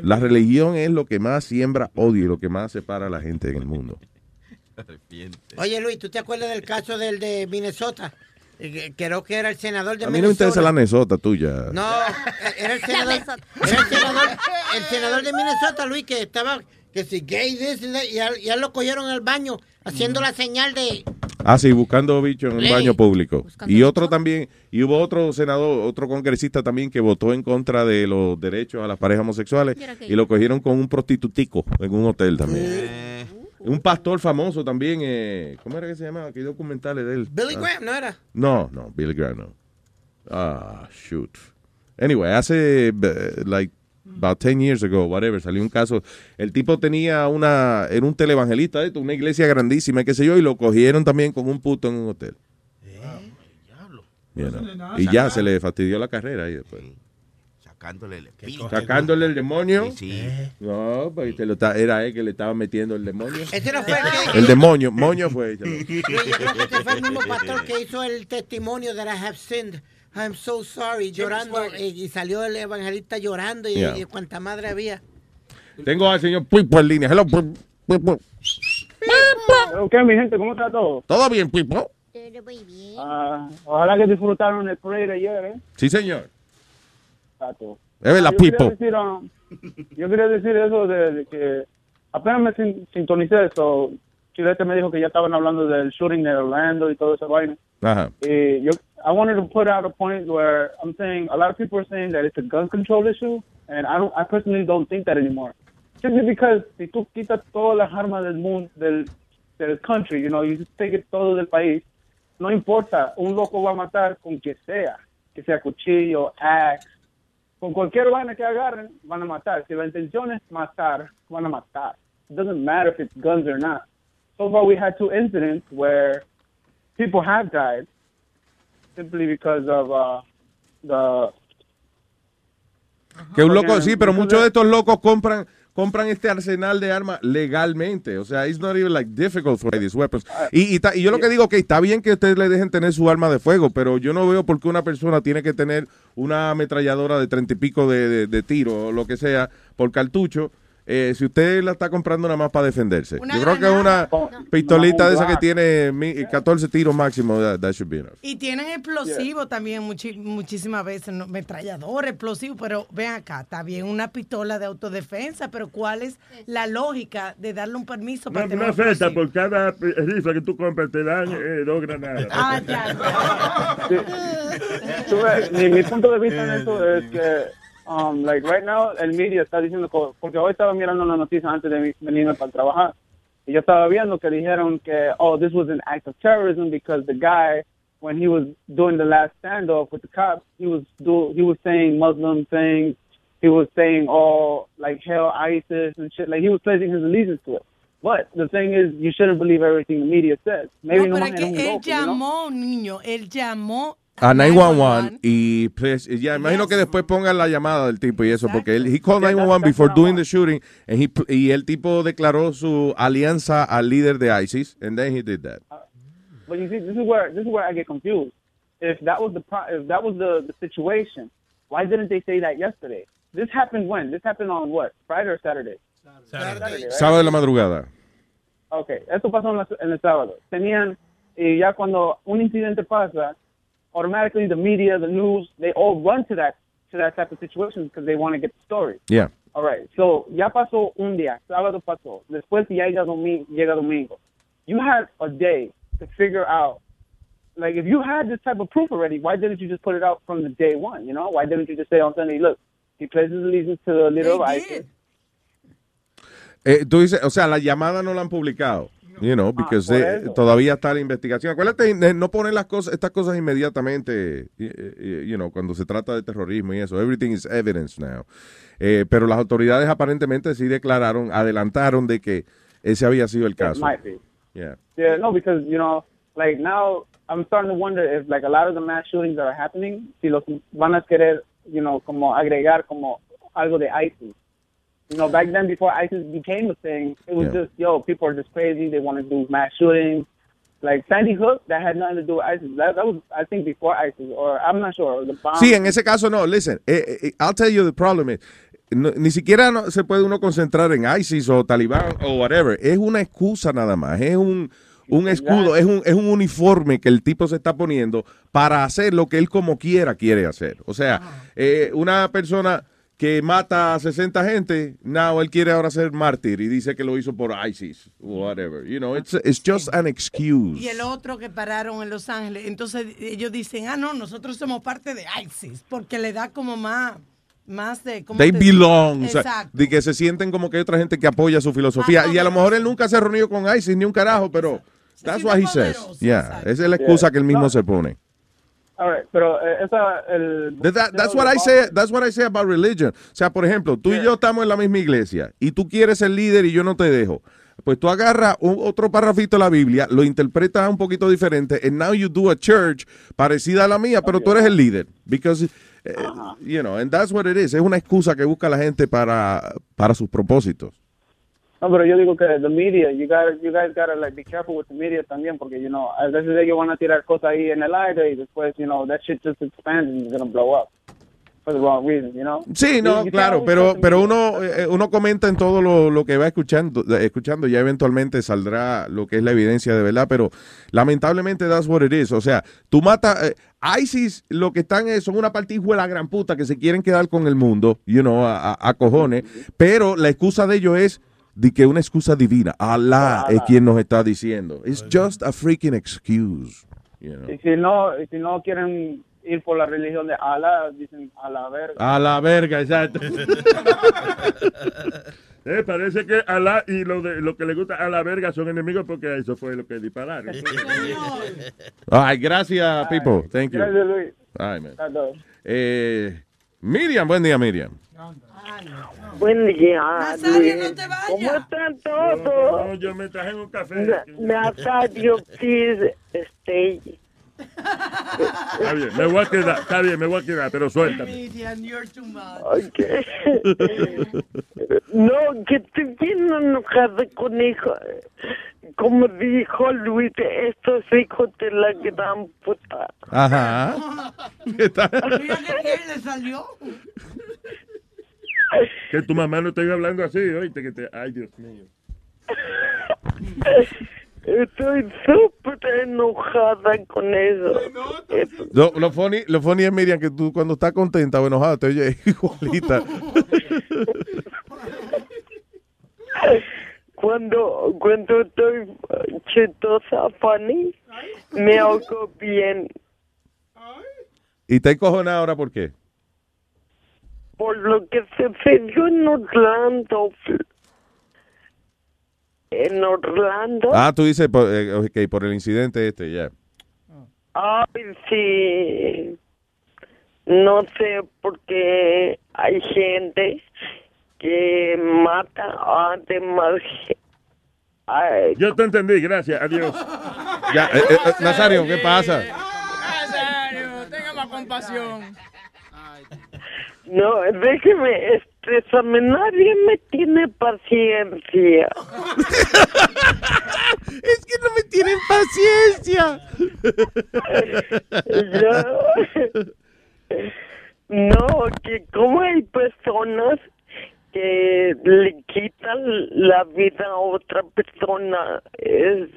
La religión es lo que más siembra odio y lo que más separa a la gente en el mundo. Oye, Luis, ¿tú te acuerdas del caso del de Minnesota? Eh, Creo que era el senador de A mí no me interesa Minnesota. la nesota tuya. No, eh, era el senador, era el senador, el senador de Minnesota, Luis, que estaba, que si gay, this and that, y a, y a él lo cogieron al baño haciendo la señal de... Ah, sí, buscando bicho en Ley. baño público. Y otro también, y hubo otro senador, otro congresista también que votó en contra de los derechos a las parejas homosexuales y lo cogieron con un prostitutico en un hotel también. Un pastor famoso también, eh, ¿cómo era que se llamaba? ¿Qué documentales de él? Billy Ah, Graham, ¿no era? No, no, Billy Graham no. Ah, shoot. Anyway, hace eh, like about 10 years ago, whatever, salió un caso. El tipo tenía una, era un televangelista de una iglesia grandísima, qué sé yo, y lo cogieron también con un puto en un hotel. You know. Y ya se le fastidió la carrera ahí después. Sacándole el espíritu. Sacándole el demonio. Sí, sí. No, pues te lo está- era él que le estaba metiendo el demonio. Ese no fue el que... El demonio, moño fue. Luis, yo creo que ese fue el mismo pastor que hizo el testimonio that I have sinned. I'm so sorry, llorando. eh, Y, salió el evangelista llorando y, Yeah. y cuanta madre había. Tengo al señor Pipo en línea. Hello, Pipo. Pipo. Ok, mi gente, ¿cómo está todo? ¿Todo bien, Pipo? Ah, ojalá que disfrutaron el parade ayer, ¿eh? Sí, señor. Tato. Es verdad, yo quería Pipo. decir, um, yo quería decir eso de, de que apenas me sin- sintonicé eso. Chilete me dijo que ya estaban hablando del shooting de Orlando y todo esa vaina. Ajá. Eh, yo, I wanted to put out a point where I'm saying a lot of people are saying that it's a gun control issue, and I don't, I personally don't think that anymore. Simply because si tú quitas todas las armas del mundo, del, del country, you know, you just take it todo del país, no importa, un loco va a matar con que sea, que sea cuchillo, axe, con cualquier vaina que agarren, van a matar. Si la intención es matar, van a matar. It doesn't matter if it's guns or not. So far, we had two incidents where people have died simply because of uh, the. Que un loco, sí, pero muchos de- estos locos compran compran este arsenal de armas legalmente. O sea, it's not even like difficult for these weapons. Y, y, ta- y yo lo que digo que está bien que ustedes le dejen tener su arma de fuego, pero yo no veo por qué una persona tiene que tener una ametralladora de treinta y pico de, de, de tiro o lo que sea por cartucho eh, si usted la está comprando nada más para defenderse. Una Yo creo que una pistolita No, de esa que tiene mi- 14 tiros máximo, that, that should be enough. Y tienen explosivos también muchi- muchísimas veces, ¿no? metrallador, explosivo, pero ven acá, está bien una pistola de autodefensa, pero ¿cuál es la lógica de darle un permiso No, para tener no un afecta, explosivo? por cada eh, rifle que tú compras te dan eh, dos granadas. Ah, ya, Tú ves, mi, mi punto de vista en eso es que, um, like, right now, el media está diciendo, porque hoy estaba mirando una noticia antes de venirme para trabajar, y yo estaba viendo que dijeron que, oh, this was an act of terrorism because the guy, when he was doing the last standoff with the cops, he was do, he was saying Muslim things, he was saying, oh, like, hell ISIS and shit, like, he was pledging his allegiance to it. But the thing is, you shouldn't believe everything the media says. Maybe No, pero nomás es que él loco, you know? niño, él llamó A 911 y pues, ya imagino que después pongan la llamada del tipo y eso porque él he called 911 before doing the shooting and he, y el tipo declaró su alianza al líder de ISIS and then he did that. But you see, this is where this is where I get confused. If that was the pro- if that was the, the situation, why didn't they say that yesterday? This happened when? This happened on what? Friday or Saturday? Saturday. right? Sábado de la madrugada. Okay, esto pasó en, la- en el sábado. Tenían y ya cuando un incidente pasa, automatically the media, the news, they all run to that to that type of situation because they want to get the story. Yeah. All right. So ya pasó un día, sábado pasó. Después ya llega domingo, llega domingo. You had a day to figure out. Like if you had this type of proof already, why didn't you just put it out from the day one? You know, why didn't you just say on Sunday, look, he pledges allegiance to the leader of ISIS. Eh, tú dices, o sea, la llamada no la han publicado. You know, because por eh, eso. todavía está la investigación. Acuérdate, no poner las cosas, estas cosas inmediatamente, you know, cuando se trata de terrorismo y eso. Everything is evidence now. Eh, pero las autoridades aparentemente sí declararon, adelantaron de que ese había sido el It caso. might be. Yeah. Yeah, no, because you know, like now I'm starting to wonder if like a lot of the mass shootings that are happening, si los van a querer, you know, como agregar como algo de ISIS. You know, back then before ISIS became a thing, it was Yeah. just yo, people are just crazy. They want to do mass shootings. Like Sandy Hook, that had nothing to do with ISIS. That, that was, I think, before ISIS, or I'm not sure. The bomb. Sí, en ese caso no. Listen, eh, eh, I'll tell you the problem is, no- ni siquiera no se puede uno concentrar en ISIS o Talibán o whatever. Es una excusa nada más. Es un, un escudo, es un, es un uniforme que el tipo se está poniendo para hacer lo que él como quiera quiere hacer. O sea, eh, una persona que mata a 60 gente, now él quiere ahora ser mártir y dice que lo hizo por ISIS whatever. You know, it's, it's just an excuse. Y el otro que pararon en Los Ángeles, entonces ellos dicen, ah, no, nosotros somos parte de ISIS, porque le da como más, más de... ¿cómo They belong. o sea, Exacto. de que se sienten como que hay otra gente que apoya su filosofía. Y a lo mejor él nunca se ha reunido con ISIS ni un carajo, pero that's what he says. Yeah, esa es la excusa que él mismo se pone. All right, pero eh, esa el. That- that- that's what I say. That's what I say about religion. O sea, por ejemplo, tú y yo estamos en la misma iglesia y tú quieres ser líder y yo no te dejo. Pues tú agarras otro parrafito de la Biblia, lo interpretas un poquito diferente, and now you do a church parecida a la mía, pero tú eres el líder. Because, eh, you know, and that's what it is. Es una excusa que busca la gente para, para sus propósitos. No, pero yo digo que the media, you got, you guys gotta like be careful with the media también, porque you know, a veces ellos van a tirar cosas ahí en el aire y después, you know, that shit just expands and it's gonna blow up for the wrong reason, you know. Sí, no, you claro, pero, pero uno, eh, uno comenta en todo lo, lo que va escuchando, escuchando, ya eventualmente saldrá lo que es la evidencia de verdad, pero lamentablemente that's what it is. O sea, tú matas, eh, ISIS lo que están es, son una partida de la gran puta que se quieren quedar con el mundo, you know, a, a- a cojones, pero la excusa de ellos es de que una excusa divina, Allah es quien nos está diciendo. It's just a freaking excuse. you know. Y si no, y si no quieren ir por la religión de Allah, dicen a la verga. A la verga, exacto. Eh, parece que Alá y lo, de, lo que le gusta a la verga son enemigos porque eso fue lo que dispararon. Ay, gracias, people. Thank you. Gracias, Luis. Ay, man. Eh, Miriam, buen día, Miriam. Buen día, Luis. ¿Cómo están todos? No, yo me traje un café. Na- Nazario, please, stay. Está bien, me voy a quedar, está bien, me voy a quedar, pero suéltame. Okay. No, que estoy bien enojada con hijo. Como dijo Luis, estos hijos de la gran puta. Ajá. ¿Qué tal? Mira que bien le salió. Que tu mamá no esté hablando así, oíste, que te... Ay, Dios mío. Estoy súper enojada con eso. Lo, lo, funny, lo funny es, Miriam, que tú cuando estás contenta o enojada te oye igualita. Cuando, cuando estoy chistosa, funny, me hago bien. ¿Y te encojonada ahora por qué? Por lo que sucedió en Orlando. En Orlando. Ah, tú dices por, eh, ok, por el incidente este, ya. Ay, sí. No sé por qué hay gente que mata a demás. Ay, Yo te entendí, gracias, adiós. Ya, eh, eh, eh, Nazario, ¿qué pasa? Nazario, tenga más compasión. No, déjeme estresarme. Nadie me tiene paciencia. es que no me tienen paciencia. No, que como hay personas que le quitan la vida a otra persona es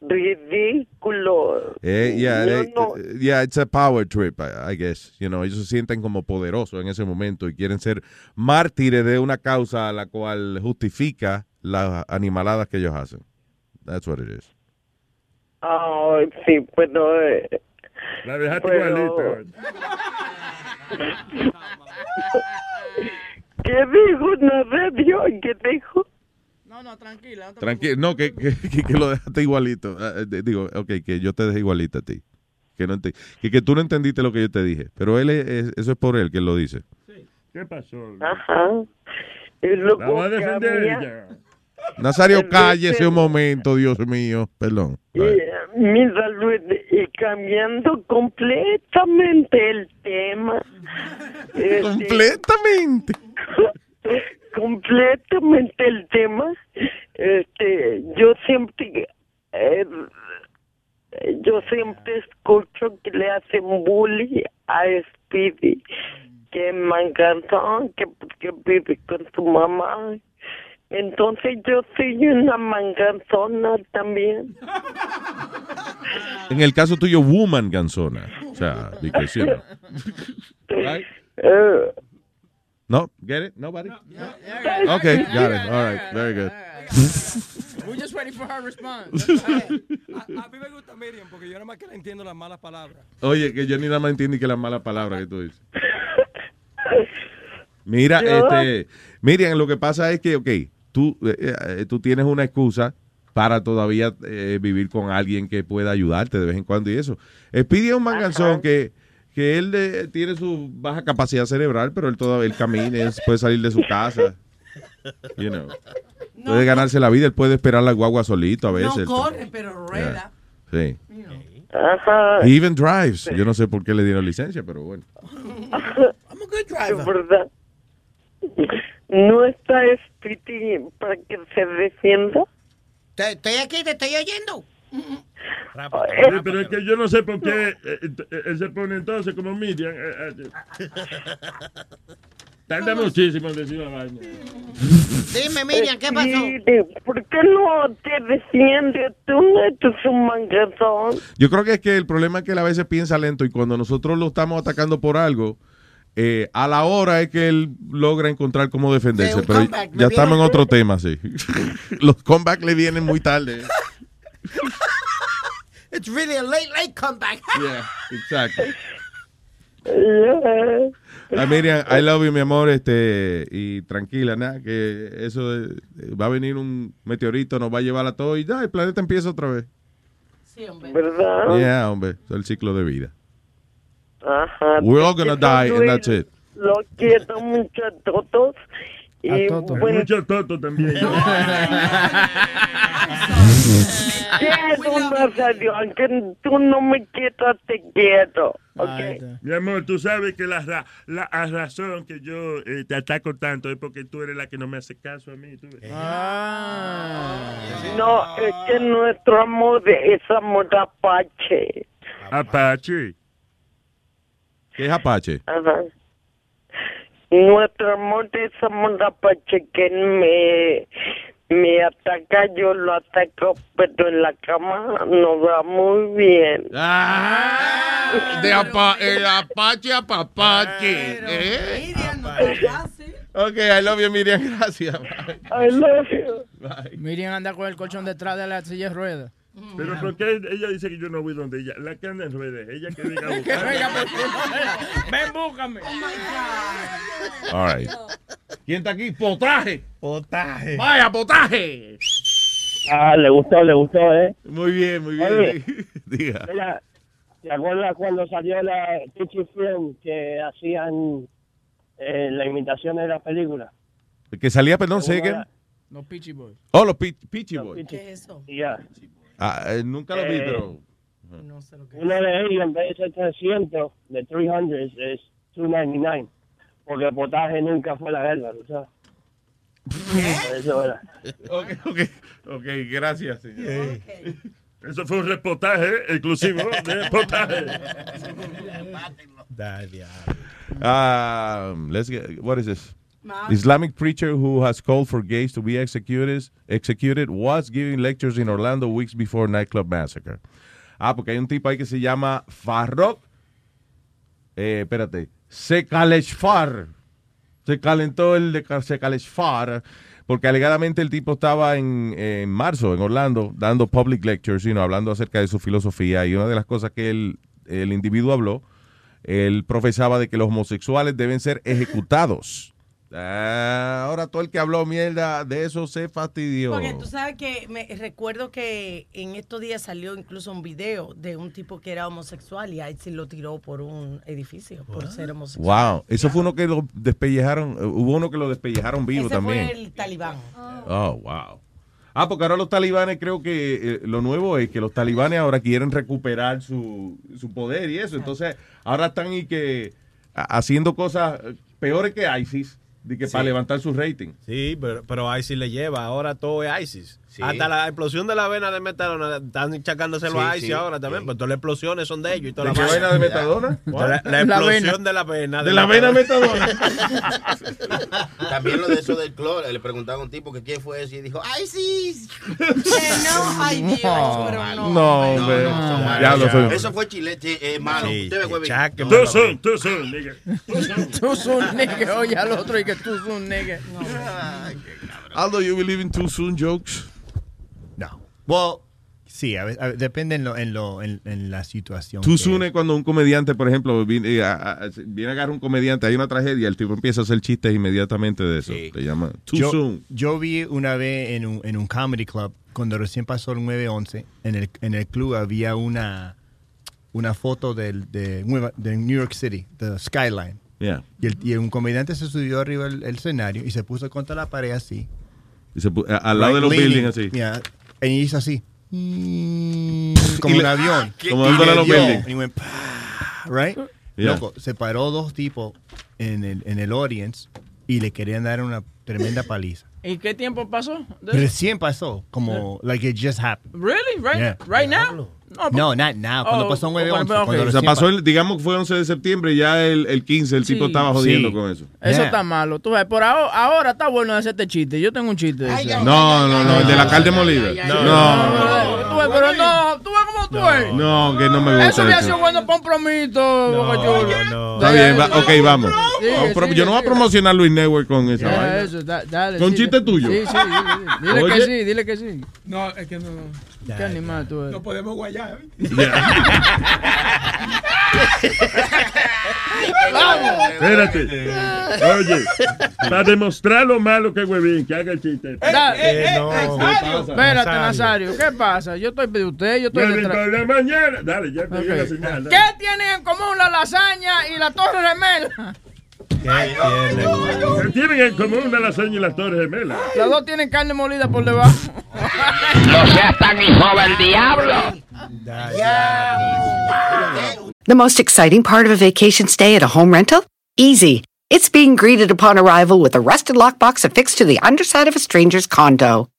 ridículo. Eh, yeah, they- no- yeah, it's a power trip, I, I guess. You know, ellos se sienten como poderosos en ese momento y quieren ser mártires de una causa a la cual justifica las animaladas que ellos hacen. That's what it is. Ay, sí, pero... eh, La dejaste pero- igualita. ¿Qué dijo la radio? ¿Qué dijo? No, no, tranquila. Tranquilo, no, que, que, que- que lo dejaste igualito. Ah, eh, digo, ok, que yo te dejé igualita a ti. Que, no que, que tú no entendiste lo que yo te dije. Pero él es- es- eso es por él que él lo dice. ¿Qué pasó? Ajá. Voy a defender ella. Nazario, cállese un momento, Dios mío. Perdón. Y, eh, mira, Luis, y cambiando completamente el tema. este, Completamente. el tema. Este, yo siempre, eh, yo siempre escucho que le hacen bullying a Speedy, que manganzón, que porque vive con su mamá. Entonces yo soy una manganzona también. En el caso tuyo, woman ganzona. O sea, because, you know. Right? Eh, No, get it? Nobody? Okay, got it. All right, very good. We're just waiting for her response. A, a mí me gusta Miriam porque yo nada más que le entiendo las malas palabras. Oye, que yo ni nada más entiendo que las malas palabras que tú dices. Mira, Yo- este, Miriam, lo que pasa es que, ok, tú, eh, eh, tú tienes una excusa para todavía eh, vivir con alguien que pueda ayudarte de vez en cuando y eso. Es un manganzón que, que él eh, tiene su baja capacidad cerebral, pero él todavía él camina, él puede salir de su casa. You know. Puede ganarse la vida, él puede esperar la guagua solito a veces. No corre, pero rueda. Sí. Ajá. He even drives. Yo no sé por qué le dieron licencia, pero bueno. Es verdad. ¿No está Speedy para que se defienda? Estoy aquí, te estoy oyendo. Pero es que yo no sé por qué eh, eh, él se pone entonces como Miriam. eh, eh, Tarda muchísimo en decir una vaina. Dime, Miriam, ¿qué pasó? ¿Por qué no te defiendes tú? No eres un mangatón. Yo creo que es que el problema es que él a veces piensa lento y cuando nosotros lo estamos atacando por algo, eh, a la hora es que él logra encontrar cómo defenderse. Sí, pero comeback, ¿me ya estamos en otro tema, sí. Los comebacks le vienen muy tarde. It's really a late, late comeback. Yeah, exacto. Yeah. Ah, Miriam, I love you, mi amor, este, y tranquila, nada, que eso eh, va a venir un meteorito, nos va a llevar a todo y ya, el planeta empieza otra vez. ¿Verdad? Yeah, hombre, es el ciclo de vida. Ajá. We're all gonna die and that's it. Lo quiero mucho a todos. Y bueno, Mucho toto también. quiero Nazario, aunque tú no me quieras, te quiero. ¿ok? Mi amor, tú sabes que la, ra- la razón que yo eh, te ataco tanto es porque tú eres la que no me hace caso a mí. tú ves. No, es que nuestro amor es amor apache. Apache. ¿Qué es Apache? Ajá. Nuestro amor de Zamora Pachequén me, me ataca, yo lo ataco, pero en la cama nos va muy bien. De apa, el Apache a Papache. ¿eh? Ok, I love you, Miriam. Gracias. I love you. Miriam anda con el colchón detrás de la silla de ruedas. Pero ¿por qué ella dice que yo no voy donde ella? La que anda en redes, ella que diga Que venga, pues, Ven, búscame. All right. ¿Quién está aquí? Potaje. Potaje. Vaya, potaje. Ah, le gustó, le gustó, ¿eh? Muy bien, muy bien. Oye. Diga. Mira, ¿te acuerdas cuando salió la Teacher Film que hacían eh, la imitación de la película? Que salía, perdón, sé que. Los Peachy Boys. Oh, los Pe- Peachy Boys. ¿Qué es eso? Ya. Ah, eh, nunca lo vi, Eh, pero. Uno de ellos, en vez de ser 300, de 300, es 299. Porque el potaje nunca fue la guerra, ¿tú sabes? Eso era. Ok, ok, ok, gracias, señor. Eso fue un reportaje exclusivo de potaje. Um, let's get, what is this? Islamic preacher who has called for gays to be executed, executed was giving lectures in Orlando weeks before nightclub massacre. Ah, porque hay un tipo ahí que se llama Farrokh. Eh, espérate. Sekaleshfar. Se calentó el de Sekaleshfar. Porque alegadamente el tipo estaba en, en marzo en Orlando dando public lectures, you know, hablando acerca de su filosofía. Y una de las cosas que él, el individuo habló, él profesaba de que los homosexuales deben ser ejecutados. Ah, ahora todo el que habló mierda de eso se fastidió. Porque tú sabes que me recuerdo que en estos días salió incluso un video de un tipo que era homosexual y ahí lo tiró por un edificio por ser homosexual. Wow, eso fue uno que lo despellejaron, hubo uno que lo despellejaron vivo Ese también. fue el talibán. Oh, wow. Ah, porque ahora los talibanes creo que eh, lo nuevo es que los talibanes ahora quieren recuperar su, su poder y eso. Entonces, ahora están y que haciendo cosas peores que ISIS, de que Sí. para levantar su rating. Sí, pero, pero ISIS le lleva. Ahora todo es ISIS. Hasta la explosión de la vena de metadona están chacándoselo a Sí, ISIS sí, ahora también. Pues todas las explosiones son de ellos y toda ¿De la qué vaina de metadona? La, la La explosión vena. de la vena. De la vena metadona. También lo de eso del cloro. Le preguntaba a un tipo que quién fue ese y dijo, ¡ay, sí! no, ay Dios, pero no. No, hombre. son malos. Ya lo soy. Eso fue chilete, es malo. Sí, Usted me. Tú son, tú son, nigga. Tú son nigga. Oye al otro y que tú son nigga. Aldo, you believe in too soon jokes? Well, sí, a veces, a depende en, lo, en, lo, en, en la situación. Soon es cuando un comediante, por ejemplo, viene, eh, a, viene a agarrar un comediante, hay una tragedia, el tipo empieza a hacer chistes inmediatamente de eso. Se llama too yo, soon. yo vi una vez en un, en un comedy club, cuando recién pasó el 9-11, en el, en el club había una, una foto del, de, New York City, the skyline. Yeah. Y, el- y un comediante se subió arriba del el escenario y se puso contra la pared así. Y se al lado de los Leaning, buildings así. yeah, y hizo así. Como Y un avión. Como Y dándole los y went, "Pah", right? Yeah. Loco, se paró dos tipos en el, en el audience y le querían dar una tremenda paliza. ¿Y qué tiempo pasó? Recién pasó, como like it just happened. Really? Right, Yeah. right now? No, No, not now. Cuando Oh, pasó un oh, 9 cuando-. O sea, pasó el, digamos que fue 11 de septiembre, ya el, el 15 el tipo Sí. estaba jodiendo Sí. con eso. Eso Yeah. está malo. Tú ves, por ahora, ahora está bueno hacerte chiste. Yo tengo un chiste. de ese. No, no, no, el de la carne molida. No, Tú ves, pero no, tú tú ves. no, que no me Eso gusta había eso. sido bueno compromiso, Boca Chula. Está bien, va- ok, vamos. Sí, sí, yo no voy a promocionar Luis Network con esa vaina. eso, da- dale. ¿Con sí, chiste sí. tuyo? Sí, sí. Dile Oye. que sí, dile que sí. No, es que no. Qué animal tú eres. No podemos guayar. Vamos. Espérate. Oye, para demostrar lo malo que es Huevín, que haga el chiste. Eh, no, Nazario. ¿qué pasa? Espérate, Nazario. Nazario. ¿Qué pasa? Yo estoy de usted, yo estoy detrás. Por la mañana. Dale, ya te Ok. la señal. dale. ¿Qué tienen en común la lasaña y la torre gemela? ¿Qué tienen en común la lasaña y las torres gemelas? Las dos tienen carne molida por debajo. No seas tan hijo del diablo. The most exciting part of a vacation stay at a home rental? Easy. It's being greeted upon arrival with a rusted lockbox affixed to the underside of a stranger's condo.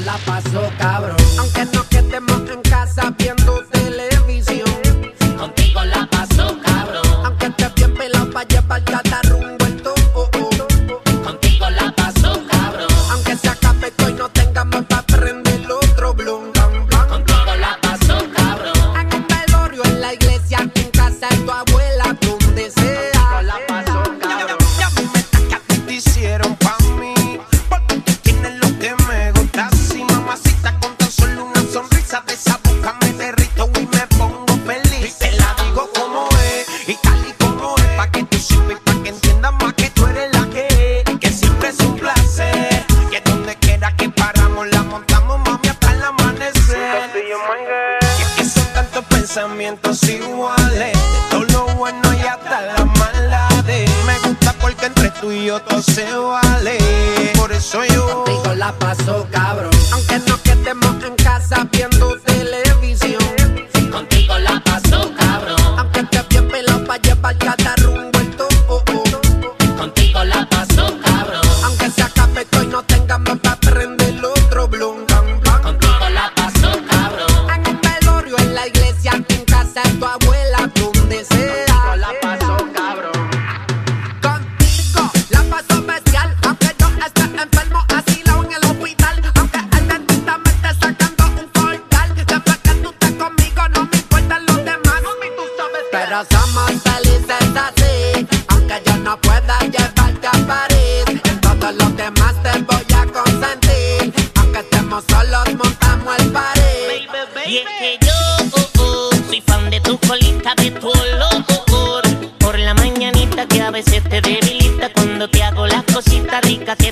la paso cabrón. sentimientos iguales. De todo lo bueno y hasta la maldades. Me gusta porque entre tú y yo todo se vale. Por eso yo. Contigo la paso cabrón. Aunque no quedemos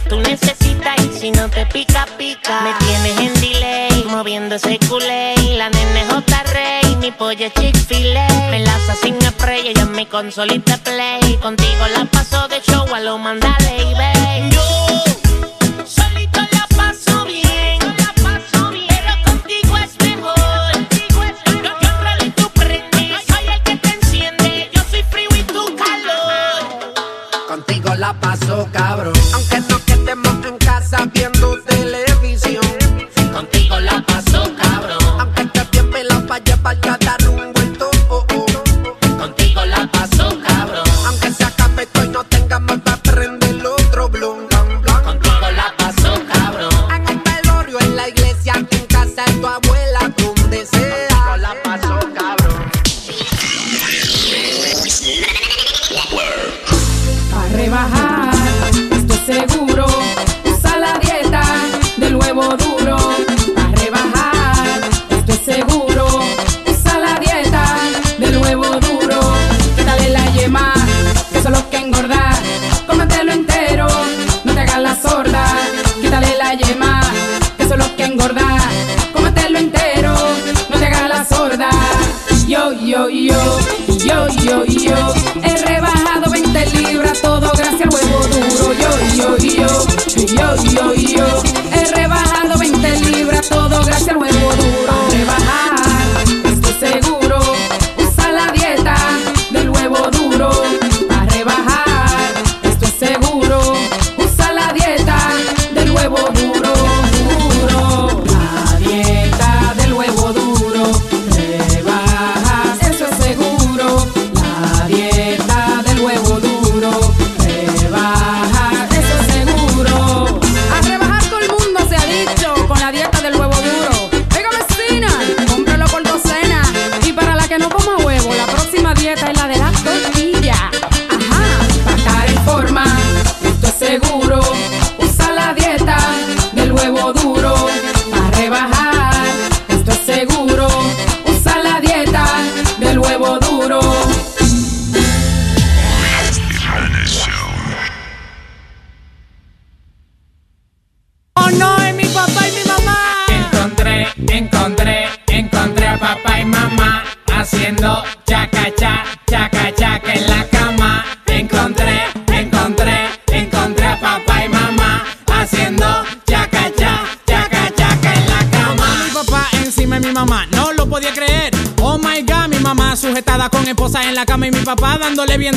tú necesitas y si no te pica, pica. Me tienes en delay, moviendo ese culé. La nene es J Rey, mi polla es Chick-fil-A. Me la sin spray, ella es mi consolita play. Contigo la paso de show a lo mandale y. dándole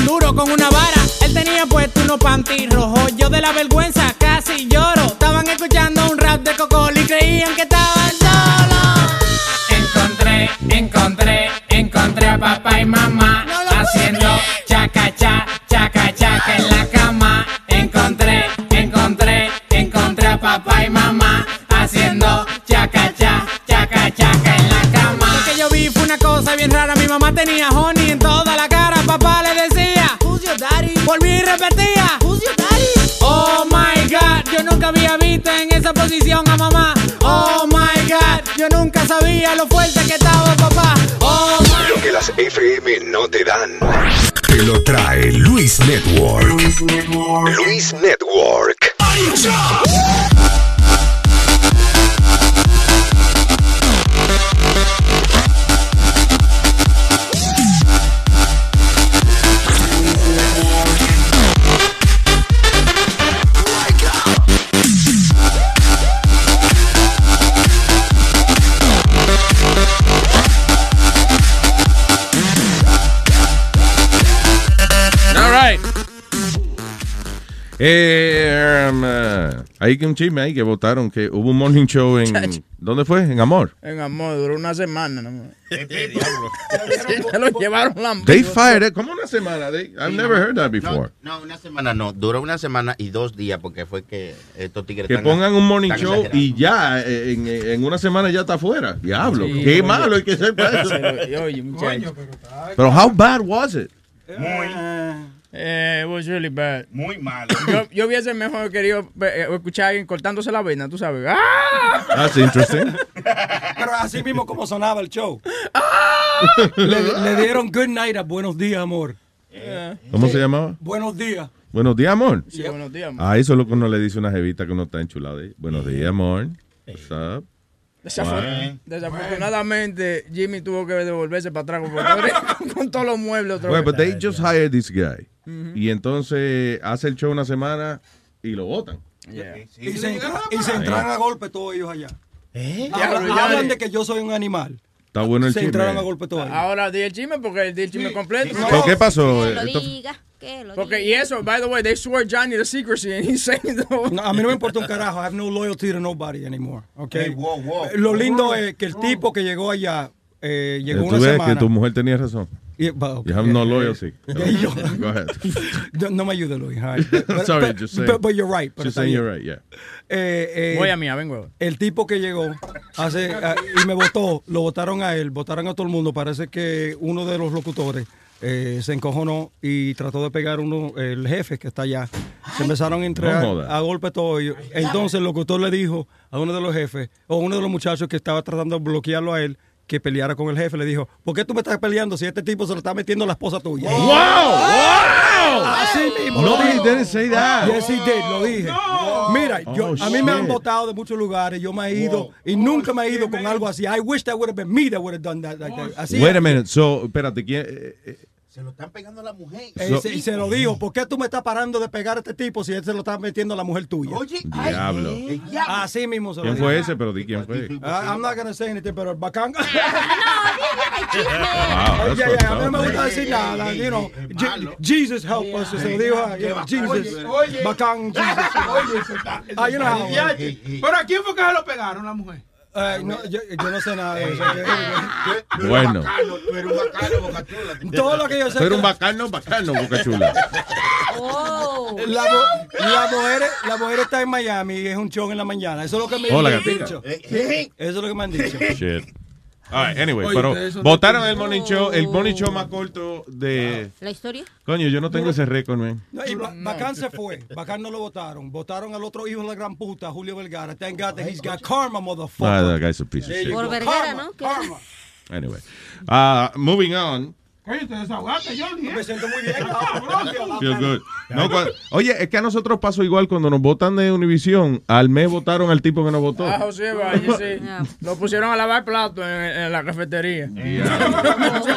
Luis Network. Hay que un chisme ahí que votaron que hubo un morning show en. ¿Dónde fue? En Amor. En amor, duró una semana. ¿no? Se lo llevaron la They fired it. ¿Cómo una semana? They- I've never heard that before. No, una semana no. Duró una semana y dos días porque fue que estos tigres Que pongan un morning show y ya eh, en, en una semana ya está afuera. Diablo. Sí, Qué oye. malo hay que ser para eso. Oye. Pero how bad was it? Muy. Eh, it was really bad. Muy malo. Yo, yo hubiese mejor querido eh, escuchar a alguien cortándose la vena, tú sabes. ¡Ah! That's interesting. Pero así mismo como sonaba el show. le, le dieron good night a Buenos Días, amor. ¿Cómo se llamaba? Buenos días. Buenos días, amor. Sí, buenos días, amor. Ah, eso es lo que uno le dice a una jevita que uno está enchulado. ahí. Buenos días, amor. What's up? Desafortunadamente, Jimmy tuvo que devolverse para atrás con, todos los muebles otra Well, vez. but they just hired this guy. Ujú. Y entonces hace el show una semana y lo votan. Y se, y se entraron a golpe todos ellos allá. ¿Eh? Hablan, hablan de que yo soy un animal. Está bueno el se chisme. entraron a golpe todos ellos. Ahora di el chisme porque di el chisme completo. ¿Pero qué pasó? Que lo Esto- diga, que lo Porque, y eso, by the way, they swore Johnny to secrecy and he's saying the No, a mí no me importa un carajo. I have no loyalty to nobody anymore. Okay. Hey, wow, wow. Lo lindo es que el tipo que llegó allá eh, llegó Tú una ves semana. que tu mujer tenía razón. Yeah, but, okay, You have no loyalty. yo- Go ahead. No, no me ayude, Luis. all right. But- Sorry, but- just saying. but- but you're right. Just saying you're right, yeah. Eh, eh, Voy a mía, vengo. El tipo que llegó hace ah, y me votó, lo votaron a él, votaron a todo el mundo. Parece que uno de los locutores eh, se encojonó y trató de pegar uno, el jefe que está allá. Se empezaron a entrar No a golpe todo ellos. Entonces el locutor le dijo a uno de los jefes, o uno de los muchachos que estaba tratando de bloquearlo a él, que peleara con el jefe. Le dijo, ¿por qué tú me estás peleando si este tipo se lo está metiendo a la esposa tuya? ¡Wow! ¡Wow! Así mismo. No, he didn't say that. Yes, he did, lo dije. Mira, yo, Oh, a mí me han votado de muchos lugares, yo me he ido y nunca me he ido con algo así. I wish that would have been me that would have done that. like that. Así Wait a minute. So, espérate, ¿quién? eh, eh, Se lo están pegando a la mujer. Eh, se- y se lo dijo, ¿por qué tú me estás parando de pegar a este tipo si él se lo está metiendo a la mujer tuya? Oye, Diablo. Así mismo se lo ¿Quién fue ese? Pero di quién fue. Ah, I'm not gonna say anything, pero el bacán. Oye, that's oye, a mí no me up. gusta decir nada, you know, Je- Jesus help us, se lo dijo, a- Jesus, bacán, Jesus. Ah, you know how- Ya, Pero a quién fue que se lo pegaron la mujer? Eh, no, yo, yo no sé nada de eso. Bueno. Tú eres un bacano, boca chula. Todo lo que yo sé. Tú eres que un bacano, bacano, boca chula. la, la mujer, la mujer está en Miami y es un show en la mañana. Eso es lo que me Oh, la han dicho. Eso es lo que me han dicho. Shit. All right, anyway, Oye, pero votaron de- el morning show, el morning show más corto de... ¿La historia? Coño, yo no tengo ese récord, man. No, y Ba- Bacán se fue. Bacán no lo votaron. Votaron al otro hijo de la gran puta, Julio Vergara. Thank God that he's got karma, motherfucker. Ah, that guy's a piece of shit. Por. Vergara, ¿no? Karma. Anyway. Uh, moving on. Coño, te desahogaste, Johnny. ¿eh? Me siento muy bien, cabrón. Feel good. No, cua- oye, es que a nosotros pasó igual cuando nos votan de Univision. Al mes votaron al tipo que nos votó. Ah, José Valle, sí. Lo pusieron a lavar platos en, en la cafetería.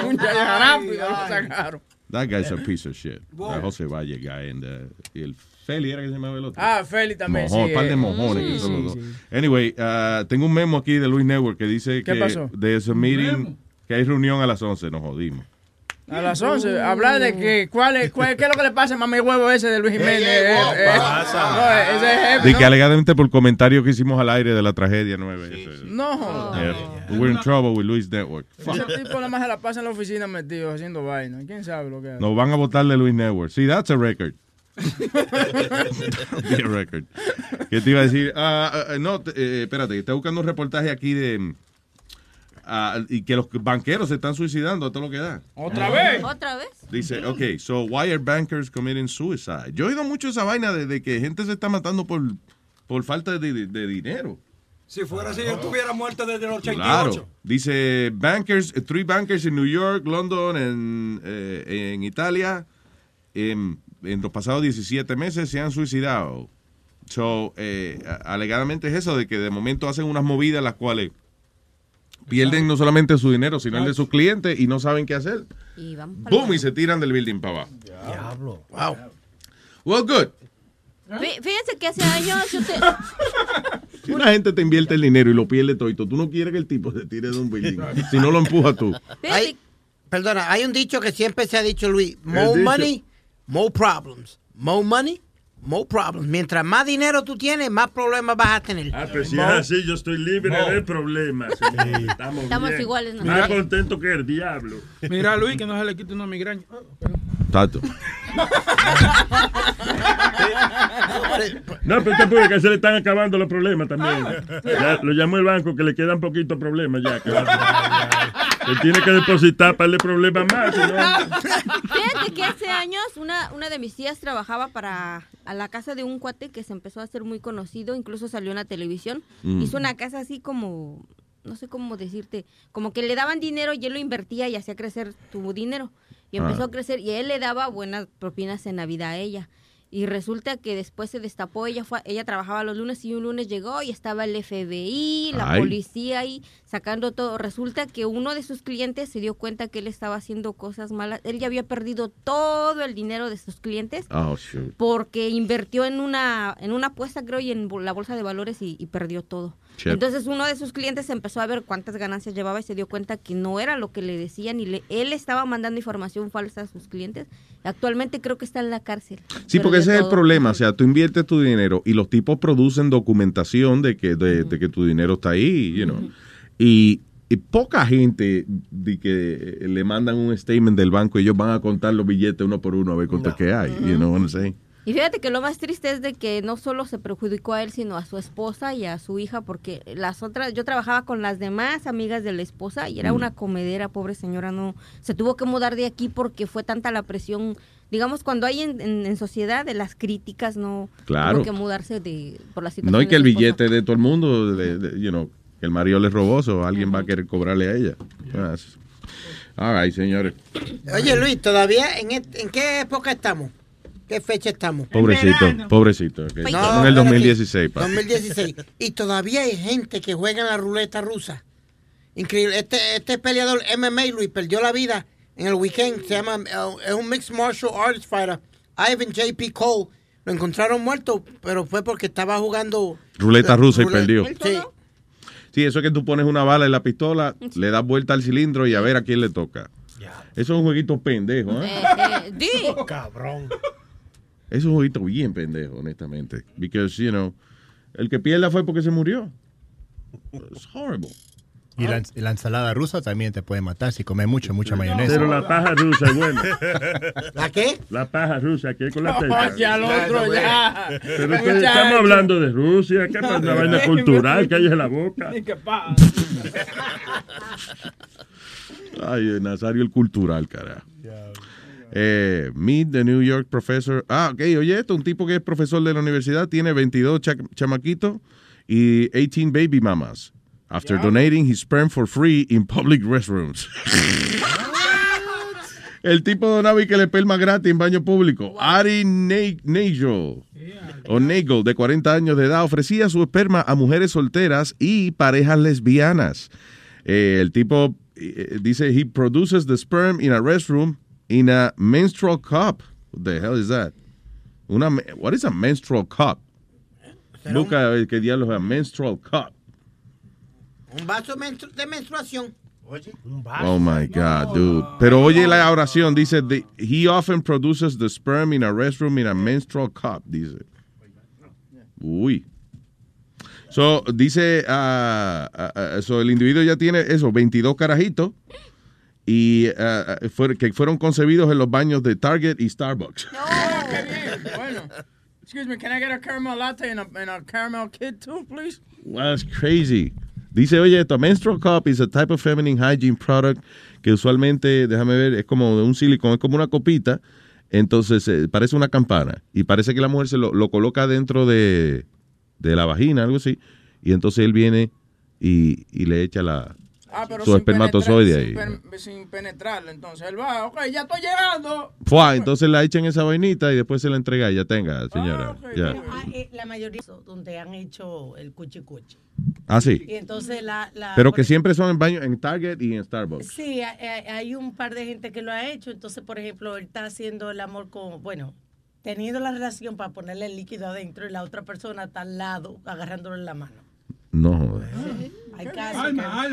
Un lo sacaron. That guy's a piece of shit. That José Valle guy and uh, y el Feli era que se llamaba el otro. Ah, Feli también, Mojón, sí, par de eh. mojones que Sí, son sí, los dos. sí. Anyway, uh, tengo un memo aquí de Luis Network que dice ¿Qué que pasó? de ese meeting que hay reunión a las 11, nos jodimos. A las 11. Hablar de que, cuál es, cuál, qué es lo que le pasa a mami huevo ese de Luis Jiménez. Eh, eh, no, ese es jefe, De ¿no? que alegadamente por comentario que hicimos al aire de la tragedia 9. eso es. No. Yeah. We're in trouble with Luis Network. Ese tipo nada más se la pasa en la oficina metido haciendo vaina. ¿Quién sabe lo que hace? Nos van a votar de Luis Network. Sí, that's a record. Be a record. ¿Qué te iba a decir? Ah, ah, no, te- eh, espérate, está buscando un reportaje aquí de. Ah, y que los banqueros se están suicidando a todo lo que da. ¿Otra vez? ¿Otra vez? Dice, ok, so why are bankers committing suicide? Yo he oído mucho esa vaina de, de que gente se está matando por, por falta de, de- de dinero. Si fuera así, yo estuviera muerto desde el 88. Claro. Dice, bankers, three bankers en New York, London, en, eh, en Italia, en, en los pasados 17 meses se han suicidado. So, eh, alegadamente es eso, de que de momento hacen unas movidas las cuales pierden no solamente su dinero, sino el de sus clientes y no saben qué hacer. Y vamos Boom, y se tiran del building para abajo. Diablo. Wow. Well, good. Fí- Fíjense que hace años yo te... Si una gente te invierte el dinero y lo pierde todo, tú no quieres que el tipo se tire de un building. si no lo empujas tú. Hay- perdona, hay un dicho que siempre se ha dicho, Luis. More money, more problems. More money, more problems. Mientras más dinero tú tienes, más problemas vas a tener. Ah, pero si es así, yo estoy libre de problemas. Estamos, Estamos bien. iguales, ¿no? Más contento que el diablo. Mira, Luis, que no se le quite una migraña. Tato. No, pero usted puede que se le están acabando los problemas también. Ya, lo llamó el banco que le quedan poquitos problemas ya. Que, que tiene que depositar para darle problemas más. no- Fíjate que hace años una, una de mis tías trabajaba para a la casa de un cuate que se empezó a hacer muy conocido, incluso salió en la televisión. Mm. Hizo una casa así como, no sé cómo decirte, como que le daban dinero y él lo invertía y hacía crecer tu dinero. Y empezó Ah. a crecer y él le daba buenas propinas en Navidad a ella. Y resulta que después se destapó, ella fue, ella trabajaba los lunes y un lunes llegó y estaba el FBI, la Ay. policía ahí sacando todo. Resulta que uno de sus clientes se dio cuenta que él estaba haciendo cosas malas. Él ya había perdido todo el dinero de sus clientes Oh, shoot. porque invirtió en una en una apuesta creo y en la bolsa de valores y, y perdió todo. Entonces uno de sus clientes empezó a ver cuántas ganancias llevaba y se dio cuenta que no era lo que le decían y le, él estaba mandando información falsa a sus clientes. Actualmente creo que está en la cárcel. Sí, porque ese es el problema. O sea, tú inviertes tu dinero y los tipos producen documentación de que, de, de que tu dinero está ahí, you know. y, y poca gente de que le mandan un statement del banco y ellos van a contar los billetes uno por uno a ver cuánto es que hay. You know what I'm saying? Y fíjate que lo más triste es de que no solo se perjudicó a él, sino a su esposa y a su hija, porque las otras, yo trabajaba con las demás amigas de la esposa y era Mm. una comedera, pobre señora, no, se tuvo que mudar de aquí porque fue tanta la presión, digamos, cuando hay en, en- en sociedad de las críticas, no Claro. tuvo que mudarse de, por la situación. No hay que el billete de todo el mundo, de, de- you know, que el marido le robó, o alguien va a querer cobrarle a ella. Yes. All right, señores. Oye, Luis, ¿todavía en qué época estamos? ¿Qué fecha estamos? Pobrecito, pobrecito. ok. No, Estamos en el espérate. 2016, pa. 2016. Y todavía hay gente que juega en la ruleta rusa. Increíble. Este, este peleador MMA, Luis, perdió la vida en el weekend. Se llama, eh, es un mixed martial arts fighter. Ivan J.P. Cole. Lo encontraron muerto, pero fue porque estaba jugando... Ruleta rusa y perdió. Sí. Sí, eso es que tú pones una bala en la pistola, le das vuelta al cilindro y a ver a quién le toca. Eso es un jueguito pendejo, ¿eh? Eh, eh, di. Cabrón. Eso es un jueguito bien pendejo, honestamente. Because, you know, el que pierda fue porque se murió. It's horrible. Y la, la ensalada rusa también te puede matar si comes mucho, mucha mayonesa. Pero la paja rusa es buena. ¿La qué? La paja rusa, que es con la teta. ya al otro, ya. Pero estamos hablando de Rusia, ¿qué pasa? Una vaina cultural, cállese la boca. Ni que pa- Ay, Nazario el cultural, carajo. Eh, meet the New York professor. Ah, ok, oye, esto, un tipo que es profesor de la universidad, tiene 22 cha- chamaquitos y 18 baby mamas. After donating his sperm for free in public restrooms. El tipo donaba y que le pelma gratis en baño público. Ari Ne- Nagel, o Nagel, de 40 años de edad, ofrecía su esperma a mujeres solteras y parejas lesbianas. Eh, el tipo eh, dice, he produces the sperm in a restroom in a menstrual cup. What the hell is that? Una, what is a menstrual cup? Busca qué diablos es a menstrual cup. Un vaso menstru- de menstruación. Oye, un Oh my God, dude. Pero oye la oración, dice, the- he often produces the sperm in a restroom in a menstrual cup, dice. Uy. So, dice, ah, ah, so el individuo ya tiene eso, 22 carajitos y ah, ah, fue- que fueron concebidos en los baños de Target y Starbucks. Qué bien, bueno. Excuse me, can I get a caramel latte and a, and a caramel kid too, please? That's crazy. Dice, oye, esto, menstrual cup is a type of feminine hygiene product que usualmente, déjame ver, es como de un silicón, es como una copita, entonces eh, parece una campana y parece que la mujer se lo, lo coloca dentro de, de la vagina, algo así, y entonces él viene y, y le echa la, Ah, pero su sin espermatozoide ahí. sin, pen- sin penetrarlo. Entonces él va, ok, ya estoy llegando. Fua, entonces la echan esa vainita y después se la entrega y ya tenga, señora. ya. Pero, ah, eh, la mayoría son donde han hecho el cuchi cuchi. Ah, sí. Y entonces la... la- Pero que siempre son en baño, en Target y en Starbucks. Sí, hay, hay- hay un par de gente que lo ha hecho. Entonces, por ejemplo, él está haciendo el amor con, bueno, teniendo la relación para ponerle el líquido adentro y la otra persona está al lado agarrándolo en la mano. No joder. Hay casos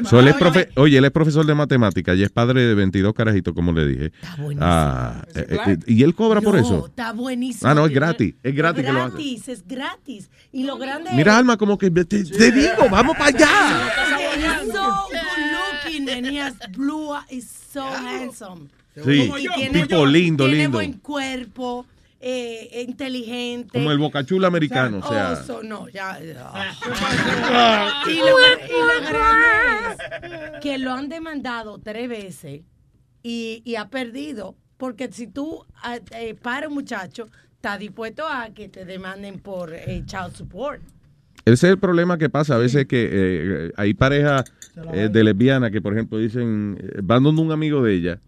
que- So, él es profe- oye, él es profesor de matemática y es padre de 22 carajitos, como le dije. Ah, eh, eh, y él cobra por No, eso. Está buenísimo. Ah, no, es Tiene- gratis. Es gratis que lo hace. gratis, es gratis. Y lo grande Mira, es... Alma, como que te, te digo, vamos para allá. He's so good looking and he has blue eyes, so handsome. Sí, Y tiene tipo buen- lindo, tiene lindo. buen cuerpo, eh, inteligente. Como el bocachula americano, o sea. Oh, so, no, ya. ya. y, lo, y lo grande es que lo han demandado tres veces y, y ha perdido. Porque si tú ah, eh, para un muchacho, está dispuesto a que te demanden por eh, child support. Ese es el problema que pasa a veces que eh, hay parejas eh, de lesbianas que, por ejemplo, dicen, van donde un amigo de ella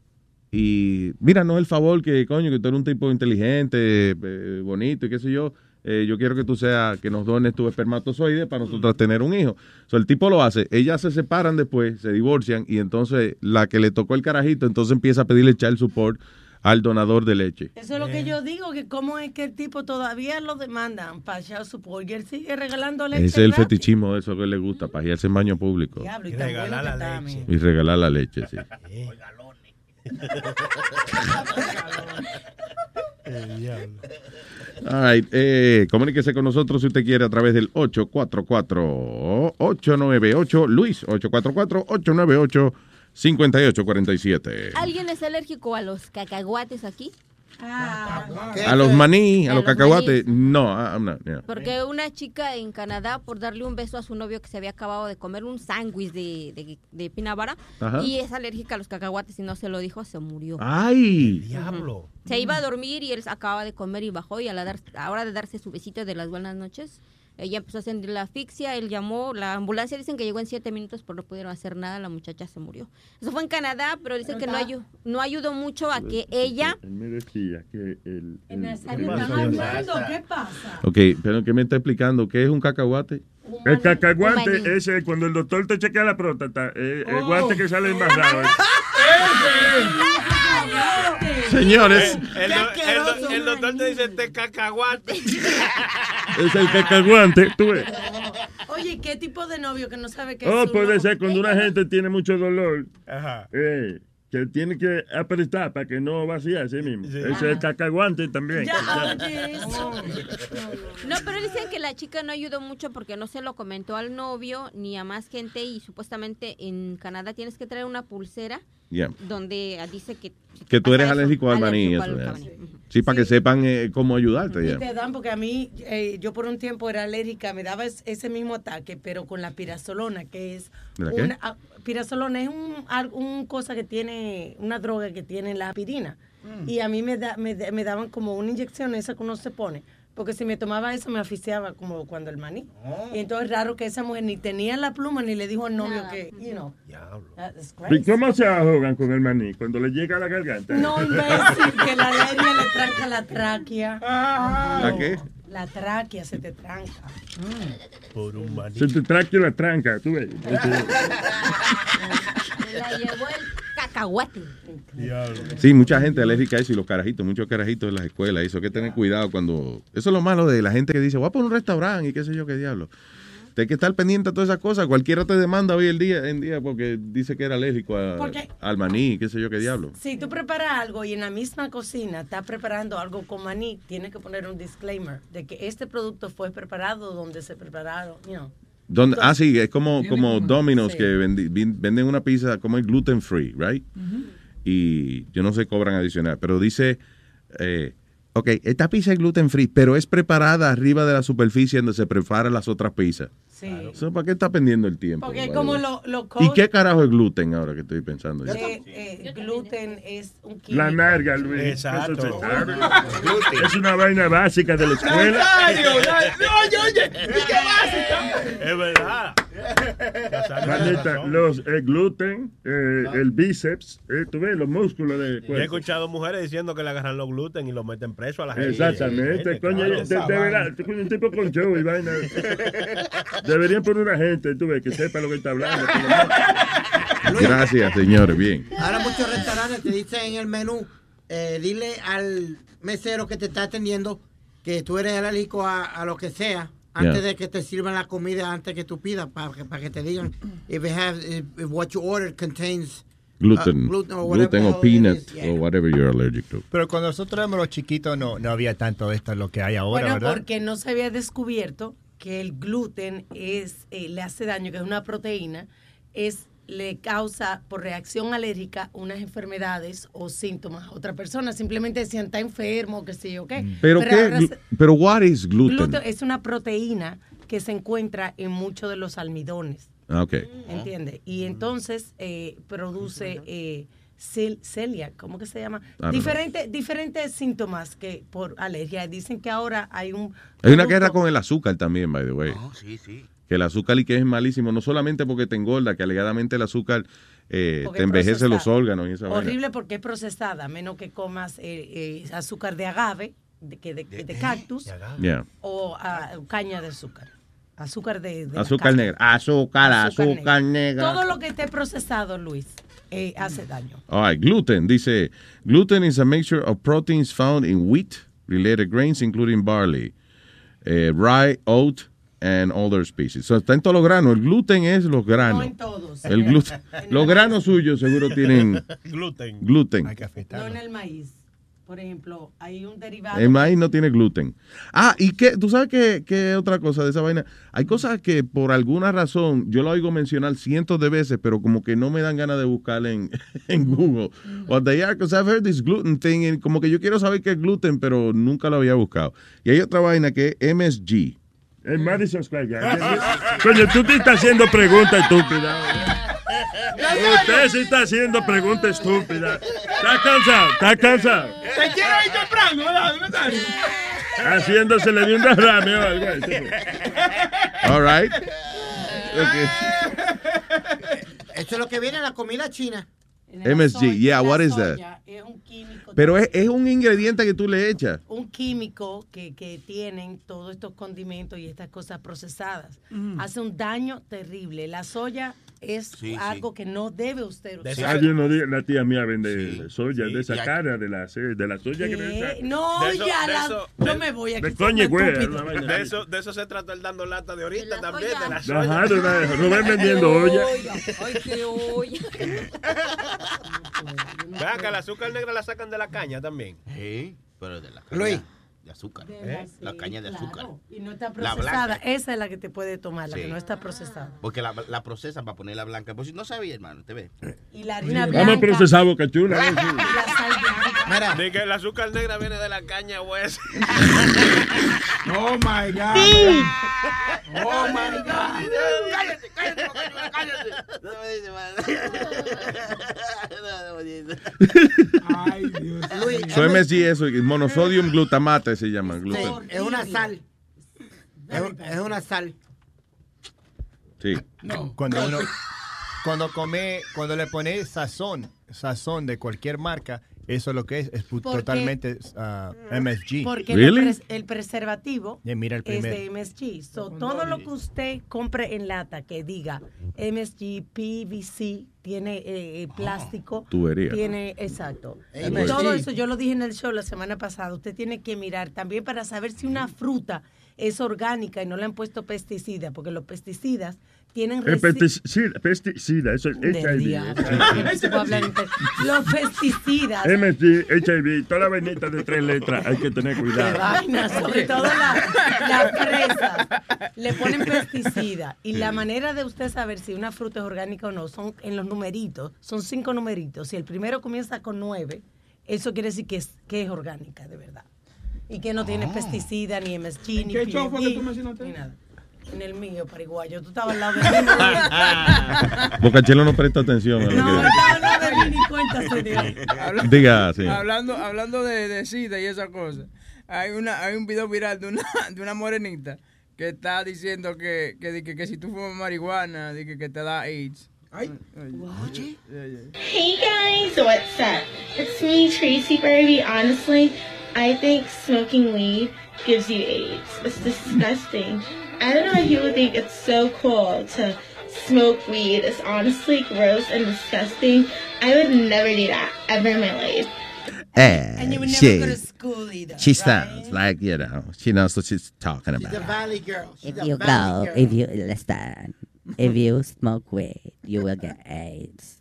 y, mira, no es el favor que, coño, que tú eres un tipo inteligente, eh, bonito y qué sé yo, eh, yo quiero que tú seas, que nos dones tu espermatozoide para nosotros tener un hijo. So, el tipo lo hace, ellas se separan después, se divorcian y entonces la que le tocó el carajito, entonces empieza a pedirle child support al donador de leche. Eso es lo que yo digo, que cómo es que el tipo todavía lo demandan para child support y él sigue regalando leche. Ese es el gratis. fetichismo de eso que le gusta, pajearse en baño público. Diablo, y bueno que está, mi. Y regalar la leche, sí. All right, eh, comuníquese con nosotros si usted quiere a través del 844-898, Luis, 844-898-5847. ¿Alguien es alérgico a los cacahuates aquí? A los maní, a A los los cacahuates, no, ah, I'm not, yeah. Porque una chica en Canadá, por darle un beso a su novio que se había acabado de comer un sándwich de, de, de pinabara, Ajá. y es alérgica a los cacahuates y no se lo dijo, se murió. ¡Ay! Diablo. Se iba a dormir y él acababa de comer y bajó y a la, dar- a la hora de darse su besito de las buenas noches, ella empezó a sentir la asfixia, él llamó, la ambulancia dicen que llegó en siete minutos, pero no pudieron hacer nada, la muchacha se murió. Eso fue en Canadá, pero dicen que no, ayu- no ayudó mucho a que ella... Él me decía que el... el- Nazario, ¿están hablando? ¿Qué pasa? Ok, pero que me está explicando qué es un cacahuate. El maní. ese cuando el doctor te chequea la próstata, eh, el Oh. guante que sale embarrado. Señores. El, el do- el doctor te dice te cacahuate. Es el cacaguante, tú ves. Oye, ¿qué tipo de novio que no sabe qué es Oh, puede ser cuando una gente tiene mucho dolor. Ajá. eh, que tiene que apretar para que no vacíe a sí mismo. Ese es el cacaguante también. Ya, oye. No, pero dicen que la chica no ayudó mucho porque no se lo comentó al novio ni a más gente y supuestamente en Canadá tienes que traer una pulsera Yeah. donde ah, dice que... Que tú eres alérgico al maní. alérgico eso, al ya. maní. Sí, para que sepan eh, cómo ayudarte. Y ya. te dan, porque a mí, eh, yo por un tiempo era alérgica, me daba es- ese mismo ataque, pero con la pirazolona, que es ¿La qué? una ah, pirazolona es un, un cosa que tiene, una droga que tiene la aspirina. Mm. Y a mí me, da, me, da- me daban como una inyección esa que uno se pone. Porque si me tomaba eso me asfixiaba como cuando el maní. Oh. Y entonces raro que esa mujer ni tenía la pluma ni le dijo al novio que, you know. that's ¿Y cómo se ahogan con el maní? Cuando le llega a la garganta. No, imbécil, que la alergia le tranca la tráquea. ¿La qué? La tráquea se te tranca. Por un maní. Se te traque la tranca, tú ves. La llevó el cacahuate. Sí, mucha gente alérgica a eso y los carajitos, muchos carajitos en las escuelas. Eso hay que tener cuidado cuando. Eso es lo malo de la gente que dice, voy a poner un restaurante y qué sé yo qué diablo. Usted hay que estar pendiente de todas esas cosas. Cualquiera te demanda hoy el día, en día porque dice que era alérgico a- Porque- al maní, qué sé yo qué diablo. Si tú preparas algo y en la misma cocina estás preparando algo con maní, tienes que poner un disclaimer de que este producto fue preparado donde se prepararon, you know. ¿Dónde? Ah, sí, es como, como Domino's sí. que venden una pizza como es gluten free, right? Y yo no sé, cobran adicional, pero dice, eh, ok, esta pizza es gluten free, pero es preparada arriba de la superficie donde se preparan las otras pizzas. Sí. So, ¿Para qué está perdiendo el tiempo? Porque como lo, lo ¿Y qué carajo es gluten ahora que estoy pensando? yo? eh, eh, gluten es un químico. La narga, Luis. Exacto. Eso se. Es una vaina básica de la escuela. Oye, oye, ¿y qué básica? Es verdad. Manita, los el gluten, eh, el bíceps, eh, tú ves, los músculos de Yo he cuerpo. escuchado mujeres diciendo que le agarran los gluten y los meten preso a la gente. Exactamente, coño, de, de verdad, un tipo con show y vaina. Deberían poner una gente, tú ves, que sepa lo que está hablando. Gracias, señores, bien. Ahora muchos restaurantes te dicen en el menú, eh, dile al mesero que te está atendiendo que tú eres alérgico a, a lo que sea antes Yeah. de que te sirvan la comida antes que tú pidas para que, para que te digan if, it have, if, what you ordered contains uh, Gluten, gluten or gluten, whatever o peanut. Yeah. o whatever you're allergic to. Pero cuando nosotros éramos los chiquitos no, no había tanto de esto lo que hay ahora, Bueno, ¿verdad? porque no se había descubierto que el gluten es eh, le hace daño, que es una proteína, es le causa por reacción alérgica unas enfermedades o síntomas a otra persona. Simplemente decían está enfermo, que sé yo qué. Pero, qué, ahora glu- se- pero what is gluten? gluten es una proteína que se encuentra en muchos de los almidones. Ah, ok. ¿Entiendes? Y entonces eh, produce eh, cel- celiac, ¿cómo que se llama? Don't Diferentes, diferentes síntomas que por alergia. Dicen que ahora hay un... Hay una guerra con el azúcar también, by the way. sí, sí. Que el azúcar y que es malísimo, no solamente porque te engorda, que alegadamente el azúcar eh, te envejece procesada. los órganos y esa vaina. Horrible porque es procesada, a menos que comas eh, eh, azúcar de agave, de, que de, de cactus, Yeah. o ah, caña de azúcar. Azúcar de... Azúcar negra. Azúcar, Azúcar azúcar, negra. Todo lo que esté procesado, Luis, eh, hace daño. All right, gluten. Dice, gluten is a mixture of proteins found in wheat, related grains, including barley, eh, rye, oat, and other species. So, está en todos los granos. El gluten es los granos. en todos. El gluten. los granos suyos seguro tienen Gluten. gluten. No en el maíz. Por ejemplo, hay un derivado. El maíz no tiene gluten. Ah, y que, tú sabes que, que otra cosa de esa vaina. Hay cosas que por alguna razón yo lo oigo mencionar cientos de veces, pero como que no me dan ganas de buscar en, en Google. What they are, because I've heard this gluten thing, y como que yo quiero saber qué es gluten, pero nunca lo había buscado. Y hay otra vaina que es MSG. En Madison Square Garden. Coño, tú te estás haciendo preguntas estúpidas. Usted sí está haciendo preguntas estúpidas. Está cansado, está cansado. Te quiero ir temprano, ¿verdad? ¿Dónde estás? Haciéndosele de un derrame o algo así. All right. Eso es lo que viene en la comida china. MSG, yeah, what is that? Pero es, es un ingrediente que tú le echas. un químico que, que tienen todos estos condimentos y estas cosas procesadas. Mm. Hace un daño terrible. La soya es Sí, sí. algo que no debe usted usar. Ah, yo no di- la tía mía vende soya, sí, de esa cara, de la, de la soya que vende. No, De eso- ya de la- eso- yo de- me voy aquí. de coño, güey. De eso, de eso se trata el dando lata de ahorita también, de la soya. Ajá, de una- Rubén vendiendo olla. Ay, qué olla. Vean que el azúcar negra la sacan de la caña también. Sí, pero de la caña Luis. De azúcar. De ¿eh? la- La caña de claro. azúcar. Y no está La procesada. blanca. Esa es la que te puede tomar, la Sí. que no está procesada. Porque la, la procesan para ponerla blanca. Pues si no sabía, hermano, te ve. Y la harina Vamos a blanca. procesar boca chula. y la sal blanca. De que el azúcar negra viene de la caña, pues. Oh my God. Oh my God. Cállate, cállate, cállate. No me dice Ay, Dios. Luis, So MSG eso, monosodium glutamate se llama. Sí, Gluten. es una sal. Es, una sal. Sí. Cuando uno, cuando come, cuando le pone sazón, sazón de cualquier marca, eso es lo que es, es Porque- totalmente ah, MSG. Porque el, pres- el preservativo Ya, mira el es de MSG. So, todo lo que usted compre en lata que diga MSG, PVC, tiene eh, eh, plástico. Tubería. Tiene, exacto. Y MSG. todo eso yo lo dije en el show la semana pasada. Usted tiene que mirar también para saber si una fruta es orgánica y no le han puesto pesticidas, porque los pesticidas tienen pesticida, pesticida, eso es HIV. en pe- Los pesticidas. MSG, HIV, toda la vainita de tres letras, hay que tener de cuidado. vaina, sobre todo la- las fresas, le ponen pesticida. Y la manera de usted saber si una fruta es orgánica o no son en los numeritos. Son cinco numeritos. Si el primero comienza con nueve, eso quiere decir que es, que es orgánica, de verdad. Y que no tiene Ah. pesticida, ni MSG, ni qué que tú mencionaste? Ni nada. En el mío, pariguayo. Tú estabas al lado de mí. no- Bocachelo no presta atención a lo No, que- de mí, ni cuenta se dio. Diga, sí. Hablando, hablando de, de SIDA y esa cosa, hay una hay un video viral de una, de una morenita que está diciendo que, que, que, que si tú fumas marihuana, que, que te da AIDS. Ay. Oye. Hey guys, what's up? It's me, Tracy Barbie. Honestly, I think smoking weed gives you AIDS. It's disgusting. I don't know why people think it's so cool to smoke weed. It's honestly gross and disgusting. I would never do that ever in my life. And you would never she, go to school either. she sounds like, you know, she knows what she's talking about. The Valley Girl. She's If a you Valley go, girl. if you listen, if you smoke weed, you will get AIDS.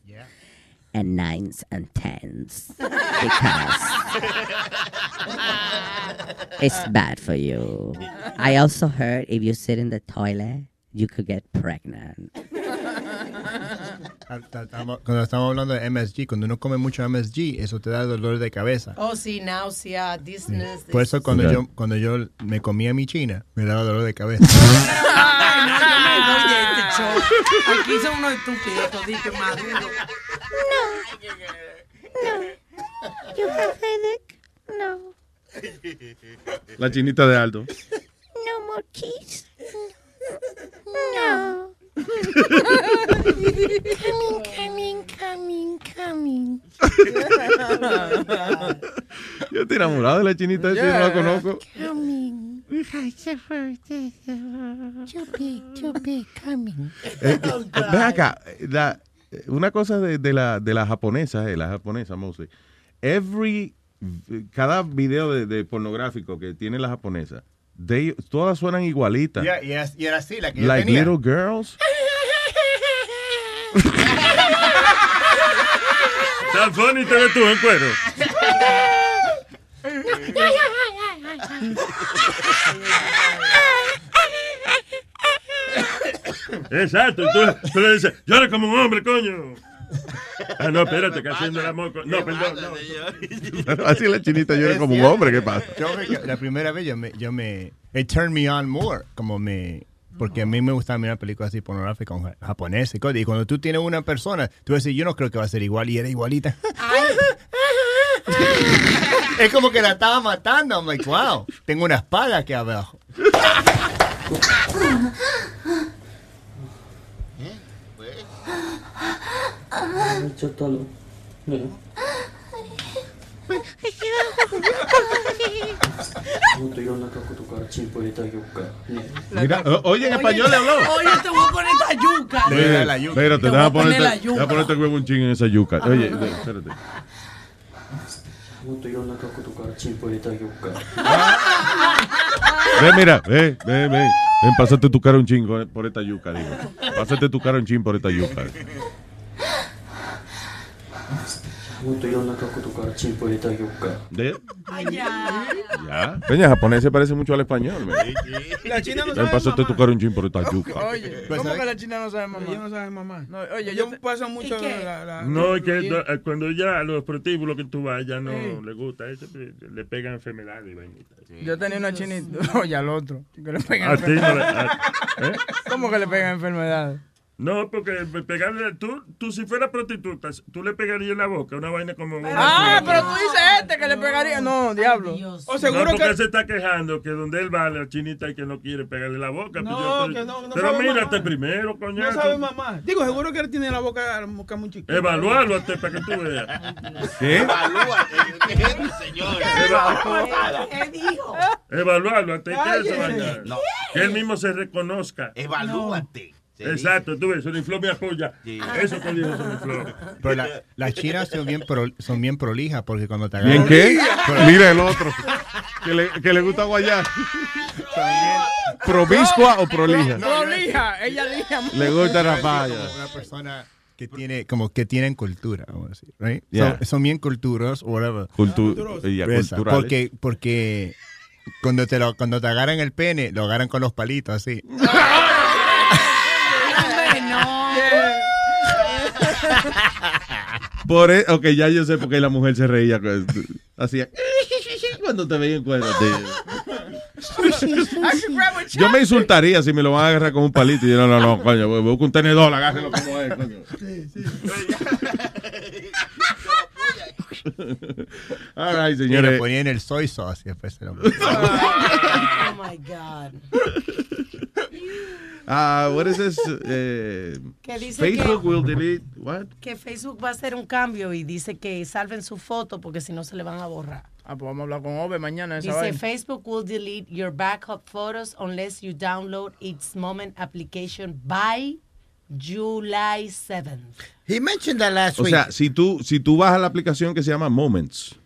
And nines and tens because it's bad for you. I also heard if you sit in the toilet, you could get pregnant. Estamos- Cuando estamos hablando de MSG, cuando uno come mucho MSG, eso te da dolor de cabeza. Oh, sí, náusea, dizziness. Por eso cuando Ok. yo cuando yo me comía mi china, me daba dolor de cabeza. Ay, no, yo me voy de este show. Aquí son unos estúpidos, toditos maduros. You have headache? No. La chinita de alto. No more keys? No. coming, coming, coming, coming. Yo estoy enamorado de la chinita, esa, yo no la conozco. Coming. Too big, coming. Eh, eh, ven acá, la- una cosa de, de la, de la japonesa, eh, la japonesa, mostly. Every, cada video de, de pornográfico que tiene la japonesa, they- todas suenan igualitas. Ya, y, era así la que yo like tenía. little girls. Tan funny te ves tú en cuero. Exacto, tú, tú le dices, llora como un hombre, coño. Ah, no, espérate, que haciendo el amor. con- No, perdón, no. Así la chinita llora como un hombre, ¿qué pasa? Yo me- la primera vez yo me, yo me, it turned me on more, como me, porque a mí me gusta mirar películas así pornográficas con ja- japoneses y cosas. Y cuando tú tienes una persona, tú vas a decir, yo no creo que va a ser igual, y era igualita. es como que la estaba matando. I'm like, wow, tengo una espada aquí abajo. ¿Eh? Mira, oye, en español le habló. Oye, te voy a poner esta yuca. Mira, la yuca. Espérate, te voy a poner la yuca. Te voy a poner este huevo un ching en esa yuca. Oye, espérate. Ve, mira, ve, ve, ve. Ven, pásate tu cara un chingo por esta yuca, digo. Pásate tu cara un chin por esta yuca. もっといろんなことからチンポ入れてあげようか。 ¿De? Ya. Peña, japonés se parece mucho al español. man. La china no Ven, sabe pásate mamá. tu cara un chin por esta yuca. Oye, ¿cómo que la china no sabe mamá? Ella no sabe mamá. No, oye, yo yo paso mucho la, la- No, es que no, eh, cuando ya los prostíbulos que tú vas ya no Sí. le gusta eso, pues, le pegan enfermedades y vainitas. Yo tenía una chinita, oye, al otro, que le pegan A ti no le- enfermedades. a- ¿eh? ¿Cómo que le pegan enfermedades? No, porque pegarle, tú, tú si fueras prostituta, tú le pegarías en la boca una vaina como... Ah, pero tú dices este que le pegaría. No, diablo. O seguro no, porque que. él se está quejando que donde él va, la chinita y que no quiere pegarle la boca. No, pues yo que no, no pero sabe mírate mamá. primero, coño. No sabe mamá. Digo, seguro que él tiene la boca, la boca muy chiquita. Evalúalo a usted para que tú veas. ¿Qué? señor. ¿Qué dijo? Evaluarlo antes que Cállese. eso vaya. No. Que él mismo se reconozca. Evalúate. Exacto, tú ves, Sonifló me apoya. Eso que dijo Sonifló. Pero la- las chinas son bien, pro- son bien prolijas porque cuando te ¿Bien agarran... qué? Mira el otro. Que le, que le gusta guayar. ¿Promiscua o prolija? Prolija, ella lija. Le gusta rapar. Como Una persona que tiene, como que tienen cultura, vamos a decir, right? Yeah. Son, son bien culturos, o whatever. Cultu- yeah. Porque, porque cuando te lo, cuando te agarran el pene, lo agarran con los palitos así. Por e- ok, ya yo sé por qué la mujer se reía. Hacía cuando te veía en cuero. Yo me insultaría si me lo van a agarrar con un palito. Y yo, no, no, no, coño, busca un tenedor, agárrelo como es, coño. All right, Y le señores. ponían el soy sauce y después se lo Oh my God. Ah, what is this? Eh, Que dice Facebook que- will delete what? Que Facebook va a hacer un cambio y dice que salven su foto porque si no se le van a borrar. Ah, pues vamos a hablar con Ove mañana esa Dice vaina. Facebook will delete your backup photos unless you download its moment application by July 7th. He mentioned that last O week. sea, si tú, si tú bajas la aplicación que se llama Moments,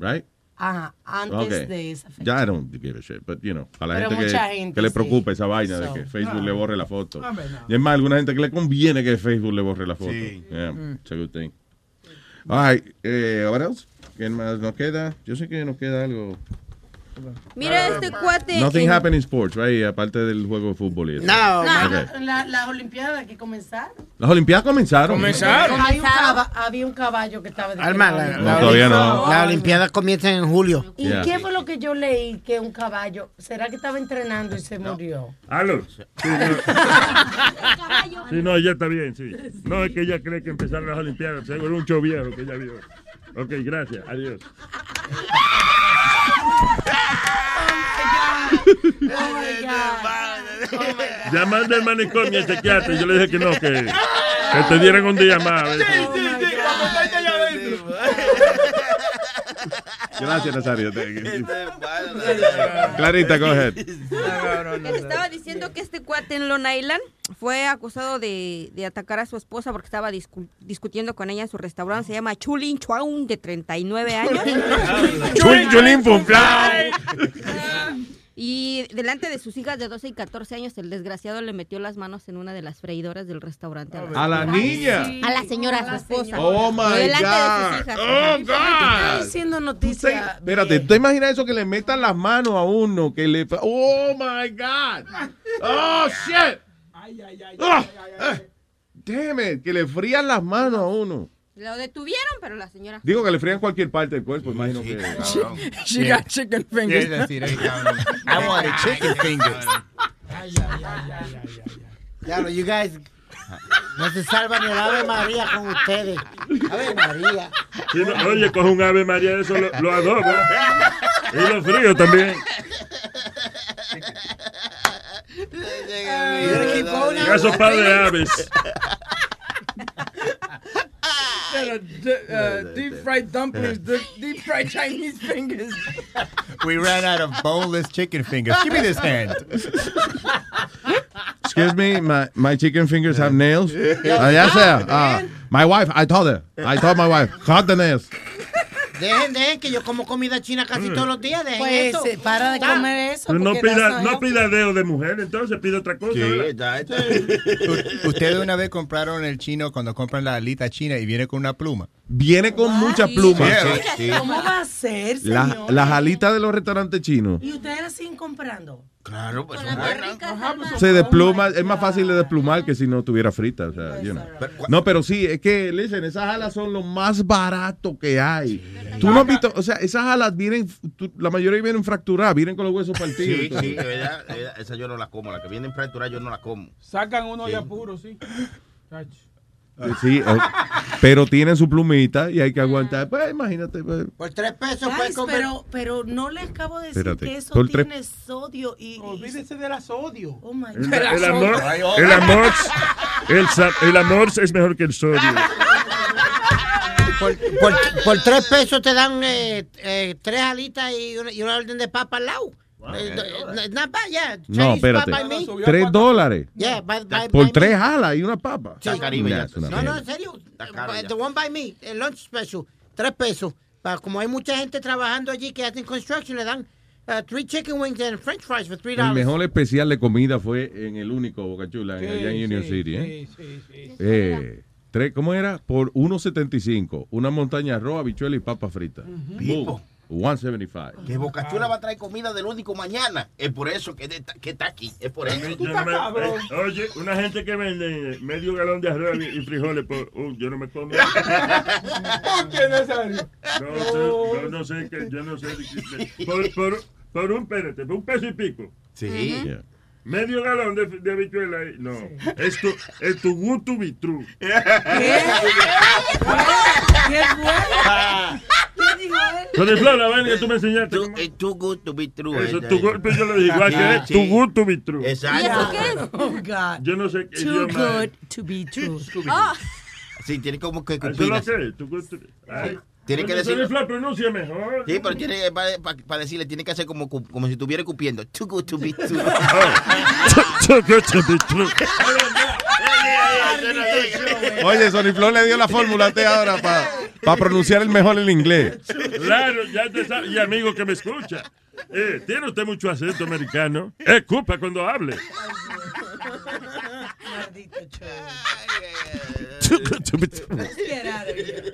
right? Ajá, antes Okay. de esa fecha. Ya I don't give a shit, but you know, a la Pero gente, que, mucha gente, que le sí. preocupa esa vaina So. de que Facebook Ah. le borre la foto. Hombre, no. Y es más, alguna gente que le conviene que Facebook le borre la foto. Sí. Yeah, Mm. it's a good thing. All right, eh, what else? ¿Quién más nos queda? Yo sé que nos queda algo. Mira este cuate. Nothing en- happened in sports, right? Aparte del juego de fútbol y eso. No, Ok. la- las Olimpiadas que comenzaron. Las Olimpiadas comenzaron. Había un, caba- había un caballo que estaba de Alma, la, No, todavía no. Las Olimpiadas comienzan en julio. ¿Y Yeah. qué fue lo que yo leí? Que un caballo, ¿será que estaba entrenando y se murió? Aló. Sí, no. Sí, no, ella está bien, sí. No, es que ella cree que empezaron las Olimpiadas. Seguro un show viejo que ella vio. Ok, gracias. Adiós. Llamando al manicomio a chequearte. Yo le dije que no, que, que te dieran un día más. a ver. Gracias, Nazario. Clarita, go ahead. Estaba diciendo que este cuate en Long Island fue acusado de, de atacar a su esposa porque estaba discu- discutiendo con ella en su restaurante. Se llama Chulin Chuaun, de 39 años. Chulin, chulin. Y delante de sus hijas de 12 y 14 años, el desgraciado le metió las manos en una de las freidoras del restaurante. A la niña. A la señora, a su esposa. Oh, my Delante de God. sus hijas. Oh, God. diciendo noticias. Espérate, ¿tú te imaginas eso que le metan las manos a uno? Que le. Oh, my God. Oh, shit. Ah, ah, damn it, que le frían las manos a uno. Lo detuvieron, pero la señora... Digo que le frían cualquier parte del cuerpo, imagino que. She got chicken fingers. Quiere decir, eh, cabrón. I wanted chicken fingers. Ya, you guys. No se salva ni el Ave María con ustedes. Ave María. Sí, no, oye, coge un ave María, eso lo, lo adobo. Y lo frío también. Caso par de aves. Pero, uh, deep fried dumplings, the deep fried Chinese fingers. We ran out of boneless chicken fingers. Give me this hand. Excuse me, my, my chicken fingers have nails. Ah, ya sea. ah, my wife, I told her. I told my wife, cut the nails. Dejen, dejen, que yo como comida china casi todos los días. Dejen Pues, eso. eh, para de comer eso. Pero no pida, no pida dedo de mujer, entonces pide otra cosa. U- ¿Ustedes una vez compraron el chino cuando compran la alita china y viene con una pluma? Viene con muchas plumas. healthy. ¿Cómo va a ser, La- señor? las alitas de los restaurantes chinos. ¿Y ustedes las siguen comprando? Claro, pues. pues, Se despluma, es más fácil de desplumar que si no tuviera frita. O sea, you know. No, pero sí, es que, listen, esas alas son lo más barato que hay. Tú no has visto, o sea, esas alas vienen, tú- la mayoría vienen fracturadas, vienen con los huesos partidos. Sí, sí, ella- ella- esa yo no la como. La que viene en fractura yo no la como. Sacan uno ya puro, sí. Chacho. Eh, Sí, eh, pero tienen su plumita y hay que aguantar. Pues imagínate. pues. Por tres pesos puedes comer. pero, pero no le acabo de decir Espérate, que eso por tres- tiene sodio y... Olvídese de la sodio. Oh my El, God. el amor, el amor, el, sa- el amor es mejor que el sodio. Por, por, por tres pesos te dan eh, eh, tres alitas y una, y una orden de papa al lado. Eh, no- not bad, yeah. No, Chinese espérate. Tres dólares. Yeah, by- by- Por by tres alas y una papa. Sí. No, no, en serio. ya. The one by me, el lunch special, tres pesos. Pa- como hay mucha gente trabajando allí que hacen construction, le dan uh, three chicken wings and french fries for three El dollars. mejor especial de comida fue en el único Boca Chula, en- allá en Union City. ¿eh? Eh, tres, ¿Cómo era? Por 1.75. Una montaña de arroz, habichuela y papa frita. 175. Que Boca Chula va a traer comida del único mañana. Es por eso que, de- que está aquí. Es por eso. Yo no me- eh, oye, una gente que vende medio galón de arroz y frijoles por uh, yo no me como. ¿Por qué, Nazario? No, sé, yo no sé que yo no sé por, por, por un espérate, por un peso y pico. Sí. Yeah. Medio galón de, de habichuela ahí. No, es tu, es tu gusto vitru. ¿Qué? ¿Qué fue? ¿Qué la vaina que tú me enseñaste. Too, it's too good to be true. Eso, eh, tu golpe yo lo digo igual que es Sí, tu sí. gusto vitru. Exacto. Oh, God. Yo no sé qué Too idioma good to be true. Oh, Sí, tiene como que Eso es escupir lo gusto. Ay, Tiene que Flow pronuncia mejor. Sí, pero tiene para decirle, tiene que hacer como, como si estuviera escupiendo. Too good to be true. Too good to be true. Oye, Sony Flow le dio la fórmula a usted ahora para pronunciar el mejor el inglés. Claro, ya te sabes. Y amigo que me escucha. Eh, ¿Tiene usted mucho acento americano? Escupa cuando hable.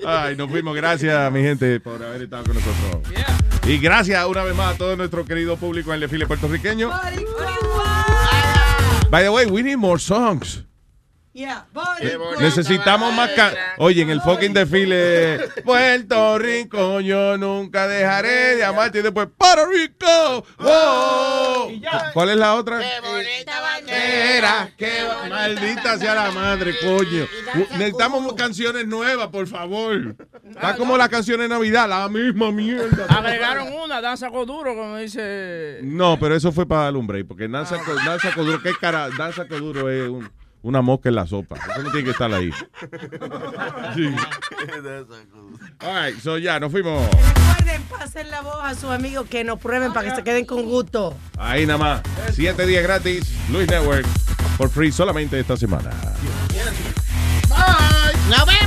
Ay, nos fuimos. Gracias, mi gente, por haber estado con nosotros. Y gracias una vez más a todo nuestro querido público en el desfile puertorriqueño. By the way, we need more songs. Yeah, Necesitamos más Oye, en el fucking desfile Puerto Rico, yo nunca dejaré de amarte y después Puerto Rico. ¡Wow! ¿Cuál es la otra? Era, qué maldita sea la madre, coño. Necesitamos canciones nuevas, por favor. Está como las canciones de Navidad, la misma mierda. Agregaron una, danza con duro, como dice. No, pero eso fue para un break, porque danza, danza Coduro, ¿qué cara? Danza Coduro es un- una mosca en la sopa. Eso no tiene que estar ahí. Sí. All right, so ya, nos fuimos. Recuerden, pasen la voz a sus amigos que nos prueben para que se queden con gusto. Ahí nada más. Siete días gratis. Luis Network. Por free solamente esta semana. Bye. ¡Nos vemos!